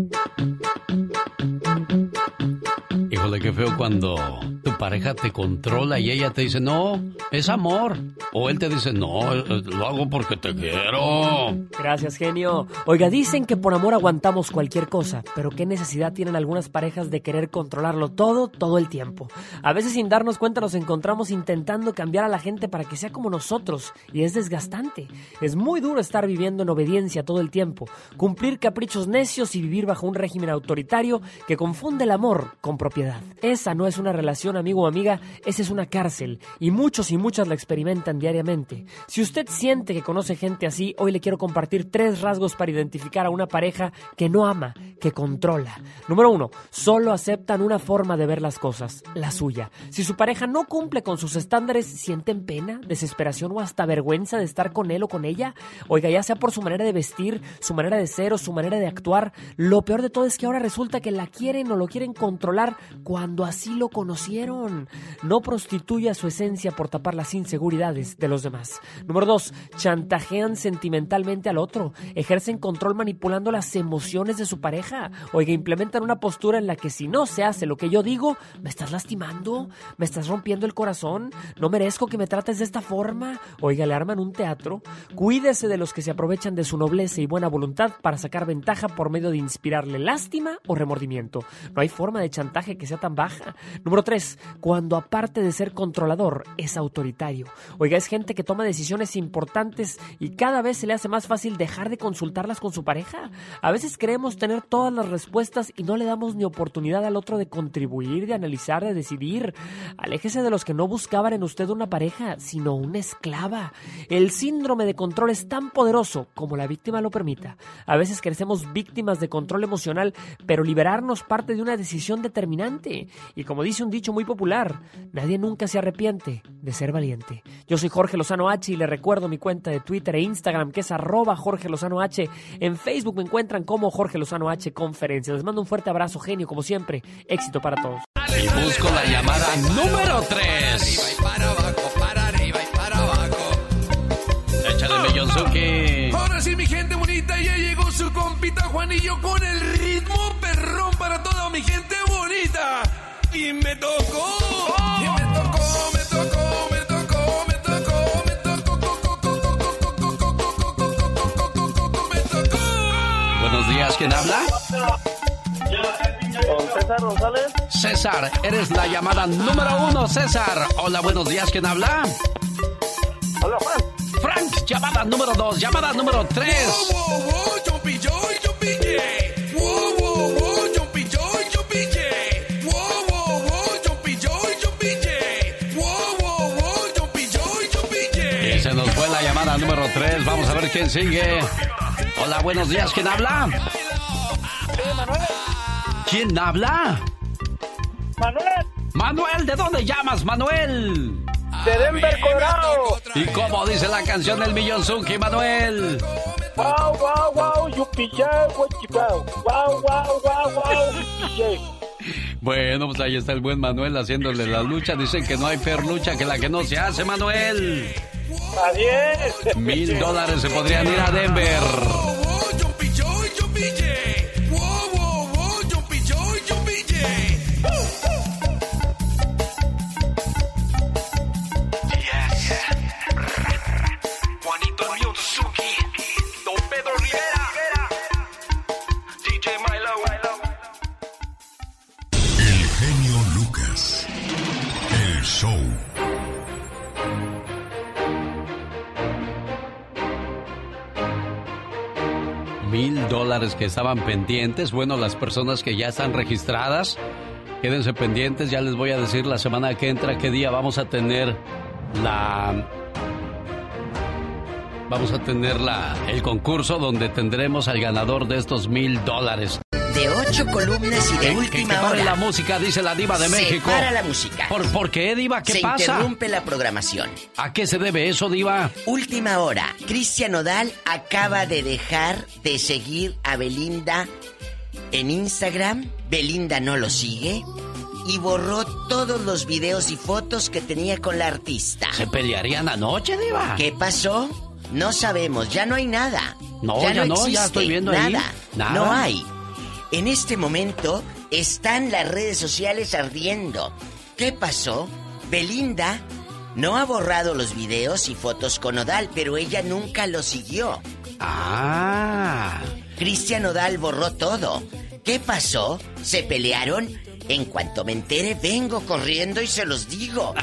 Híjole, qué feo cuando tu pareja te controla y ella te dice, no, es amor. O él te dice, no, lo hago porque te quiero. Gracias, genio. Oiga, dicen que por amor aguantamos cualquier cosa, pero qué necesidad tienen algunas parejas de querer controlarlo todo, todo el tiempo. A veces sin darnos cuenta nos encontramos intentando cambiar a la gente para que sea como nosotros y es desgastante. Es muy duro estar viviendo en obediencia todo el tiempo, cumplir caprichos necios y vivir bajo un régimen autoritario que confunde el amor con propiedad. Esa no es una relación amigo o amiga, esa es una cárcel y muchos y muchas la experimentan diariamente. Si usted siente que conoce gente así, hoy le quiero compartir tres rasgos para identificar a una pareja que no ama, que controla. Número uno, solo aceptan una forma de ver las cosas, la suya. Si su pareja no cumple con sus estándares, sienten pena, desesperación o hasta vergüenza de estar con él o con ella. Oiga, ya sea por su manera de vestir, su manera de ser o su manera de actuar, lo peor de todo es que ahora resulta que la quieren o lo quieren controlar cuando así lo conocieron. No prostituya su esencia por tapar las inseguridades de los demás. Número dos, chantajean sentimentalmente al otro. Ejercen control manipulando las emociones de su pareja. Oiga, implementan una postura en la que si no se hace lo que yo digo, me estás lastimando, me estás rompiendo el corazón, no merezco que me trates de esta forma. Oiga, le arman un teatro. Cuídese de los que se aprovechan de su nobleza y buena voluntad para sacar ventaja por medio de inspirarle lástima o remordimiento. No hay forma de chantaje que sea tan baja. Número 3. Cuando aparte de ser controlador, es autoritario. Oiga, es gente que toma decisiones importantes y cada vez se le hace más fácil dejar de consultarlas con su pareja. A veces creemos tener todas las respuestas y no le damos ni oportunidad al otro de contribuir, de analizar, de decidir. Aléjese de los que no buscaban en usted una pareja, sino una esclava. El síndrome de control es tan poderoso como la víctima lo permita. A veces crecemos víctimas de control emocional, pero liberarnos parte de una decisión determinante y como dice un dicho muy popular, nadie nunca se arrepiente de ser valiente. Yo soy Jorge Lozano H y le recuerdo mi cuenta de Twitter e Instagram que es arroba Jorge Lozano H. En Facebook me encuentran como Jorge Lozano H Conferencia. Les mando un fuerte abrazo, genio, como siempre. Éxito para todos. Y busco la llamada número 3. para abajo, para arriba y para abajo. Échale, Ahora sí, mi gente bonita, ya llegó su compita Juanillo con el ritmo perrón para todos me tocó. Y me tocó, me tocó, me tocó, me tocó, me tocó, me tocó. Buenos días, ¿quién habla? César González. César, eres la llamada número uno, César. Hola, buenos días, ¿quién habla? Hola, Frank. Frank, llamada número dos, llamada número tres. Wow, wow, wow, número tres. Vamos a ver quién sigue. Hola, buenos días, ¿quién habla? ¿Quién habla? Manuel. Manuel, ¿de dónde llamas, Manuel? De Denver, Colorado. ¿Y cómo dice la canción del Millonzuki, Manuel? Wow, wow, wow, yupi yeah, what you go. Wow, wow, wow, wow. Bueno, pues ahí está el buen Manuel haciéndole la lucha. Dicen que no hay peor lucha que la que no se hace, Manuel. Adiós. Mil dólares se podrían ir a Denver. Jumpy Mil dólares que estaban pendientes. Bueno, las personas que ya están registradas, quédense pendientes. Ya les voy a decir la semana que entra qué día vamos a tener la. Vamos a tener la, el concurso donde tendremos al ganador de estos mil dólares. De ocho columnas y de Que- última que hora. la música, dice la diva de Se México. para la música. ¿Por, por qué, diva? ¿Qué Se pasa? interrumpe la programación. ¿A qué se debe eso, diva? Última hora. Cristian Nodal acaba de dejar de seguir a Belinda en Instagram. Belinda no lo sigue. Y borró todos los videos y fotos que tenía con la artista. ¿Se pelearían anoche, diva? ¿Qué pasó? No sabemos, ya no hay nada. No, ya no, ya estoy viendo nada. ahí. Nada. No hay. En este momento están las redes sociales ardiendo. ¿Qué pasó? Belinda no ha borrado los videos y fotos con Odal, pero ella nunca lo siguió. Ah. Cristian Odal borró todo. ¿Qué pasó? ¿Se pelearon? En cuanto me entere, vengo corriendo y se los digo.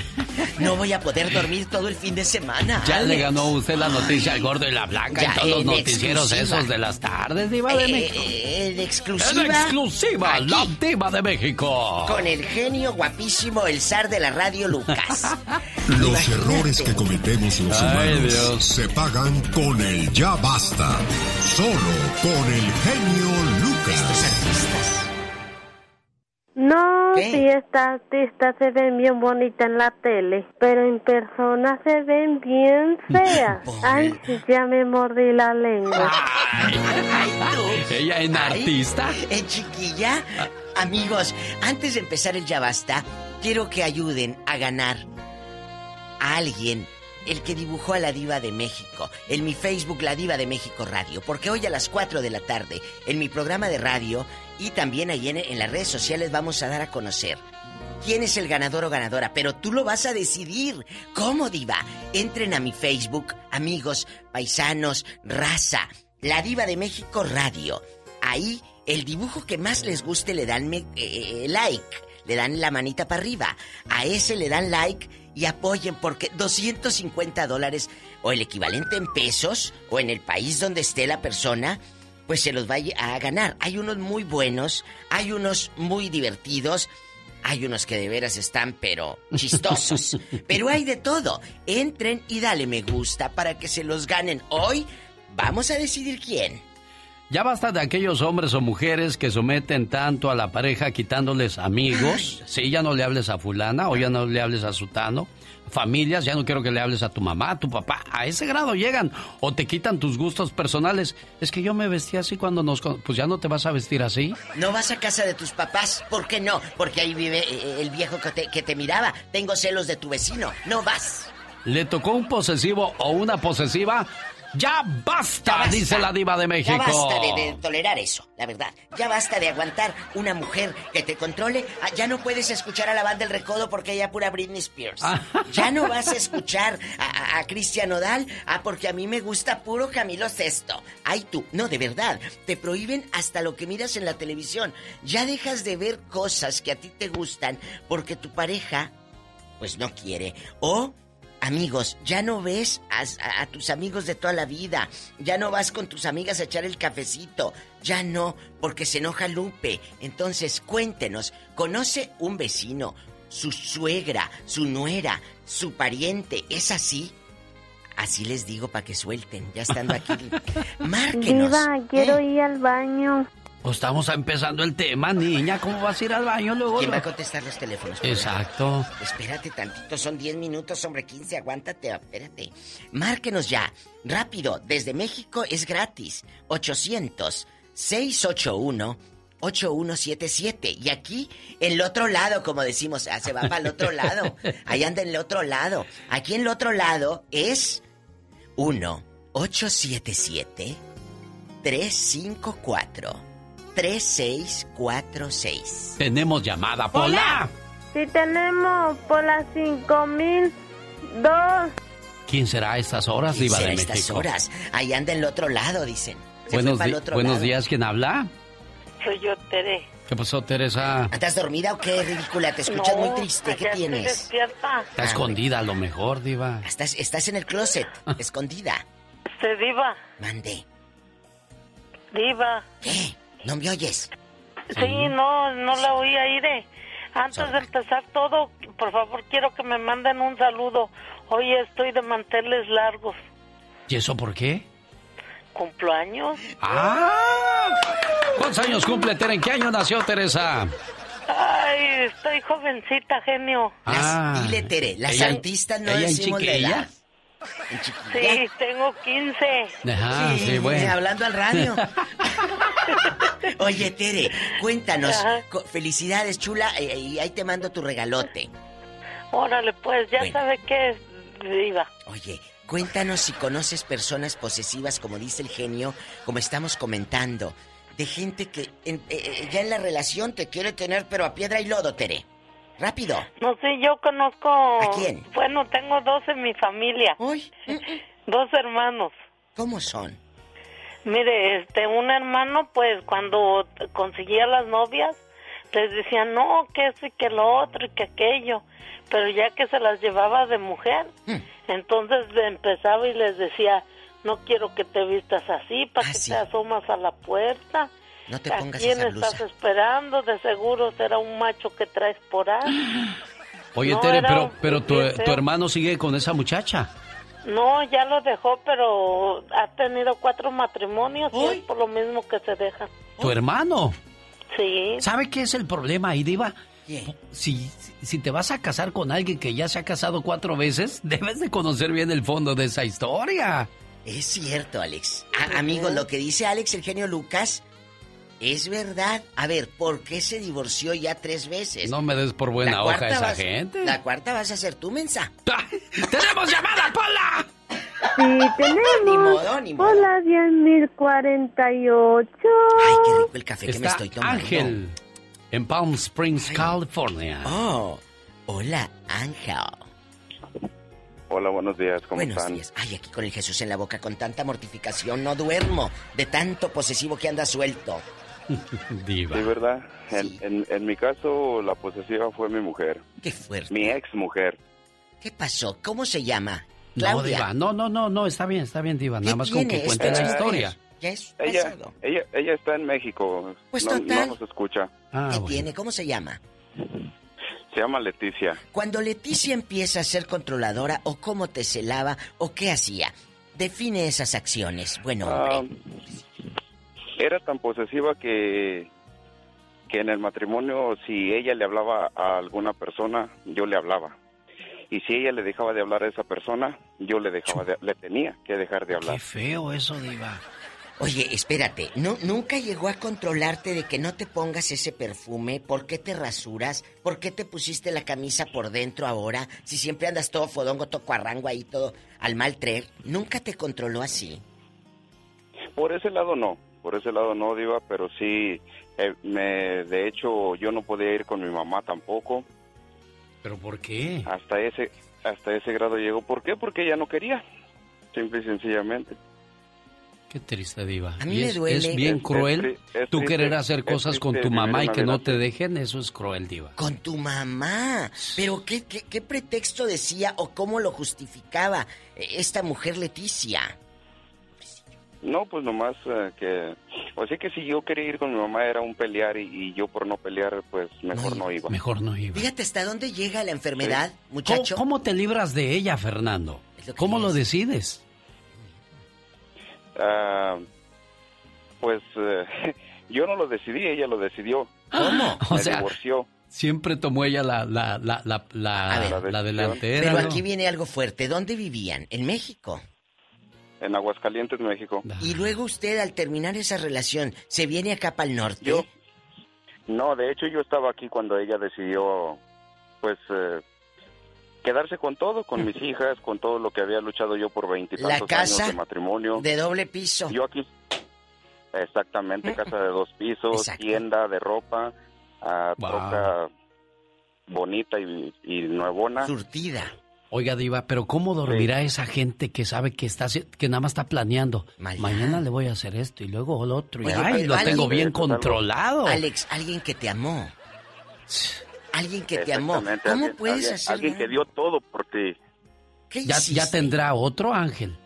No voy a poder dormir todo el fin de semana. Ya le ganó usted la noticia al gordo y la blanca Ya, en todos los noticieros exclusiva. esos de las tardes, diva de Eh, México. en exclusiva. En exclusiva, Aquí, la diva de México. Con el genio guapísimo, el zar de la radio, Lucas. Los errores que cometemos los Ay, humanos Dios. se pagan con el ya basta. Solo con el genio Lucas. No, Sí, estas artistas se ven bien bonitas en la tele, pero en persona se ven bien feas. Ay, ya me mordí la lengua. Ella en artista. Eh, chiquilla, amigos, antes de empezar el ya basta, quiero que ayuden a ganar a alguien. El que dibujó a la diva de México. En mi Facebook, La Diva de México Radio. Porque hoy a las 4 de la tarde, en mi programa de radio y también ahí en, en las redes sociales vamos a dar a conocer quién es el ganador o ganadora. Pero tú lo vas a decidir. ¿Cómo, diva? Entren a mi Facebook, amigos, paisanos, raza. La Diva de México Radio. Ahí, el dibujo que más les guste le dan me- eh, like. Le dan la manita para arriba. A ese le dan like y apoyen porque 250 dólares o el equivalente en pesos o en el país donde esté la persona, pues se los va a ganar. Hay unos muy buenos, hay unos muy divertidos, hay unos que de veras están pero chistosos. pero hay de todo. Entren y dale me gusta para que se los ganen. Hoy vamos a decidir quién. Ya basta de aquellos hombres o mujeres que someten tanto a la pareja quitándoles amigos. Sí, ya no le hables a fulana o ya no le hables a sutano. Familias, ya no quiero que le hables a tu mamá, a tu papá. A ese grado llegan. O te quitan tus gustos personales. Es que yo me vestí así cuando nos... Pues ya no te vas a vestir así. No vas a casa de tus papás. ¿Por qué no? Porque ahí vive eh, el viejo que te, que te miraba. Tengo celos de tu vecino. No vas. Le tocó un posesivo o una posesiva Ya basta, dice la diva de México. Ya basta de, de tolerar eso, la verdad. Ya basta de aguantar una mujer que te controle. Ah, ya no puedes escuchar a la banda del recodo porque ella pura Britney Spears. Ya no vas a escuchar a, a, a Cristian Nodal, ah, porque a mí me gusta puro Camilo Sesto. Ay tú, no, de verdad. Te prohíben hasta lo que miras en la televisión. Ya dejas de ver cosas que a ti te gustan porque tu pareja, pues no quiere. O Amigos, ya no ves a, a- a tus amigos de toda la vida. Ya no vas con tus amigas a echar el cafecito. Ya no, porque se enoja Lupe. Entonces, cuéntenos, ¿conoce un vecino, su suegra, su nuera, su pariente? ¿Es así? Así les digo para que suelten, ya estando aquí. Márquenos. Diva, quiero ¿eh? ir al baño. Pues estamos empezando el tema, niña. ¿Cómo vas a ir al baño luego? ¿Quién va a contestar los teléfonos? Exacto. favor? Espérate tantito, son 10 minutos, hombre, 15, aguántate, espérate. Márquenos ya, rápido, desde México es gratis. 800-681-8177. Y aquí, en el otro lado, como decimos, ah, se va para el otro lado. Ahí anda en el otro lado. Aquí en el otro lado es 1-877-354-3646. Tenemos llamada, Pola. Si tenemos por las cinco mil dos. ¿Quién será a estas horas, ¿Quién diva será de a estas horas? Ahí anda en el otro lado, dicen. Se Buenos, di- otro buenos lado. días, ¿quién habla? Soy yo, Tere. ¿Qué pasó, Teresa? ¿Estás dormida o qué, ridícula? Te escuchas No, muy triste. ¿Qué tienes? despierta. Está escondida a lo mejor, diva. Estás, estás en el closet, escondida. Este, Diva, Mande. Diva. ¿Qué? ¿No me oyes? Sí, no, no la oí aire. Antes de empezar todo, por favor, quiero que me manden un saludo. Hoy estoy de manteles largos. ¿Y eso por qué? ¿Cumpleaños? ¡Ah! ¿Cuántos años cumple Tere? ¿En qué año nació Teresa? Ay, estoy jovencita, genio. Ah, Dile, Tere, las ella santistas no ella decimos edad. Sí, tengo 15. Ajá, sí, bueno. Hablando al radio. Oye, Tere, cuéntanos. Ajá. Felicidades, chula, eh, y ahí te mando tu regalote. Órale, pues, ya sabe qué es, Diva. Oye, cuéntanos si conoces personas posesivas, como dice el genio, como estamos comentando, de gente que en- eh, eh, ya en la relación te quiere tener, pero a piedra y lodo, Tere. Rápido. No sé, yo conozco... ¿A quién? Bueno, tengo dos en mi familia. Dos hermanos. ¿Cómo son? Mire, este, un hermano, pues, cuando conseguía las novias, les decía, no, que eso y que lo otro y que aquello. Pero ya que se las llevaba de mujer, Hmm. entonces empezaba y les decía, no quiero que te vistas así, ¿para que te asomas a la puerta? No te ¿A pongas quién esa estás esperando? De seguro será un macho que traes por ahí. Oye, No, Tere, pero, pero tu, tu hermano sigue con esa muchacha. No, ya lo dejó, pero ha tenido cuatro matrimonios y es por lo mismo que se deja. ¿Tu hermano? Sí. ¿Sabe qué es el problema ahí, Diva? Si, si te vas a casar con alguien que ya se ha casado cuatro veces, debes de conocer bien el fondo de esa historia. Es cierto, Alex. A- amigos, lo que dice Alex, el genio Lucas, es verdad. A ver, ¿por qué se divorció ya tres veces? No me des por buena La hoja cuarta esa vas- gente. La cuarta vas a ser tú, mensa. ¡Tenemos llamada, Pola! Sí, tenemos Ni modo, ni modo. por las diez mil cuarenta y ocho. Ay, qué rico el café que me estoy tomando. Ángel, en Palm Springs, California. Oh, hola, Ángel. Hola, buenos días, ¿cómo Buenos están? días. Ay, aquí con el Jesús en la boca, con tanta mortificación, no duermo de tanto posesivo que anda suelto. Diva. Sí, ¿verdad? En, en- en mi caso, la posesiva fue mi mujer. Qué fuerte. Mi ex mujer. ¿Qué pasó? ¿Cómo se llama? No, Claudia. Diva, no, no, no, no, está bien, está bien, Diva. Nada más con que cuente la historia. Ya es Ella, ella, ella está en México. Pues no, total. no nos escucha. Ah, ¿Qué tiene? ¿Cómo se llama? Se llama Leticia. Cuando Leticia empieza a ser controladora, o cómo te celaba, o qué hacía. Define esas acciones, bueno Ah, hombre. Era tan posesiva que, que en el matrimonio, si ella le hablaba a alguna persona, yo le hablaba. Y si ella le dejaba de hablar a esa persona, yo le dejaba de- le tenía que dejar de hablar. Qué feo eso, Diva. Oye, espérate, ¿no, ¿nunca llegó a controlarte de que no te pongas ese perfume? ¿Por qué te rasuras? ¿Por qué te pusiste la camisa por dentro ahora? Si siempre andas todo fodongo, todo cuarrango ahí, todo al mal traer. ¿Nunca te controló así? Por ese lado no, por ese lado no, Diva, pero sí, eh, me, de hecho yo no podía ir con mi mamá tampoco. ¿Pero por qué? Hasta ese, hasta ese grado llegó. ¿Por qué? Porque ella no quería, simple y sencillamente. Qué triste, Diva. A mí Y me es, duele. es bien Es- cruel. es es Tú triste- querer hacer es cosas con tu mamá y que no te dejen, eso es cruel, Diva. Con tu mamá. Pero ¿qué, qué, qué pretexto decía o cómo lo justificaba eh, esta mujer Leticia? No, pues nomás eh, que... O sea que si yo quería ir con mi mamá era un pelear y, y yo por no pelear, pues mejor no, iba. Mejor no iba. Fíjate hasta dónde llega la enfermedad, ¿Cómo, muchacho. cómo te libras de ella, Fernando? ¿Cómo lo decides? Ah, pues eh, yo no lo decidí, ella lo decidió. ¿Cómo? O sea, divorció. Siempre tomó ella la, la, la, la, la- ver. la delantera. Pero ¿no? aquí viene algo fuerte. ¿Dónde vivían? ¿En México? En Aguascalientes, México. Y luego usted, al terminar esa relación, ¿se viene acá para el norte? Yo. No, de hecho yo estaba aquí cuando ella decidió, pues, eh, quedarse con todo, con mis hijas, con todo lo que había luchado yo por veintitantos años de matrimonio. De doble piso. Yo aquí, exactamente, casa de dos pisos, tienda de ropa, ah, troca bonita y, y nuevona. Surtida. Oiga, Diva, pero ¿cómo dormirá esa gente que sabe que está que nada más está planeando? Mañana le voy a hacer esto y luego lo otro. Y ay, lo tengo bien controlado. Alex, alguien que te amó. Alguien que te amó. ¿Cómo alguien- puedes alguien- hacer Alguien que dio todo por ti. ¿Qué ya, hiciste? ya tendrá otro ángel.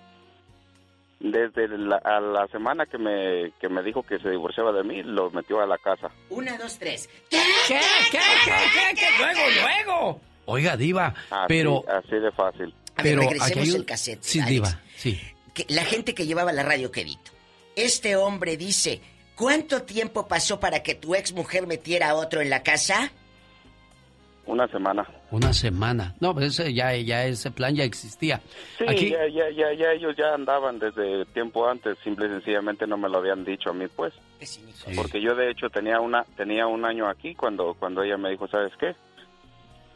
Desde la, a la semana que me, que me dijo que se divorciaba de mí, lo metió a la casa. Una, dos, tres. ¿Qué? ¿Qué? ¿Qué? ¿Qué? ¿Qué? Luego, luego. Oiga, Diva, Así, pero... así de fácil. A ver, pero regresemos hay el cassette, Sí, Alex. Diva, sí. Que la gente que llevaba la radio Quedito. Este hombre dice, ¿cuánto tiempo pasó para que tu ex mujer metiera a otro en la casa? Una semana. Una semana. No, pero ese ya, ya ese plan ya existía. Sí, Aquí, ya, ya, ya, ya ellos ya andaban desde tiempo antes, simple y sencillamente no me lo habían dicho a mí, pues. Porque yo de hecho tenía una tenía un año aquí cuando cuando ella me dijo, ¿sabes qué?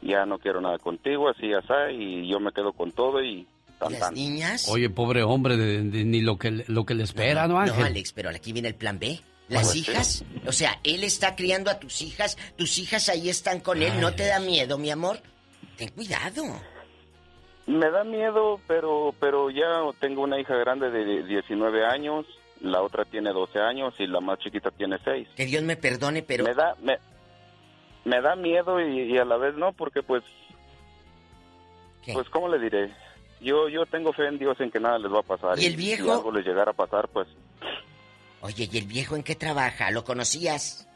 Ya no quiero nada contigo, así ya y yo me quedo con todo y tan, tan. niñas? Oye, pobre hombre, de- de- ni lo que, le- lo que le espera, ¿no, Ángel? No, Alex, pero aquí viene el plan B. Las Pues sí. hijas, o sea, él está criando a tus hijas, tus hijas ahí están con él, ¿no te da miedo, mi amor? Ten cuidado. Me da miedo, pero pero ya tengo una hija grande de 19 años, la otra tiene 12 años y la más chiquita tiene 6. Que Dios me perdone, pero... Me da me, me da miedo y, y a la vez no, porque pues pues cómo le diré? Yo yo tengo fe en Dios en que nada les va a pasar. ¿Y el viejo? Si algo les llegara a pasar, pues Oye, ¿y el viejo en qué trabaja? ¿Lo conocías?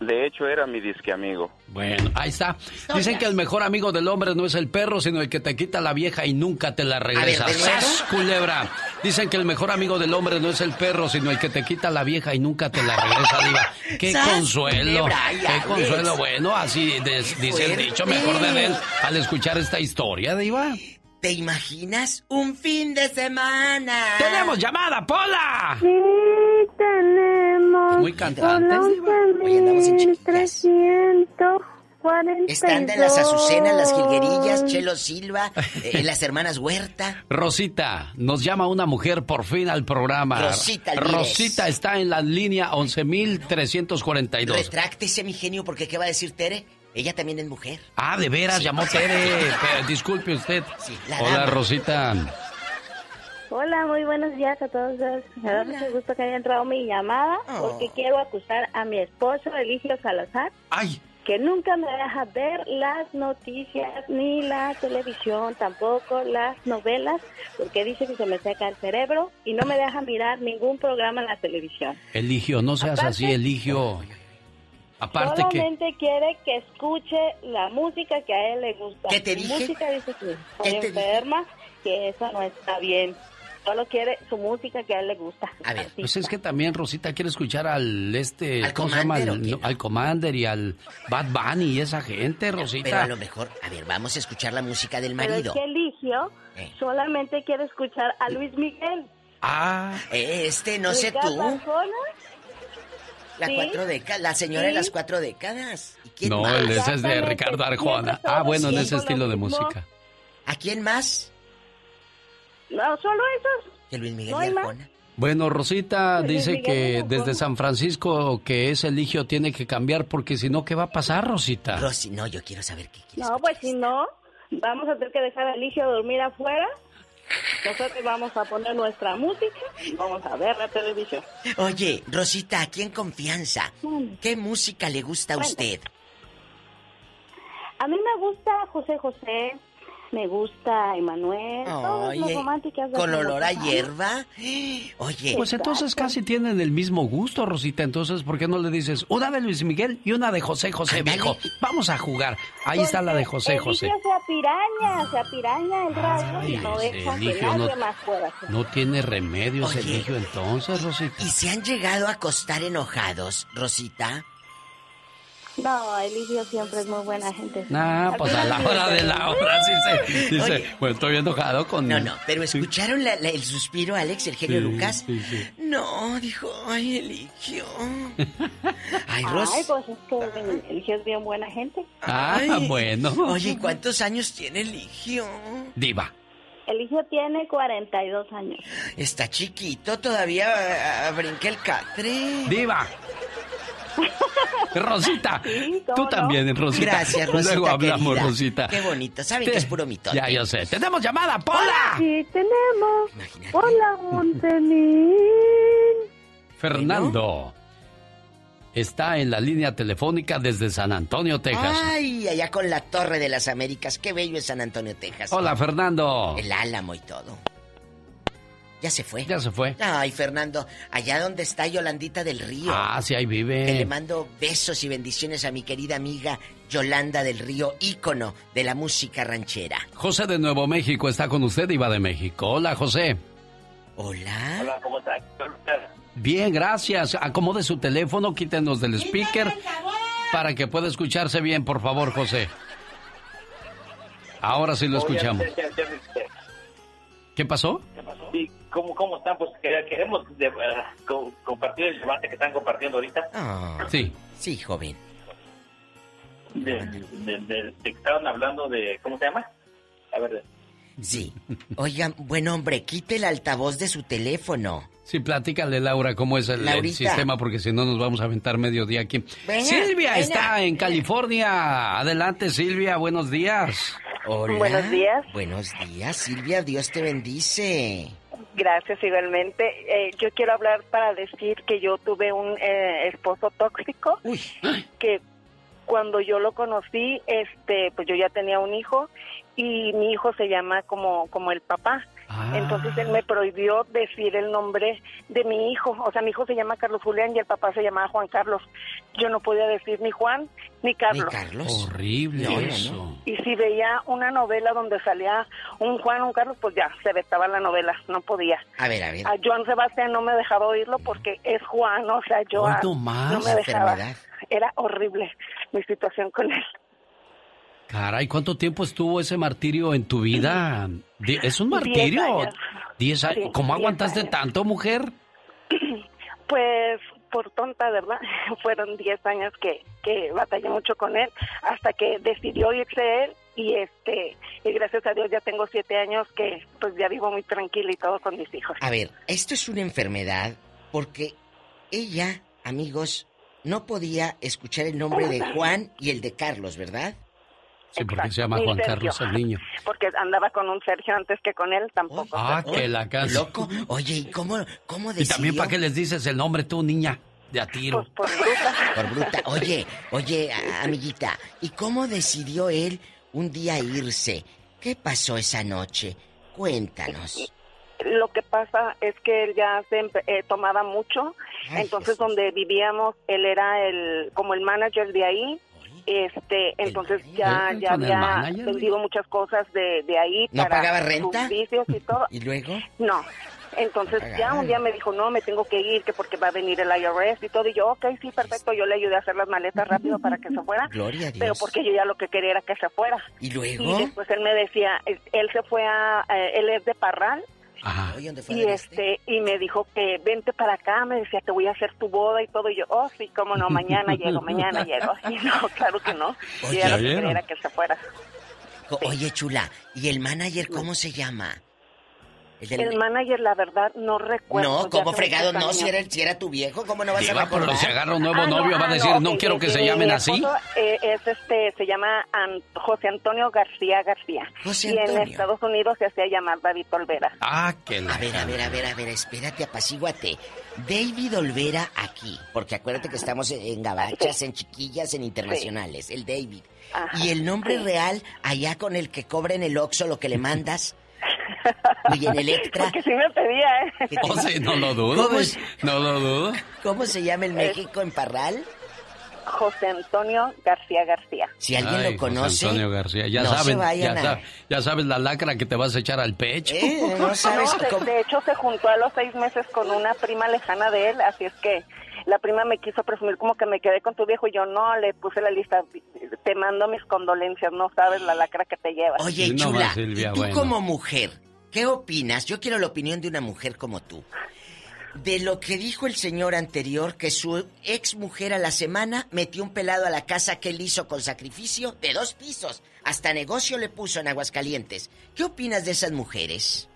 De hecho era mi disque amigo. Bueno, ahí está. Dicen que el mejor amigo del hombre no es el perro, sino el que te quita la vieja y nunca te la regresa. ¡Sas, culebra! Dicen que el mejor amigo del hombre no es el perro, sino el que te quita la vieja y nunca te la regresa, diva. ¡Qué ¡Sas, consuelo! culebra! ¡Qué consuelo! Bueno, así des- dice el dicho, me acordé de él al escuchar esta historia, diva. ¿Te imaginas? Un fin de semana. ¡Tenemos llamada, Pola! Sí, tenemos. Muy cantantes, Oye, andamos en chiquitas. 11.342. Están de las Azucenas, las Jilguerillas, Chelo Silva, eh, las hermanas Huerta. Rosita, nos llama una mujer por fin al programa. Rosita Alvírez. Rosita está en la línea 11.342. Retráctese, mi genio, porque ¿qué va a decir Tere? Ella también es mujer. Ah, de veras, Sí. llamó Tere. Pero, disculpe usted. la Hola, dama. Rosita. Hola, muy buenos días a todos. Me da mucho gusto que haya entrado mi llamada porque quiero acusar a mi esposo, Eligio Salazar, ¡Ay! que nunca me deja ver las noticias ni la televisión, tampoco las novelas, porque dice que se me seca el cerebro y no me deja mirar ningún programa en la televisión. Eligio, no seas Aparte- así, Eligio. Aparte que... Solamente quiere que escuche la música que a él le gusta. ¿Qué te dije? música dice que ¿Qué estoy te enferma, que eso no está bien. Solo quiere su música que a él le gusta. A ver, Pues es que también Rosita quiere escuchar al este... ¿Al ¿Cómo se llama? Commander Al, no, Commander y al Bad Bunny y esa gente, Rosita. Pero a lo mejor, a ver, vamos a escuchar la música del Pero es marido. que Eligio Eh. solamente quiere escuchar a Luis Miguel. Ah. Este, no sé tú. La Sí. cuatro décadas, la señora de las cuatro décadas. ¿Y quién No, más? ese es de Ricardo Arjona. Ah, bueno, en ese estilo de música. ¿A quién más? No, solo esos. Que Luis Miguel No y hay más. Arjona. Bueno, Rosita Luis dice Miguel que desde San Francisco que ese eligio tiene que cambiar porque si no, ¿qué va a pasar, Rosita? Rosy, no, yo quiero saber qué. No, pues si no, vamos a tener que dejar a Eligio dormir afuera. Nosotros vamos a poner nuestra música y vamos a ver la televisión. Oye, Rosita, aquí en confianza, ¿qué música le gusta a usted? A mí me gusta José José, me gusta Emanuel, todas las románticas. de con olor a hierba. Oye, Pues entonces casi tienen el mismo gusto, Rosita. Entonces, ¿por qué no le dices una de Luis Miguel y una de José José, viejo? Vamos a jugar. Ahí está la de José José. Eligio se apiraña, se apiraña el rayo y no deja que nadie no- más pueda hacer. No tiene remedio ese eligio entonces, Rosita. ¿y se han llegado a acostar enojados, Rosita? No, Eligio siempre es muy buena gente. Nah, pues a la hora de la hora sí se dice, Oye. bueno, estoy enojado con... No, no, pero ¿escucharon la- la- el suspiro, Alex, el genio Sí, Lucas? sí, sí. No, dijo, ay, Eligio. Ay, Ros. Ay, pues es que Eligio es bien buena gente. Ah, Ay. bueno. Oye, ¿y ¿cuántos años tiene Eligio? Diva. Eligio tiene 42 años. Está chiquito, todavía ah, brinca el catre. Diva. Rosita, Sí, ¿cómo tú no? también, Rosita. Gracias, Rosita. Luego hablamos, querida. Rosita. Qué bonito. Saben que es puro mito. Ya, yo sé. ¡Tenemos llamada, Pola! Sí, tenemos. Hola, Montemín. Fernando está en la línea telefónica desde San Antonio, Texas. Ay, allá con la Torre de las Américas. Qué bello es San Antonio, Texas. Hola, Fernando. El Álamo y todo. Ya se fue. Ya se fue. Ay, Fernando, allá donde está Yolandita del Río. Ah, sí, ahí Que le vive. mando besos y bendiciones a mi querida amiga Yolanda del Río, ícono de la música ranchera. José de Nuevo México está con usted, Iba de México. Hola, José. Hola. Hola, ¿cómo estás? Bien, gracias. Acomode su teléfono, quítenos del speaker para que pueda escucharse bien, por favor, José. Ahora sí lo escuchamos. ¿Qué pasó? Sí, ¿cómo, ¿Cómo están? Pues que- queremos de- eh, co- compartir el debate que están compartiendo ahorita. Sí. Sí, joven. De, de- de- de que estaban hablando de... ¿Cómo se llama? A ver, Sí. Oigan, buen hombre, quite el altavoz de su teléfono. Sí, platícale, Laura, cómo es el, sistema, porque si no nos vamos a aventar mediodía aquí. Venga, Silvia venga. está en California. Adelante, Silvia, buenos días. Hola. Buenos días. Buenos días, Silvia, Dios te bendice. Gracias, igualmente. Eh, yo quiero hablar para decir que yo tuve un eh, esposo tóxico que cuando yo lo conocí, este, pues yo ya tenía un hijo y mi hijo se llama como como el papá. Entonces él me prohibió decir el nombre de mi hijo. O sea, mi hijo se llama Carlos Julián y el papá se llamaba Juan Carlos. Yo no podía decir ni Juan ni Carlos. Horrible No, no, no. eso. Y si veía una novela donde salía un Juan, un Carlos, pues ya, se vetaba la novela, no podía. A ver, a ver. A Joan Sebastián no me dejaba oírlo porque es Juan, o sea, yo no más. me dejaba. Enfermedad. Era horrible mi situación con él. Caray, ¿cuánto tiempo estuvo ese martirio en tu vida? ¿Es un Diez martirio? años. Diez años. ¿Cómo aguantaste años. tanto, mujer? Pues por tonta, ¿verdad? Fueron 10 años que, que batallé mucho con él hasta que decidió irse él y este y gracias a Dios ya tengo 7 años que pues ya vivo muy tranquila y todo con mis hijos. A ver, esto es una enfermedad porque ella, amigos, no podía escuchar el nombre de Juan y el de Carlos, ¿verdad? Sí, porque se llama Juan Sergio. Carlos el niño. Porque andaba con un Sergio antes que con él tampoco. Ah, que la casa. Loco. Oye, ¿y cómo, cómo Y también, ¿para qué les dices el nombre tú, niña? De a tiro. Por bruta. Por bruta. Oye, oye, amiguita, ¿y cómo decidió él un día irse? ¿Qué pasó esa noche? Cuéntanos. Lo que pasa es que él ya se eh, tomaba mucho, entonces donde vivíamos él era el como el manager de ahí, este, entonces ya ya ¿Con el había vendido muchas cosas de, de ahí ¿No para pagaba renta? y todo. ¿Y luego? No. Entonces ya un día me dijo, no, me tengo que ir, que porque va a venir el IRS y todo. Y yo, ok, sí, perfecto. Yo le ayudé a hacer las maletas rápido para que se fuera. Gloria a Dios. Pero porque yo ya lo que quería era que se fuera. ¿Y luego? Y después él me decía, él él se fue a, eh, él es de Parral, Ajá. y este y me dijo que vente para acá, me decía que voy a hacer tu boda y todo. Y yo, oh, sí, cómo no, mañana llego, mañana llego. Y no, claro que no. Y era lo que quería era que se fuera. Oye, chula, ¿y el manager cómo se llama? El del- El manager, la verdad, no recuerdo. No, ya ¿cómo hace fregado? No, si era, el- si era tu viejo, ¿cómo no vas Diva, a recordar? pero si agarra un nuevo Ah, novio, va a ah, decir, no quiero que se mi llamen así. eh, es este, se llama An- José Antonio García García. José y en. Estados Unidos se hacía llamar David Olvera. Ah, que la... A ver, a ver, a ver, a ver, espérate, apacíguate. David Olvera aquí, porque acuérdate que estamos en gabachas, en chiquillas, en internacionales, el David. Y el nombre real, allá con el que cobra en el Oxxo lo que le mandas. Y en Electra. Porque sí me pedía, ¿eh? Oh, sí, no lo dudo. ¿Cómo, es- No lo dudo. cómo se llama el México en Parral? José Antonio García García. Si alguien Ay, lo José conoce, Antonio García, ya no saben, ya, a- sabes la lacra que te vas a echar al pecho. Eh, no sabes No, de, cómo- de hecho, se juntó a los seis meses con una prima lejana de él, así es que la prima me quiso presumir como que me quedé con tu viejo y yo no, le puse la lista, te mando mis condolencias, no sabes la lacra que te llevas. Oye, Sí, no chula, más, Silvia, tú bueno. como mujer, ¿qué opinas? Yo quiero la opinión de una mujer como tú. De lo que dijo el señor anterior, que su ex mujer a la semana metió un pelado a la casa que él hizo con sacrificio de dos pisos. Hasta negocio le puso en Aguascalientes. ¿Qué opinas de esas mujeres?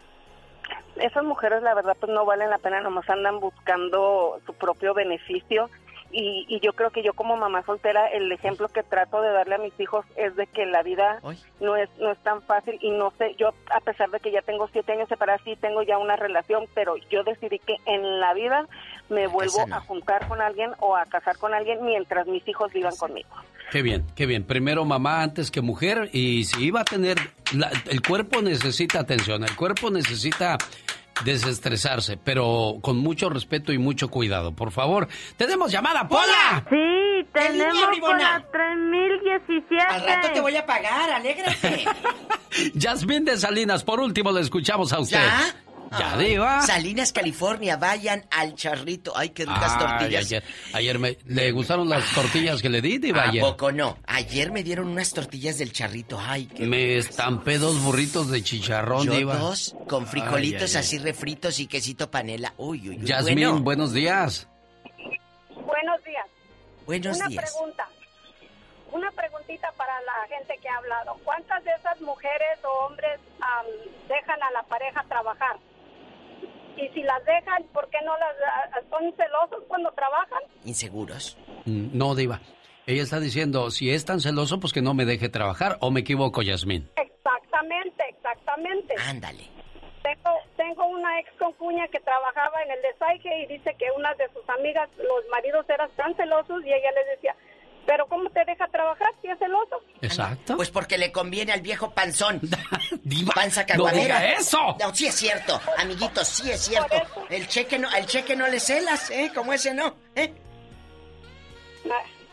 Esas mujeres, la verdad, pues no valen la pena, nomás andan buscando su propio beneficio. Y, y yo creo que yo como mamá soltera, el ejemplo que trato de darle a mis hijos es de que la vida no es no es tan fácil y no sé, yo a pesar de que ya tengo siete años separados, sí tengo ya una relación, pero yo decidí que en la vida me vuelvo a juntar con alguien o a casar con alguien mientras mis hijos vivan conmigo. Qué bien, qué bien. Primero mamá antes que mujer y si iba a tener... la- el cuerpo necesita atención, el cuerpo necesita desestresarse, pero con mucho respeto y mucho cuidado. Por favor, tenemos llamada, Pola. Sí, tenemos por bribona? la 3017. Al rato te voy a pagar, alégrate. Yasmín de Salinas, por último le escuchamos a usted. ¿Ya? Ya, diva. Salinas, California, vayan al charrito. Ay, qué ricas Ay, tortillas. Ayer, ayer me, le gustaron las tortillas que le di, diva, ¿A ayer. poco no? Ayer me dieron unas tortillas del charrito. Ay, qué Me estampé dos burritos de chicharrón, Yo diva. dos, con frijolitos Ay, ay, así refritos y quesito panela. Uy, uy, uy. Yasmín, Bueno, buenos días. Buenos días. buenos Una días. pregunta. Una preguntita para la gente que ha hablado. ¿Cuántas de esas mujeres o hombres dejan a la pareja trabajar? Y si las dejan, ¿por qué no las son celosos cuando trabajan? ¿Inseguros? Mm, No, diva. Ella está diciendo, si es tan celoso, pues que no me deje trabajar. ¿O me equivoco, Yasmín? Exactamente, exactamente. Ándale. Tengo, tengo una ex concuña que trabajaba en el desaige y dice que una de sus amigas, los maridos eran tan celosos y ella les decía, pero ¿cómo te deja trabajar si es celoso? Exacto. Pues porque le conviene al viejo panzón. Panza no caguamera. diga eso. No, sí es cierto, amiguitos, sí es cierto. El cheque no, al cheque no le celas, ¿eh? Como ese no, ¿eh?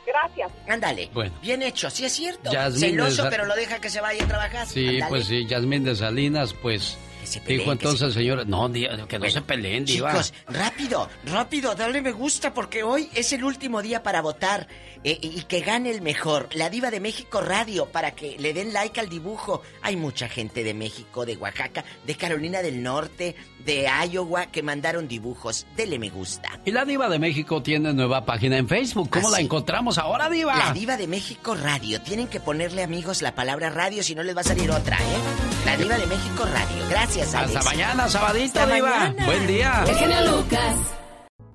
Gracias. Ándale. Bueno. Bien hecho, sí es cierto. Yasmín Celoso, de pero lo deja que se vaya a trabajar. Sí, pues sí, Yasmín de Salinas, pues... peleen, Dijo entonces el señor, no, que no se peleen, diva. Chicos, rápido, rápido, dale me gusta porque hoy es el último día para votar eh, y que gane el mejor. La Diva de México Radio para que le den like al dibujo. Hay mucha gente de México, de Oaxaca, de Carolina del Norte, de Iowa que mandaron dibujos. Dele me gusta. Y la Diva de México tiene nueva página en Facebook. ¿Cómo ¿Ah, la sí? encontramos ahora, Diva? La Diva de México Radio. Tienen que ponerle amigos la palabra radio si no les va a salir otra, ¿eh? La Diva de México Radio. Gracias, Alex. Hasta mañana, sabadito, Hasta Diva. mañana. Buen día. El genio Lucas.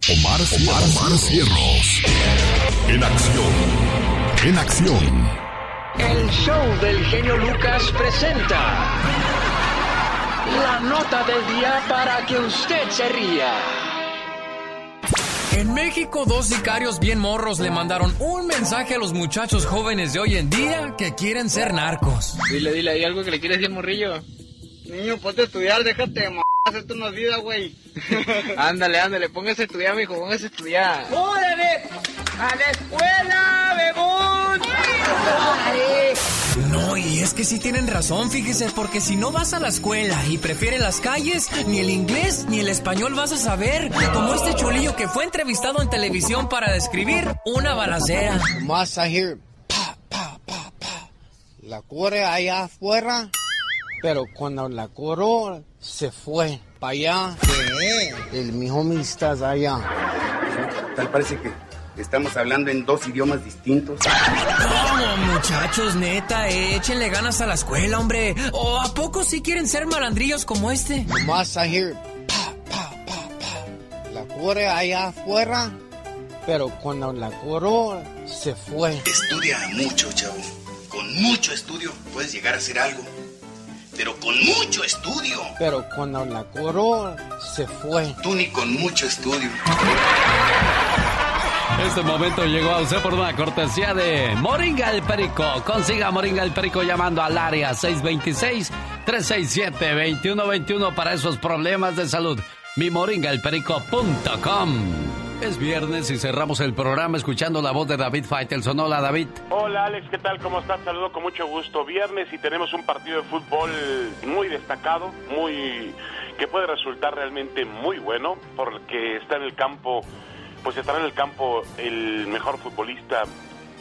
Omar, Omar, Omar Cierros. En acción. En acción. El show del genio Lucas presenta la nota del día para que usted se ría. En México, dos sicarios bien morros le mandaron un mensaje a los muchachos jóvenes de hoy en día que quieren ser narcos. Dile, dile, hay algo que le quieres decir, morrillo. Niño, ponte a estudiar, déjate de m***, esto no es vida, güey. ándale, ándale, póngase a estudiar, mijo, póngase a estudiar. ¡Órale! ¡A la escuela, bebón! No, y es que sí tienen razón, fíjese, porque si no vas a la escuela y prefieres las calles, ni el inglés ni el español vas a saber. Como este chulillo que fue entrevistado en televisión para describir una balacera. Más a hear pa, pa, pa, pa. La corre allá afuera Pero cuando la curó, se fue para allá. El mi homie está allá. Tal parece que estamos hablando en dos idiomas distintos. No, muchachos, neta, échenle ganas a la escuela, hombre. ¿O a poco sí quieren ser malandrillos como este? Nomás a hear pa, pa, pa, pa. La curé allá afuera, pero cuando la curó, se fue. Estudia mucho, chavo. Con mucho estudio puedes llegar a hacer algo. Pero con mucho estudio. Pero cuando la curó, se fue. Tú ni con mucho estudio. Este momento llegó a usted por una cortesía de Moringa el Perico. Consiga Moringa el Perico llamando al área 626-367-2121 para esos problemas de salud. Mimoringaelperico.com. Es viernes y cerramos el programa escuchando la voz de David Faitelson. Hola, David. Hola Alex, ¿qué tal? ¿Cómo estás? Saludo con mucho gusto. Viernes y tenemos un partido de fútbol muy destacado, muy que puede resultar realmente muy bueno porque está en el campo, pues estará en el campo el mejor futbolista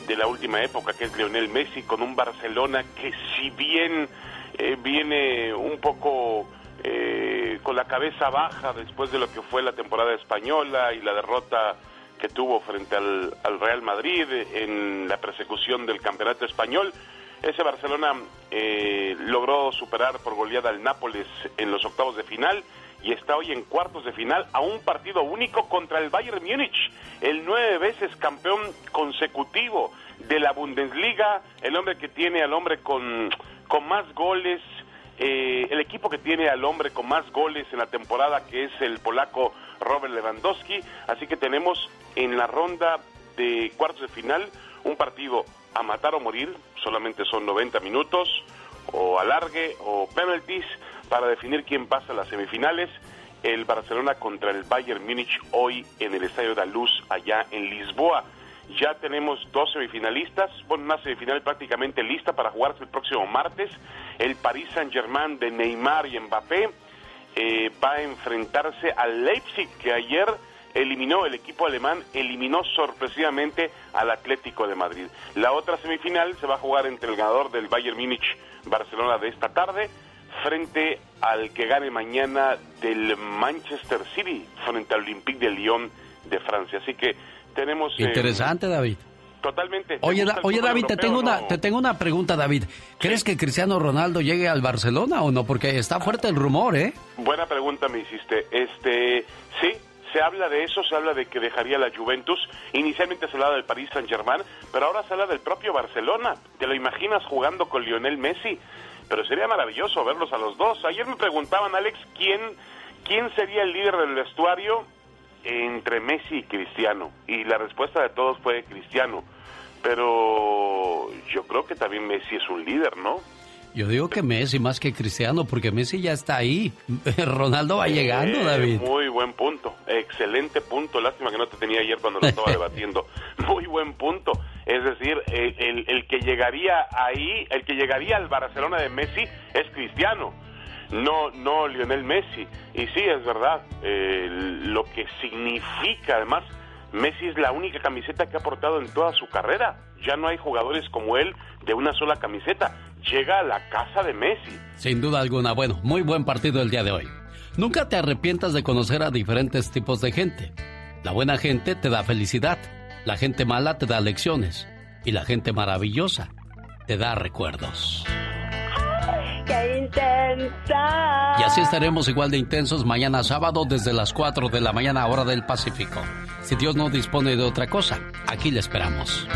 de la última época que es Lionel Messi con un Barcelona que si bien eh, viene un poco eh, con la cabeza baja después de lo que fue la temporada española y la derrota que tuvo frente al, al Real Madrid en la persecución del campeonato español. Ese Barcelona eh, logró superar por goleada al Nápoles en los octavos de final y está hoy en cuartos de final a un partido único contra el Bayern Múnich, el nueve veces campeón consecutivo de la Bundesliga, el hombre que tiene al hombre con, con más goles, eh, el equipo que tiene al hombre con más goles en la temporada, que es el polaco Robert Lewandowski. Así que tenemos en la ronda de cuartos de final un partido a matar o morir, solamente son 90 minutos, o alargue o penalties, para definir quién pasa a las semifinales. El Barcelona contra el Bayern Múnich hoy en el Estadio de Luz, allá en Lisboa. Ya tenemos dos semifinalistas, bueno, una semifinal prácticamente lista para jugarse el próximo martes. El Paris Saint-Germain de Neymar y Mbappé eh, va a enfrentarse al Leipzig, que ayer eliminó, el equipo alemán eliminó sorpresivamente al Atlético de Madrid. La otra semifinal se va a jugar entre el ganador del Bayern Múnich Barcelona de esta tarde frente al que gane mañana del Manchester City frente al Olympique de Lyon de Francia. Así que tenemos... eh, Interesante, David. Totalmente. Oye, ¿Te Da- gusta el oye fútbol David, te tengo, una, no? te tengo una pregunta, David. ¿Crees que Cristiano Ronaldo llegue al Barcelona o no? Porque está fuerte el rumor, ¿eh? Buena pregunta me hiciste. Este, sí, se habla de eso, se habla de que dejaría la Juventus. Inicialmente se hablaba del Paris Saint-Germain, pero ahora se habla del propio Barcelona. ¿Te lo imaginas jugando con Lionel Messi? Pero sería maravilloso verlos a los dos. Ayer me preguntaban, Alex, quién, quién sería el líder del vestuario entre Messi y Cristiano. Y la respuesta de todos fue Cristiano. Pero yo creo que también Messi es un líder, ¿no? Yo digo que Messi más que Cristiano, porque Messi ya está ahí. Ronaldo va llegando, Eh, David. Muy buen punto, excelente punto. Lástima que no te tenía ayer cuando lo estaba debatiendo. Muy buen punto. Es decir, el, el- el que llegaría ahí, el que llegaría al Barcelona de Messi es Cristiano, no, no Lionel Messi. Y sí, es verdad, eh, lo que significa además. Messi es la única camiseta que ha portado en toda su carrera. Ya no hay jugadores como él de una sola camiseta. Llega a la casa de Messi. Sin duda alguna. Bueno, muy buen partido el día de hoy. Nunca te arrepientas de conocer a diferentes tipos de gente. La buena gente te da felicidad. La gente mala te da lecciones. Y la gente maravillosa te da recuerdos. ¡Qué intensa! Y así estaremos igual de intensos mañana sábado desde las 4 de la mañana hora del Pacífico. Si Dios no dispone de otra cosa, aquí le esperamos.